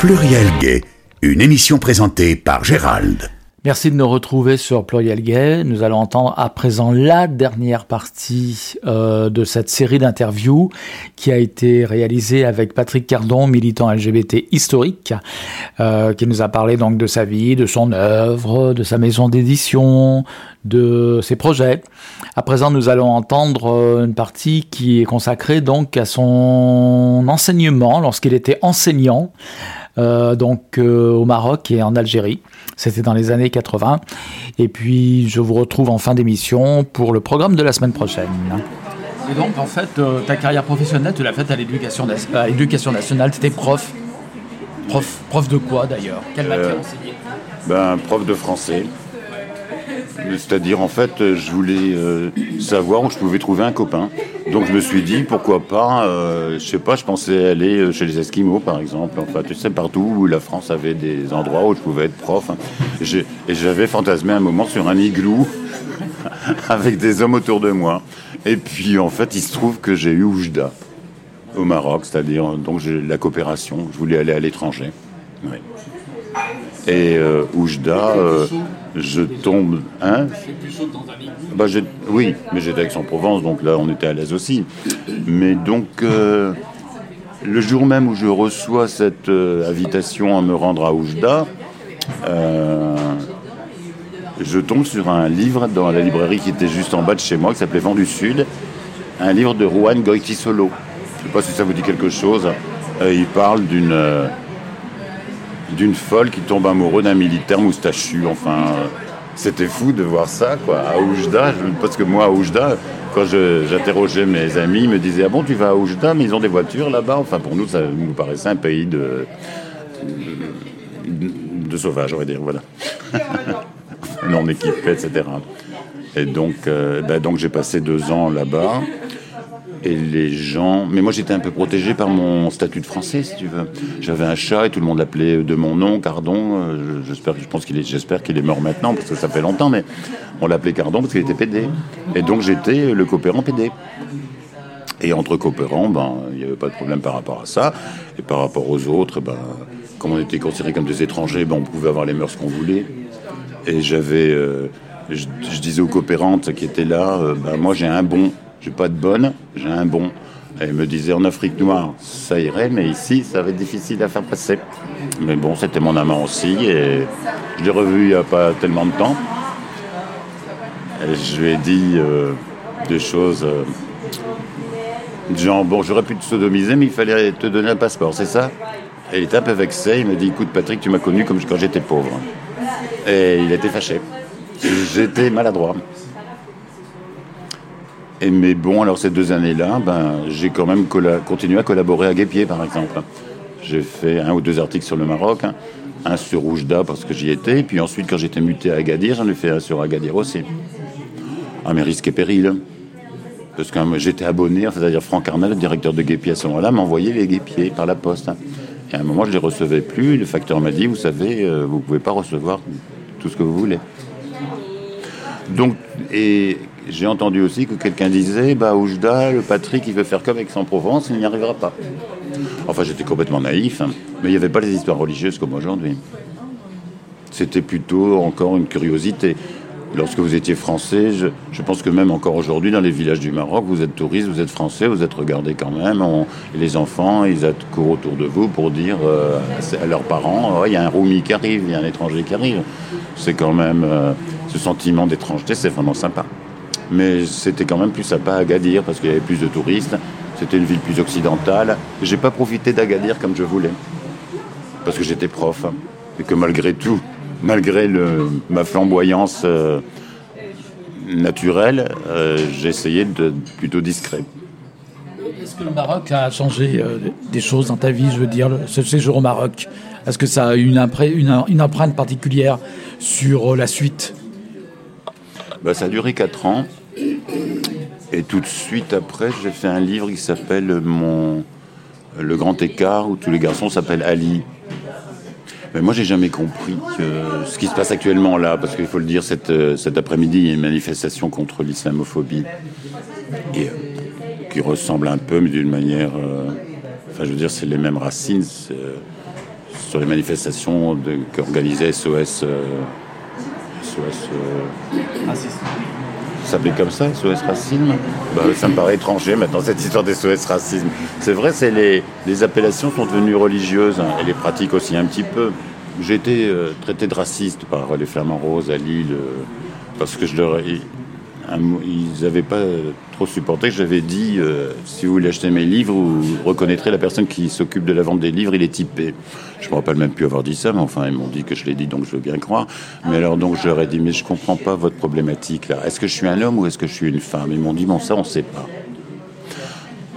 Pluriel Gay, une émission présentée par Gérald. Merci de nous retrouver sur Pluriel Gay. Nous allons entendre à présent la dernière partie euh, de cette série d'interviews qui a été réalisée avec Patrick Cardon, militant LGBT historique, euh, qui nous a parlé donc de sa vie, de son œuvre, de sa maison d'édition, de ses projets. À présent, nous allons entendre euh, une partie qui est consacrée donc à son enseignement lorsqu'il était enseignant. Euh, donc euh, au Maroc et en Algérie. C'était dans les années 80. Et puis je vous retrouve en fin d'émission pour le programme de la semaine prochaine. Et donc en fait, euh, ta carrière professionnelle, tu l'as faite à l'éducation nationale. Tu étais prof. prof. Prof de quoi d'ailleurs? Quelle matière Euh, enseigner Ben, prof de français. C'est-à-dire, en fait, euh, je voulais euh, savoir où je pouvais trouver un copain. Donc, je me suis dit, pourquoi pas, euh, je sais pas, je pensais aller euh, chez les Esquimaux, par exemple. Enfin, tu sais, partout où la France avait des endroits où je pouvais être prof. Et j'avais fantasmé un moment sur un igloo avec des hommes autour de moi. Et puis, en fait, il se trouve que j'ai eu Oujda au Maroc, c'est-à-dire, donc, la coopération. Je voulais aller à l'étranger. Oui. Et euh, Oujda, euh, je tombe. Hein bah, j'ai- Oui, mais j'étais avec Aix-en-Provence, donc là on était à l'aise aussi. Mais donc, euh, le jour même où je reçois cette invitation à me rendre à Oujda, je tombe sur un livre dans la librairie qui était juste en bas de chez moi, qui s'appelait Vent du Sud, un livre de Juan Goitisolo. Je ne sais pas si ça vous dit quelque chose. Il parle d'une. D'une folle qui tombe amoureux d'un militaire moustachu. Enfin, euh, c'était fou de voir ça, quoi. À Oujda, parce que moi, à Oujda, quand j'interrogeais mes amis, ils me disaient Ah bon, tu vas à Oujda, mais ils ont des voitures là-bas. Enfin, pour nous, ça nous paraissait un pays de. de, de sauvages, on va dire, voilà. non équipé, etc. Et donc, euh, ben, donc j'ai passé deux ans là-bas. Et les gens. Mais moi, j'étais un peu protégé par mon statut de français, si tu veux. J'avais un chat et tout le monde l'appelait de mon nom, Cardon. Euh, je- J'espère, je pense qu'il est, j'espère qu'il est mort maintenant parce que ça fait longtemps, mais on l'appelait Cardon parce qu'il était PD. Et donc, j'étais le coopérant PD. Et entre coopérants, ben, il n'y avait pas de problème par rapport à ça. Et par rapport aux autres, ben, comme on était considérés comme des étrangers, ben, on pouvait avoir les mœurs qu'on voulait. Et j'avais, euh, je, je disais aux coopérantes qui étaient là, euh, ben, moi j'ai un bon, j'ai pas de bonne, j'ai un bon. Et elles me disaient en Afrique noire, ça irait, mais ici, ça va être difficile à faire passer. Mais bon, c'était mon amant aussi, et je l'ai revu il n'y a pas tellement de temps. Je lui ai dit euh, des choses. euh, Genre, bon, j'aurais pu te sodomiser, mais il fallait te donner un passeport, c'est ça? Et il était un peu vexé, il me dit, écoute Patrick, tu m'as connu comme quand j'étais pauvre. Et il était fâché. J'étais maladroit. Et mais bon, alors ces deux années-là, ben, j'ai quand même continué à collaborer à Guépier, par exemple. J'ai fait un ou deux articles sur le Maroc, hein. un sur Oujda parce que j'y étais, puis ensuite quand j'étais muté à Agadir, j'en ai fait un sur Agadir aussi. À mes risques et périls. Parce que euh, j'étais abonné, c'est-à-dire Franck Arnal, le directeur de Guépier à ce moment-là, m'envoyait les guépiers par la poste. hein. Et à un moment, je ne les recevais plus. Le facteur m'a dit, vous savez, euh, vous ne pouvez pas recevoir tout ce que vous voulez. Donc, et j'ai entendu aussi que quelqu'un disait, bah, Oujda, le Patrick, il veut faire comme Aix-en-Provence, il n'y arrivera pas. Enfin, j'étais complètement naïf, hein. mais il n'y avait pas les histoires religieuses comme aujourd'hui. C'était plutôt encore une curiosité. Lorsque vous étiez français, je, je pense que même encore aujourd'hui, dans les villages du Maroc, vous êtes touriste, vous êtes français, vous êtes regardé quand même. les enfants, ils courent autour de vous pour dire euh, à leurs parents Oh, il y a un roumi qui arrive, il y a un étranger qui arrive. C'est quand même euh, ce sentiment d'étrangeté, c'est vraiment sympa. Mais c'était quand même plus sympa à Agadir parce qu'il y avait plus de touristes. C'était une ville plus occidentale. J'ai pas profité d'Agadir comme je voulais. parce que j'étais prof. Et que malgré tout, malgré ma flamboyance euh, naturelle, euh, j'essayais d'être plutôt discret. Est-ce que le Maroc a changé euh, des choses dans ta vie, je veux dire, ce séjour au Maroc? Est-ce que ça a eu une, une, une empreinte particulière sur euh, la suite? Bah, ça a duré 4 ans. Et tout de suite après, j'ai fait un livre qui s'appelle mon Le Grand Écart, où tous les garçons s'appellent Ali. Mais moi, j'ai jamais compris ce qui se passe actuellement là, parce qu'il faut le dire, cet, après-midi, il y a une manifestation contre l'islamophobie, euh, qui ressemble un peu, mais d'une manière. euh, enfin, je veux dire, c'est les mêmes racines euh, sur les manifestations qu'organisait SOS. SOS. euh, ça s'appelait comme ça, SOS Racisme bah, Ça me paraît étranger maintenant, cette histoire des SOS Racisme. C'est vrai, c'est les, les appellations sont devenues religieuses, hein, et les pratiques aussi un petit peu. J'ai été euh, traité de raciste par les Flamands Roses à Lille, euh, parce que je leur ai- un ils n'avaient pas euh, trop supporté que j'avais dit euh, si vous voulez acheter mes livres, vous reconnaîtrez la personne qui s'occupe de la vente des livres, il est typé. Je me rappelle même plus avoir dit ça, mais enfin ils m'ont dit que je l'ai dit, donc je veux bien croire. Mais alors donc je leur ai dit mais je comprends pas votre problématique là. Est-ce que je suis un homme ou est-ce que je suis une femme? Ils m'ont dit bon ça on sait pas.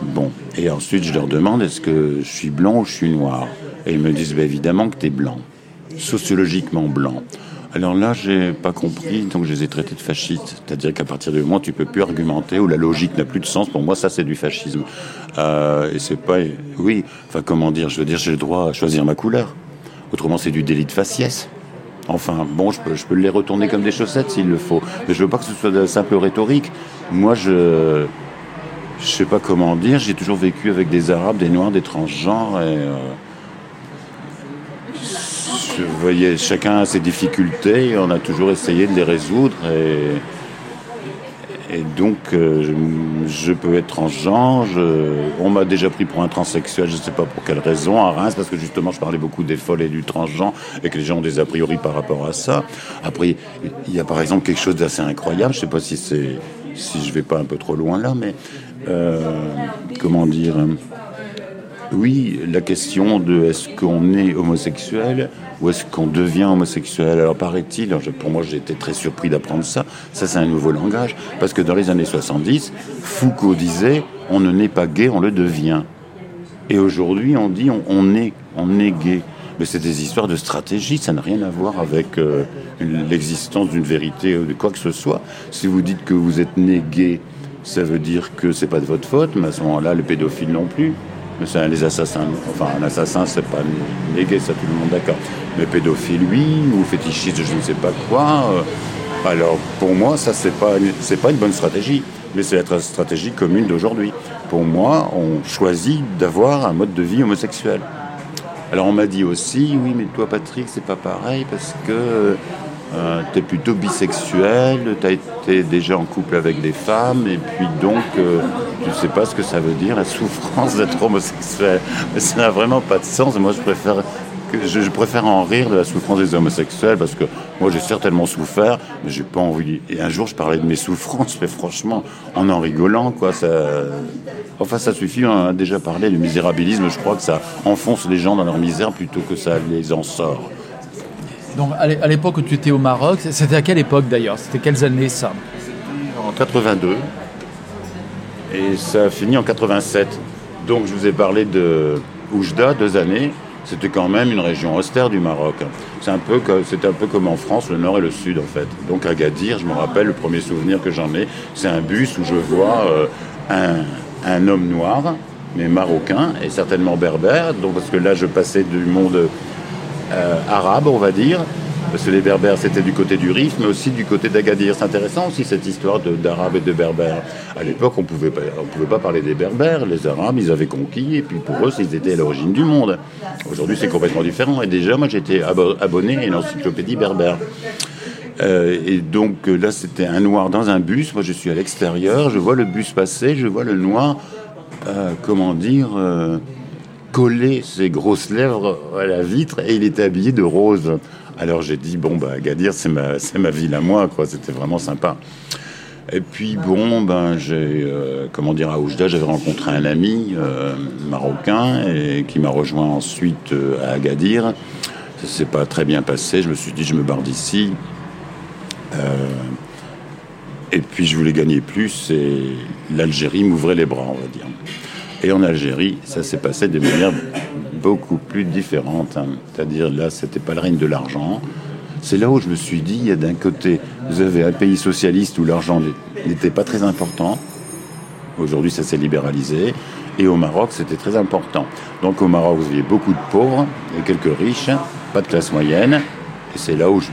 Bon et ensuite je leur demande est-ce que je suis blanc ou je suis noir? Et ils me disent bah, évidemment que tu es blanc, sociologiquement blanc. Alors là, j'ai pas compris, donc je les ai traités de fascistes. C'est-à-dire qu'à partir du moment où tu peux plus argumenter, où la logique n'a plus de sens, pour moi, ça, c'est du fascisme. Euh, et c'est pas. Oui, enfin, comment dire Je veux dire, j'ai le droit à choisir ma couleur. Autrement, c'est du délit de faciès. Enfin, bon, je peux, je peux les retourner comme des chaussettes s'il le faut. Mais je veux pas que ce soit de simple rhétorique. Moi, je. Je sais pas comment dire, j'ai toujours vécu avec des arabes, des noirs, des transgenres et. euh, je voyais chacun a ses difficultés on a toujours essayé de les résoudre et, donc euh, je, peux être transgenre on m'a déjà pris pour un transsexuel je ne sais pas pour quelle raison à Reims parce que justement je parlais beaucoup des folles et du transgenre et que les gens ont des a priori par rapport à ça. Après il y a par exemple quelque chose d'assez incroyable je ne sais pas si c'est si je vais pas un peu trop loin là mais euh, comment dire oui, la question de est-ce qu'on est homosexuel ou est-ce qu'on devient homosexuel Alors paraît-il, pour moi j'ai été très surpris d'apprendre ça, ça c'est un nouveau langage, parce que dans les années 70, Foucault disait on ne naît pas gay, on le devient. Et aujourd'hui on dit on, est, on est gay. Mais c'est des histoires de stratégie, ça n'a rien à voir avec euh, l'existence d'une vérité ou de quoi que ce soit. Si vous dites que vous êtes né gay, ça veut dire que c'est pas de votre faute, mais à ce moment-là, les pédophiles non plus. Mais les assassins, enfin un assassin, c'est pas gay, ça tout le monde d'accord. Mais pédophile, oui, ou fétichiste, je ne sais pas quoi. euh, alors pour moi, ça c'est pas, c'est pas une bonne stratégie, mais c'est la tra- stratégie commune d'aujourd'hui. Pour moi, on choisit d'avoir un mode de vie homosexuel. Alors on m'a dit aussi, oui, mais toi Patrick, c'est pas pareil parce que tu es plutôt bisexuel, tu as été déjà en couple avec des femmes, et puis donc euh, tu ne sais pas ce que ça veut dire, la souffrance d'être homosexuel. Mais ça n'a vraiment pas de sens, moi je préfère, je, préfère en rire de la souffrance des homosexuels, parce que moi j'ai certainement souffert, mais j'ai pas envie. Et un jour je parlais de mes souffrances, mais franchement, en en rigolant, quoi. Enfin, ça suffit, on a déjà parlé, le misérabilisme, je crois que ça enfonce les gens dans leur misère plutôt que ça les en sort. Donc à l'é- à l'époque où tu étais au Maroc, c'était à quelle époque d'ailleurs? C'était quelles années ça? En 82, et ça a fini en 87. Donc je vous ai parlé de Oujda, deux années. C'était quand même une région austère du Maroc. C'est un peu c'était un peu comme en France, le nord et le sud en fait. Donc Agadir, je me rappelle, le premier souvenir que j'en ai, c'est un bus où je vois euh, un, un homme noir, mais marocain, et certainement berbère. Donc parce que là, je passais du monde arabe, on va dire, parce que les berbères c'était du côté du Rif, mais aussi du côté d'Agadir. C'est intéressant aussi cette histoire de- d'arabe et de berbères. À l'époque, on on pouvait pas parler des berbères. Les arabes, ils avaient conquis, et puis pour eux, ils étaient à l'origine du monde. Aujourd'hui, c'est complètement différent. Et déjà, moi, j'étais abo- abonné à une encyclopédie berbère. Euh, et donc euh, là, c'était un noir dans un bus. Moi, je suis à l'extérieur, je vois le bus passer, je vois le noir, euh, comment dire, euh, coller ses grosses lèvres à la vitre et il était habillé de rose. Alors j'ai dit, bon, bah, Agadir, c'est ma, ma ville à moi, quoi. C'était vraiment sympa. Et puis bon, ben j'ai, euh, comment dire, à Oujda, j'avais rencontré un ami euh, marocain et qui m'a rejoint ensuite euh, à Agadir. Ça s'est pas très bien passé. Je me suis dit, je me barre d'ici. Et puis je voulais gagner plus et l'Algérie m'ouvrait les bras, on va dire. Et en Algérie, ça s'est passé de manière beaucoup plus différente. hein. C'est-à-dire là, c'était pas le règne de l'argent. C'est là où je me suis dit, il y a d'un côté, vous avez un pays socialiste où l'argent n'était pas très important. Aujourd'hui, ça s'est libéralisé. Et au Maroc, c'était très important. Donc au Maroc, vous aviez beaucoup de pauvres et quelques riches, pas de classe moyenne. Et c'est là où je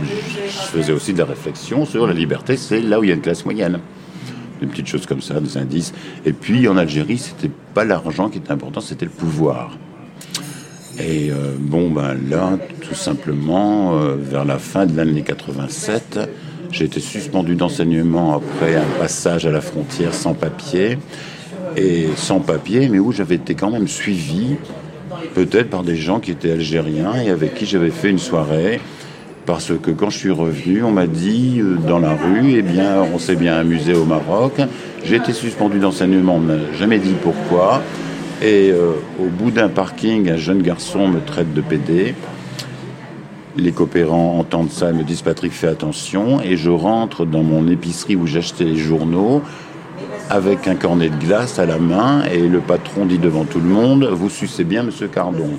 faisais aussi de la réflexion sur la liberté. C'est là où il y a une classe moyenne. Des petites choses comme ça, des indices. Et puis en Algérie, c'était pas l'argent qui était important, c'était le pouvoir. Et euh, bon, ben là, tout simplement, euh, vers la fin de l'année 87, j'ai été suspendu d'enseignement après un passage à la frontière sans papier. Et sans papier, mais où j'avais été quand même suivi, peut-être par des gens qui étaient algériens et avec qui j'avais fait une soirée. Parce que quand je suis revenu, on m'a dit euh, dans la rue, eh bien, on s'est bien amusé au Maroc. J'ai été suspendu d'enseignement, on m'a jamais dit pourquoi. Et euh, au bout d'un parking, un jeune garçon me traite de PD. Les coopérants entendent ça et me disent Patrick, fais attention. Et je rentre dans mon épicerie où j'achetais les journaux avec un cornet de glace à la main et le patron dit devant tout le monde Vous sucez bien, monsieur Cardon.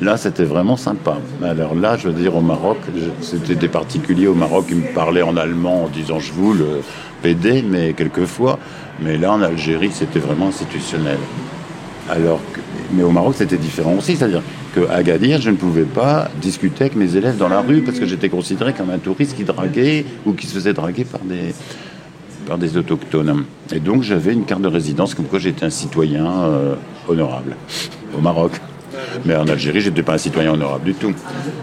Là, c'était vraiment sympa. Alors là, je veux dire, au Maroc, c'était des particuliers au Maroc qui me parlaient en allemand en disant je vous le PD, mais quelquefois. Mais là, en Algérie, c'était vraiment institutionnel. Alors mais au Maroc, c'était différent aussi. C'est-à-dire qu'à Agadir, je ne pouvais pas discuter avec mes élèves dans la rue parce que j'étais considéré comme un touriste qui draguait ou qui se faisait draguer par des, par des autochtones. Et donc, j'avais une carte de résidence comme quoi j'étais un citoyen euh, honorable au Maroc. Mais en Algérie, j'étais pas un citoyen honorable du tout.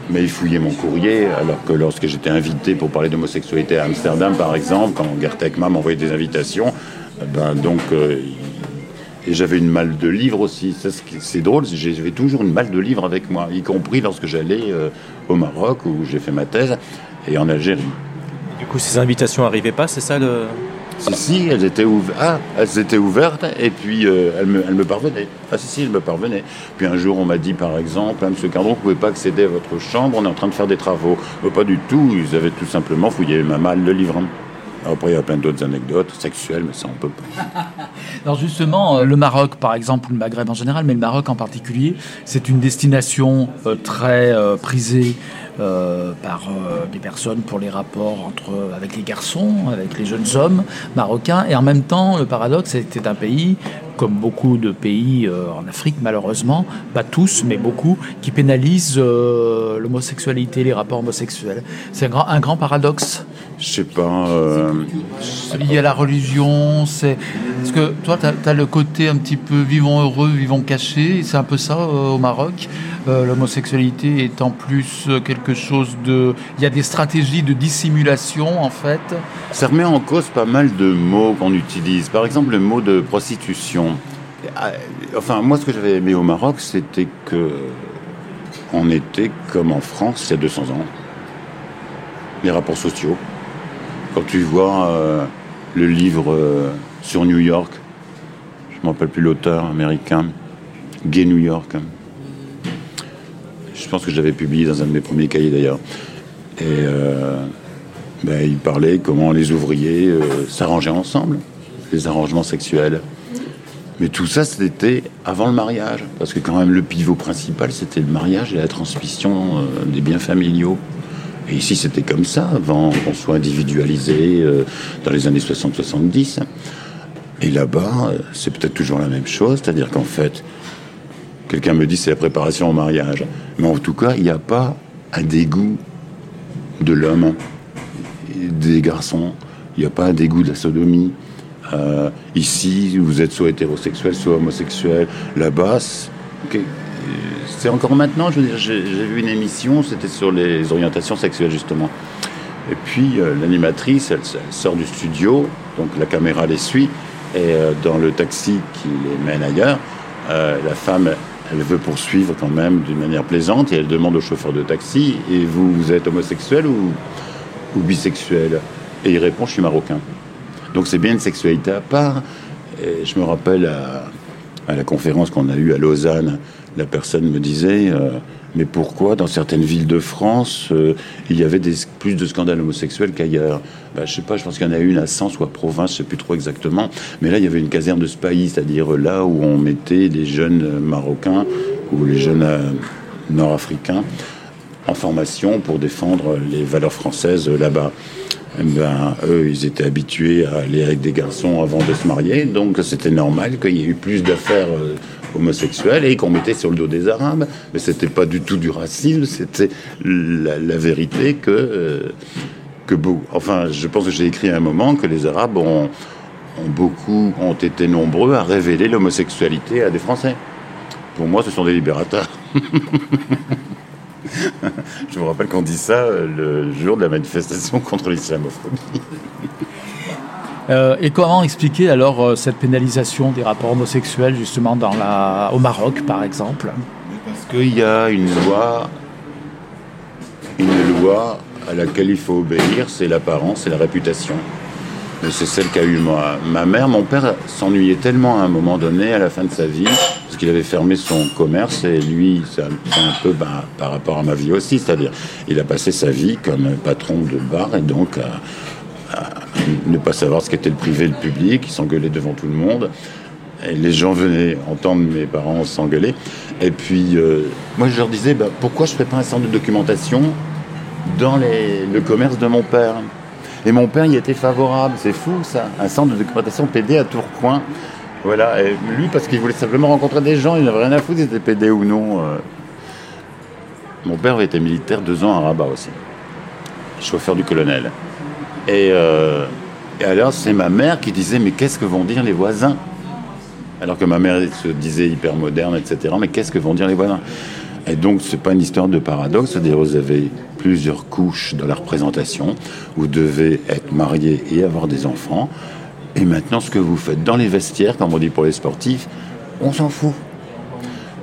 Mais ils fouillaient mon courrier, alors que lorsque j'étais invité pour parler d'homosexualité à Amsterdam, par exemple, quand Gert Ekman m'envoyait des invitations, ben donc, euh, et j'avais une malle de livres aussi. C'est drôle, j'avais toujours une malle de livres avec moi, y compris lorsque j'allais euh, au Maroc où j'ai fait ma thèse et en Algérie. Du coup, ces invitations n'arrivaient pas, c'est ça le. Si, si, elles étaient, ouv- ah, elles étaient ouvertes et puis euh, elles, me, parvenaient. Ah si, si, elles me parvenaient. Puis un jour, on m'a dit, par exemple, ah, Monsieur Cardon, vous ne pouvez pas accéder à votre chambre, on est en train de faire des travaux. Euh, pas du tout, ils avaient tout simplement fouillé ma malle de livres. Après, il y a plein d'autres anecdotes sexuelles, mais ça, on peut pas. Alors justement, euh, le Maroc, par exemple, ou le Maghreb en général, mais le Maroc en particulier, c'est une destination euh, très euh, prisée par des personnes pour les rapports entre avec les garçons, avec les jeunes hommes marocains, et en même temps, le paradoxe, c'était un pays, comme beaucoup de pays en Afrique, malheureusement, pas tous, mais beaucoup, qui pénalisent l'homosexualité, les rapports homosexuels. C'est un grand, un grand paradoxe. Je sais pas. euh, C'est lié à la religion, c'est... Parce que toi, tu as, le côté un petit peu vivons heureux, vivons cachés, c'est un peu ça euh, au Maroc. Euh, L'homosexualité est en plus euh, quelque chose de... Il y a des stratégies de dissimulation, en fait. Ça remet en cause pas mal de mots qu'on utilise. Par exemple, le mot de prostitution. Ah, Enfin, moi, ce que j'avais aimé au Maroc, c'était que on était comme en France il y a 200 ans. Les rapports sociaux. Quand tu vois euh, le livre euh, sur New York, je ne me rappelle plus l'auteur américain, Gay New York. Je pense que je l'avais publié dans un de mes premiers cahiers d'ailleurs. Et euh, ben, il parlait comment les ouvriers s'arrangeaient ensemble, les arrangements sexuels. Mais tout ça, c'était avant le mariage. Parce que quand même, le pivot principal, c'était le mariage et la transmission des biens familiaux. Ici, c'était comme ça, avant qu'on soit individualisé euh, dans les années 60-70. Et là-bas, euh, c'est peut-être toujours la même chose, c'est-à-dire qu'en fait, quelqu'un me dit c'est la préparation au mariage. Mais en tout cas, il n'y a pas un dégoût de l'homme, des garçons, il n'y a pas un dégoût de la sodomie. Euh, ici, vous êtes soit hétérosexuel, soit homosexuel. Là-bas, c'est- ok, c'est encore maintenant, je veux dire, j'ai vu une émission, c'était sur les orientations sexuelles justement. Et puis euh, l'animatrice, elle, sort du studio, donc la caméra les suit, et euh, dans le taxi qui les mène ailleurs, euh, la femme, elle veut poursuivre quand même d'une manière plaisante, et elle demande au chauffeur de taxi, et vous, vous êtes homosexuel ou, bisexuel? Et il répond, je suis marocain. Donc c'est bien une sexualité à part. Et je me rappelle à la conférence qu'on a eue à Lausanne, la personne me disait euh, mais pourquoi dans certaines villes de France euh, il y avait des, plus de scandales homosexuels qu'ailleurs? Ben, Je sais pas, je pense qu'il y en a une à Sens ou à Provence, je sais plus trop exactement. Mais là, il y avait une caserne de Spahi, c'est-à-dire là où on mettait les jeunes Marocains ou les jeunes euh, Nord-Africains en formation pour défendre les valeurs françaises là-bas. Eh Ben, eux, ils étaient habitués à aller avec des garçons avant de se marier, donc c'était normal qu'il y ait eu plus d'affaires homosexuelles et qu'on mettait sur le dos des Arabes. Mais c'était pas du tout du racisme, c'était la, vérité que, euh, que beau. Enfin, je pense que j'ai écrit à un moment que les Arabes ont, ont beaucoup, ont été nombreux à révéler l'homosexualité à des Français. Pour moi, ce sont des libérateurs. Je vous rappelle qu'on dit ça euh, le jour de la manifestation contre l'islamophobie. Euh, et comment expliquer alors euh, cette pénalisation des rapports homosexuels justement au Maroc par exemple? Parce qu'il y a une loi, une loi à laquelle il faut obéir, c'est l'apparence et la réputation. C'est celle qu'a eu moi. Ma mère, mon père s'ennuyait tellement à un moment donné, à la fin de sa vie, parce qu'il avait fermé son commerce, et lui, c'est un, peu ben, par rapport à ma vie aussi, c'est-à-dire, il a passé sa vie comme patron de bar, et donc à, à ne pas savoir ce qu'était le privé et le public, il s'engueulait devant tout le monde. Les gens venaient entendre mes parents s'engueuler. Et puis, euh, moi, je leur disais, bah, pourquoi je ne fais pas un centre de documentation dans le commerce de mon père? Et mon père y était favorable. C'est fou, ça. Un centre de documentation PD à Tourcoing. Voilà. Lui, parce qu'il voulait simplement rencontrer des gens, il n'avait rien à foutre, c'était PD ou non. euh. Mon père avait été militaire deux ans à Rabat aussi. Chauffeur du colonel. Et, euh, et alors, c'est ma mère qui disait Mais qu'est-ce que vont dire les voisins? Alors que ma mère se disait hyper moderne, etc. Mais qu'est-ce que vont dire les voisins? Et donc, c'est pas une histoire de paradoxe. C'est-à-dire, vous avez plusieurs couches dans la représentation. Vous devez être marié et avoir des enfants. Et maintenant, ce que vous faites dans les vestiaires, comme on dit pour les sportifs, on s'en fout.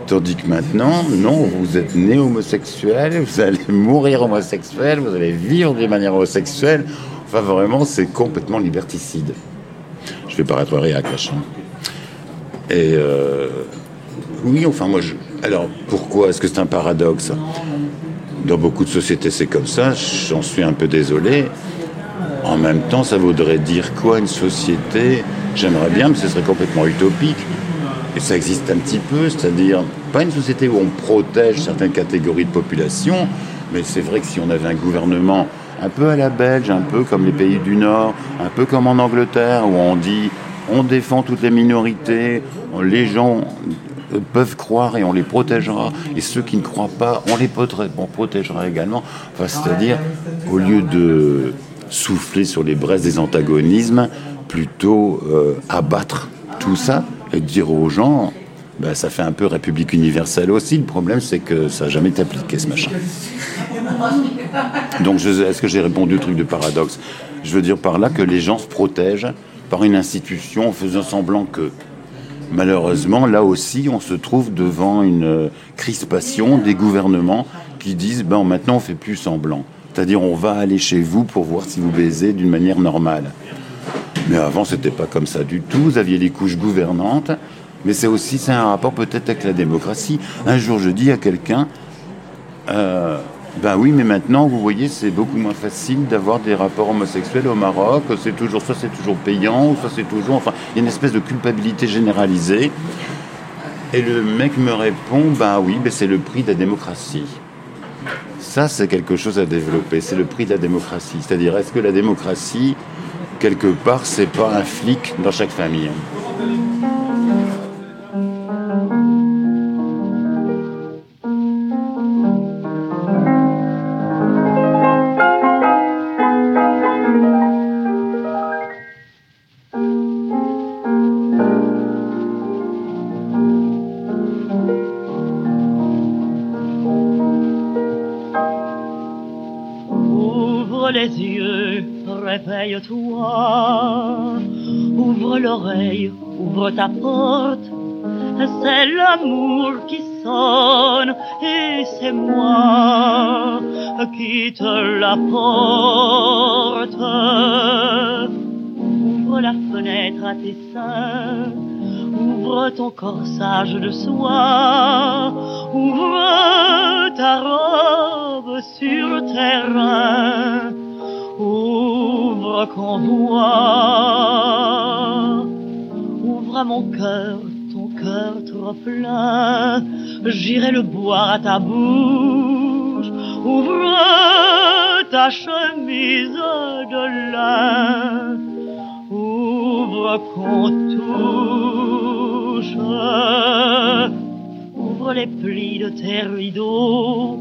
Tandis que maintenant, non, vous êtes né homosexuel, vous allez mourir homosexuel, vous allez vivre de manière homosexuelle. Vraiment, c'est complètement liberticide. Je vais paraître réac, machin. Et euh, oui, enfin, moi, je... alors pourquoi Est-ce que c'est un paradoxe? Dans beaucoup de sociétés, c'est comme ça. J'en suis un peu désolé. En même temps, ça voudrait dire quoi une société? J'aimerais bien, mais ce serait complètement utopique. Et ça existe un petit peu, c'est-à-dire pas une société où on protège certaines catégories de population, mais c'est vrai que si on avait un gouvernement un peu à la belge, un peu comme les pays du Nord, un peu comme en Angleterre, où on dit on défend toutes les minorités, les gens euh, peuvent croire et on les protégera, et ceux qui ne croient pas, on les protégera également. C'est-à-dire, au lieu de souffler sur les braises des antagonismes, plutôt euh, abattre tout ça et dire aux gens, ben, ça fait un peu République universelle aussi. Le problème, c'est que ça n'a jamais été appliqué, ce machin. Donc, est-ce que j'ai répondu au truc de paradoxe? Je veux dire par là que les gens se protègent par une institution en faisant semblant que. Malheureusement, là aussi, on se trouve devant une euh, crispation des gouvernements qui disent ben, maintenant, on fait plus semblant. C'est-à-dire, on va aller chez vous pour voir si vous baisez d'une manière normale. Mais avant, c'était pas comme ça du tout. Vous aviez les couches gouvernantes. Mais c'est aussi, c'est un rapport peut-être avec la démocratie. Un jour, je dis à quelqu'un, euh, ben oui, mais maintenant, vous voyez, c'est beaucoup moins facile d'avoir des rapports homosexuels au Maroc. C'est toujours, soit c'est toujours payant, soit c'est toujours, enfin, il y a une espèce de culpabilité généralisée. Et le mec me répond, ben oui, ben c'est le prix de la démocratie. Ça, c'est quelque chose à développer. C'est le prix de la démocratie. C'est-à-dire, est-ce que la démocratie, quelque part, c'est pas un flic dans chaque famille? L'amour qui sonne et c'est moi qui te l'apporte. Ouvre Ouvre la fenêtre à tes seins. Ouvre ton corsage de soie. Ouvre ta robe sur le terrain. Ouvre qu'on voit. Ouvre à mon cœur, plein. J'irai le boire à ta bouche. Ouvre ta chemise de lin. Ouvre qu'on touche. Ouvre les plis de tes rideaux.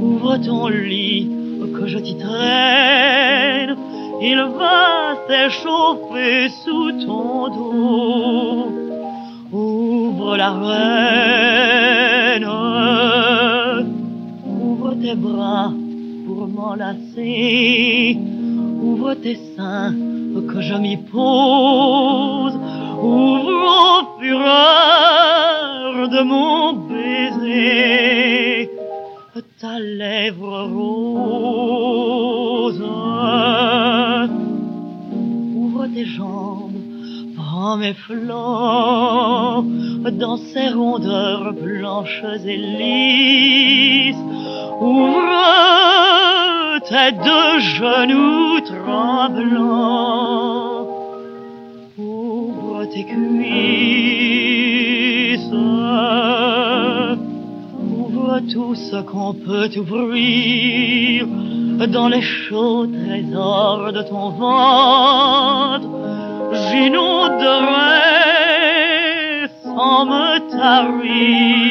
Ouvre ton lit que je t'y traîne. Il va s'échauffer sous ton dos. Ouvre la reine. Ouvre tes bras pour m'enlacer. Ouvre tes seins que je m'y pose. Ouvre au fureur de mon baiser ta lèvre rose. Ouvre tes jambes, prends mes flancs dans ces rondeurs blanches et lisses. Ouvre tes deux genoux tremblants. Ouvre tes cuisses. Ouvre tout ce qu'on peut ouvrir dans les chauds trésors de ton ventre. J'inonderai sans me tarir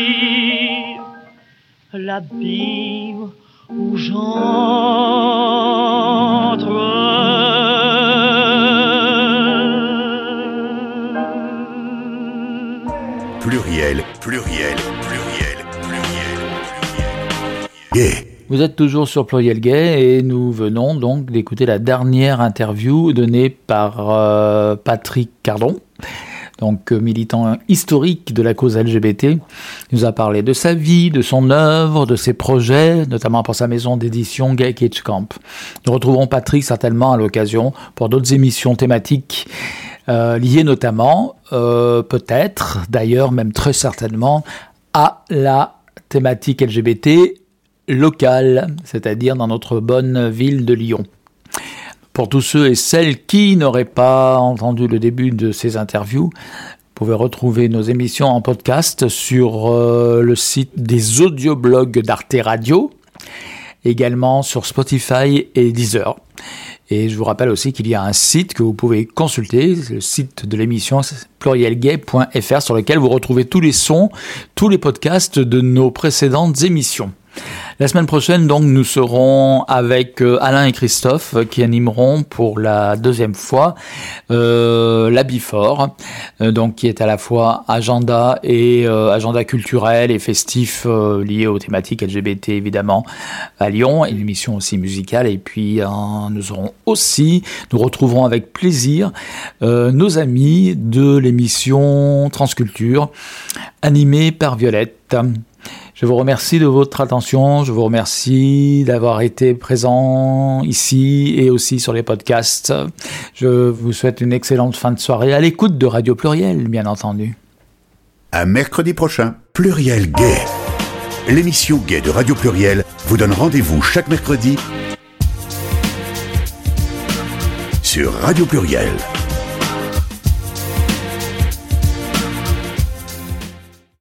l'abîme où j'entre. Pluriel, pluriel, Vous êtes toujours sur Pluriel Gay et nous venons donc d'écouter la dernière interview donnée par euh, Patrick Cardon, donc euh, militant historique de la cause LGBT. Il nous a parlé de sa vie, de son œuvre, de ses projets, notamment pour sa maison d'édition Gay Cage Camp. Nous retrouverons Patrick certainement à l'occasion pour d'autres émissions thématiques euh, liées notamment, peut-être, d'ailleurs même très certainement, à la thématique LGBT locale, c'est-à-dire dans notre bonne ville de Lyon. Pour tous ceux et celles qui n'auraient pas entendu le début de ces interviews, vous pouvez retrouver nos émissions en podcast sur euh, le site des audioblogs d'Arte Radio, également sur Spotify et Deezer. Et je vous rappelle aussi qu'il y a un site que vous pouvez consulter, le site de l'émission plurielgay.fr sur lequel vous retrouvez tous les sons, tous les podcasts de nos précédentes émissions. La semaine prochaine, donc, nous serons avec euh, Alain et Christophe euh, qui animeront pour la deuxième fois euh, la euh, donc qui est à la fois agenda et agenda culturel et festif lié aux thématiques LGBT évidemment à Lyon, et une émission aussi musicale. Et puis nous aurons aussi, nous retrouverons avec plaisir nos amis de l'émission Transculture animée par Violette. Je vous remercie de votre attention, je vous remercie d'avoir été présent ici et aussi sur les podcasts. Je vous souhaite une excellente fin de soirée à l'écoute de Radio Pluriel, bien entendu. À mercredi prochain. Pluriel Gay. L'émission Gay de Radio Pluriel vous donne rendez-vous chaque mercredi sur Radio Pluriel.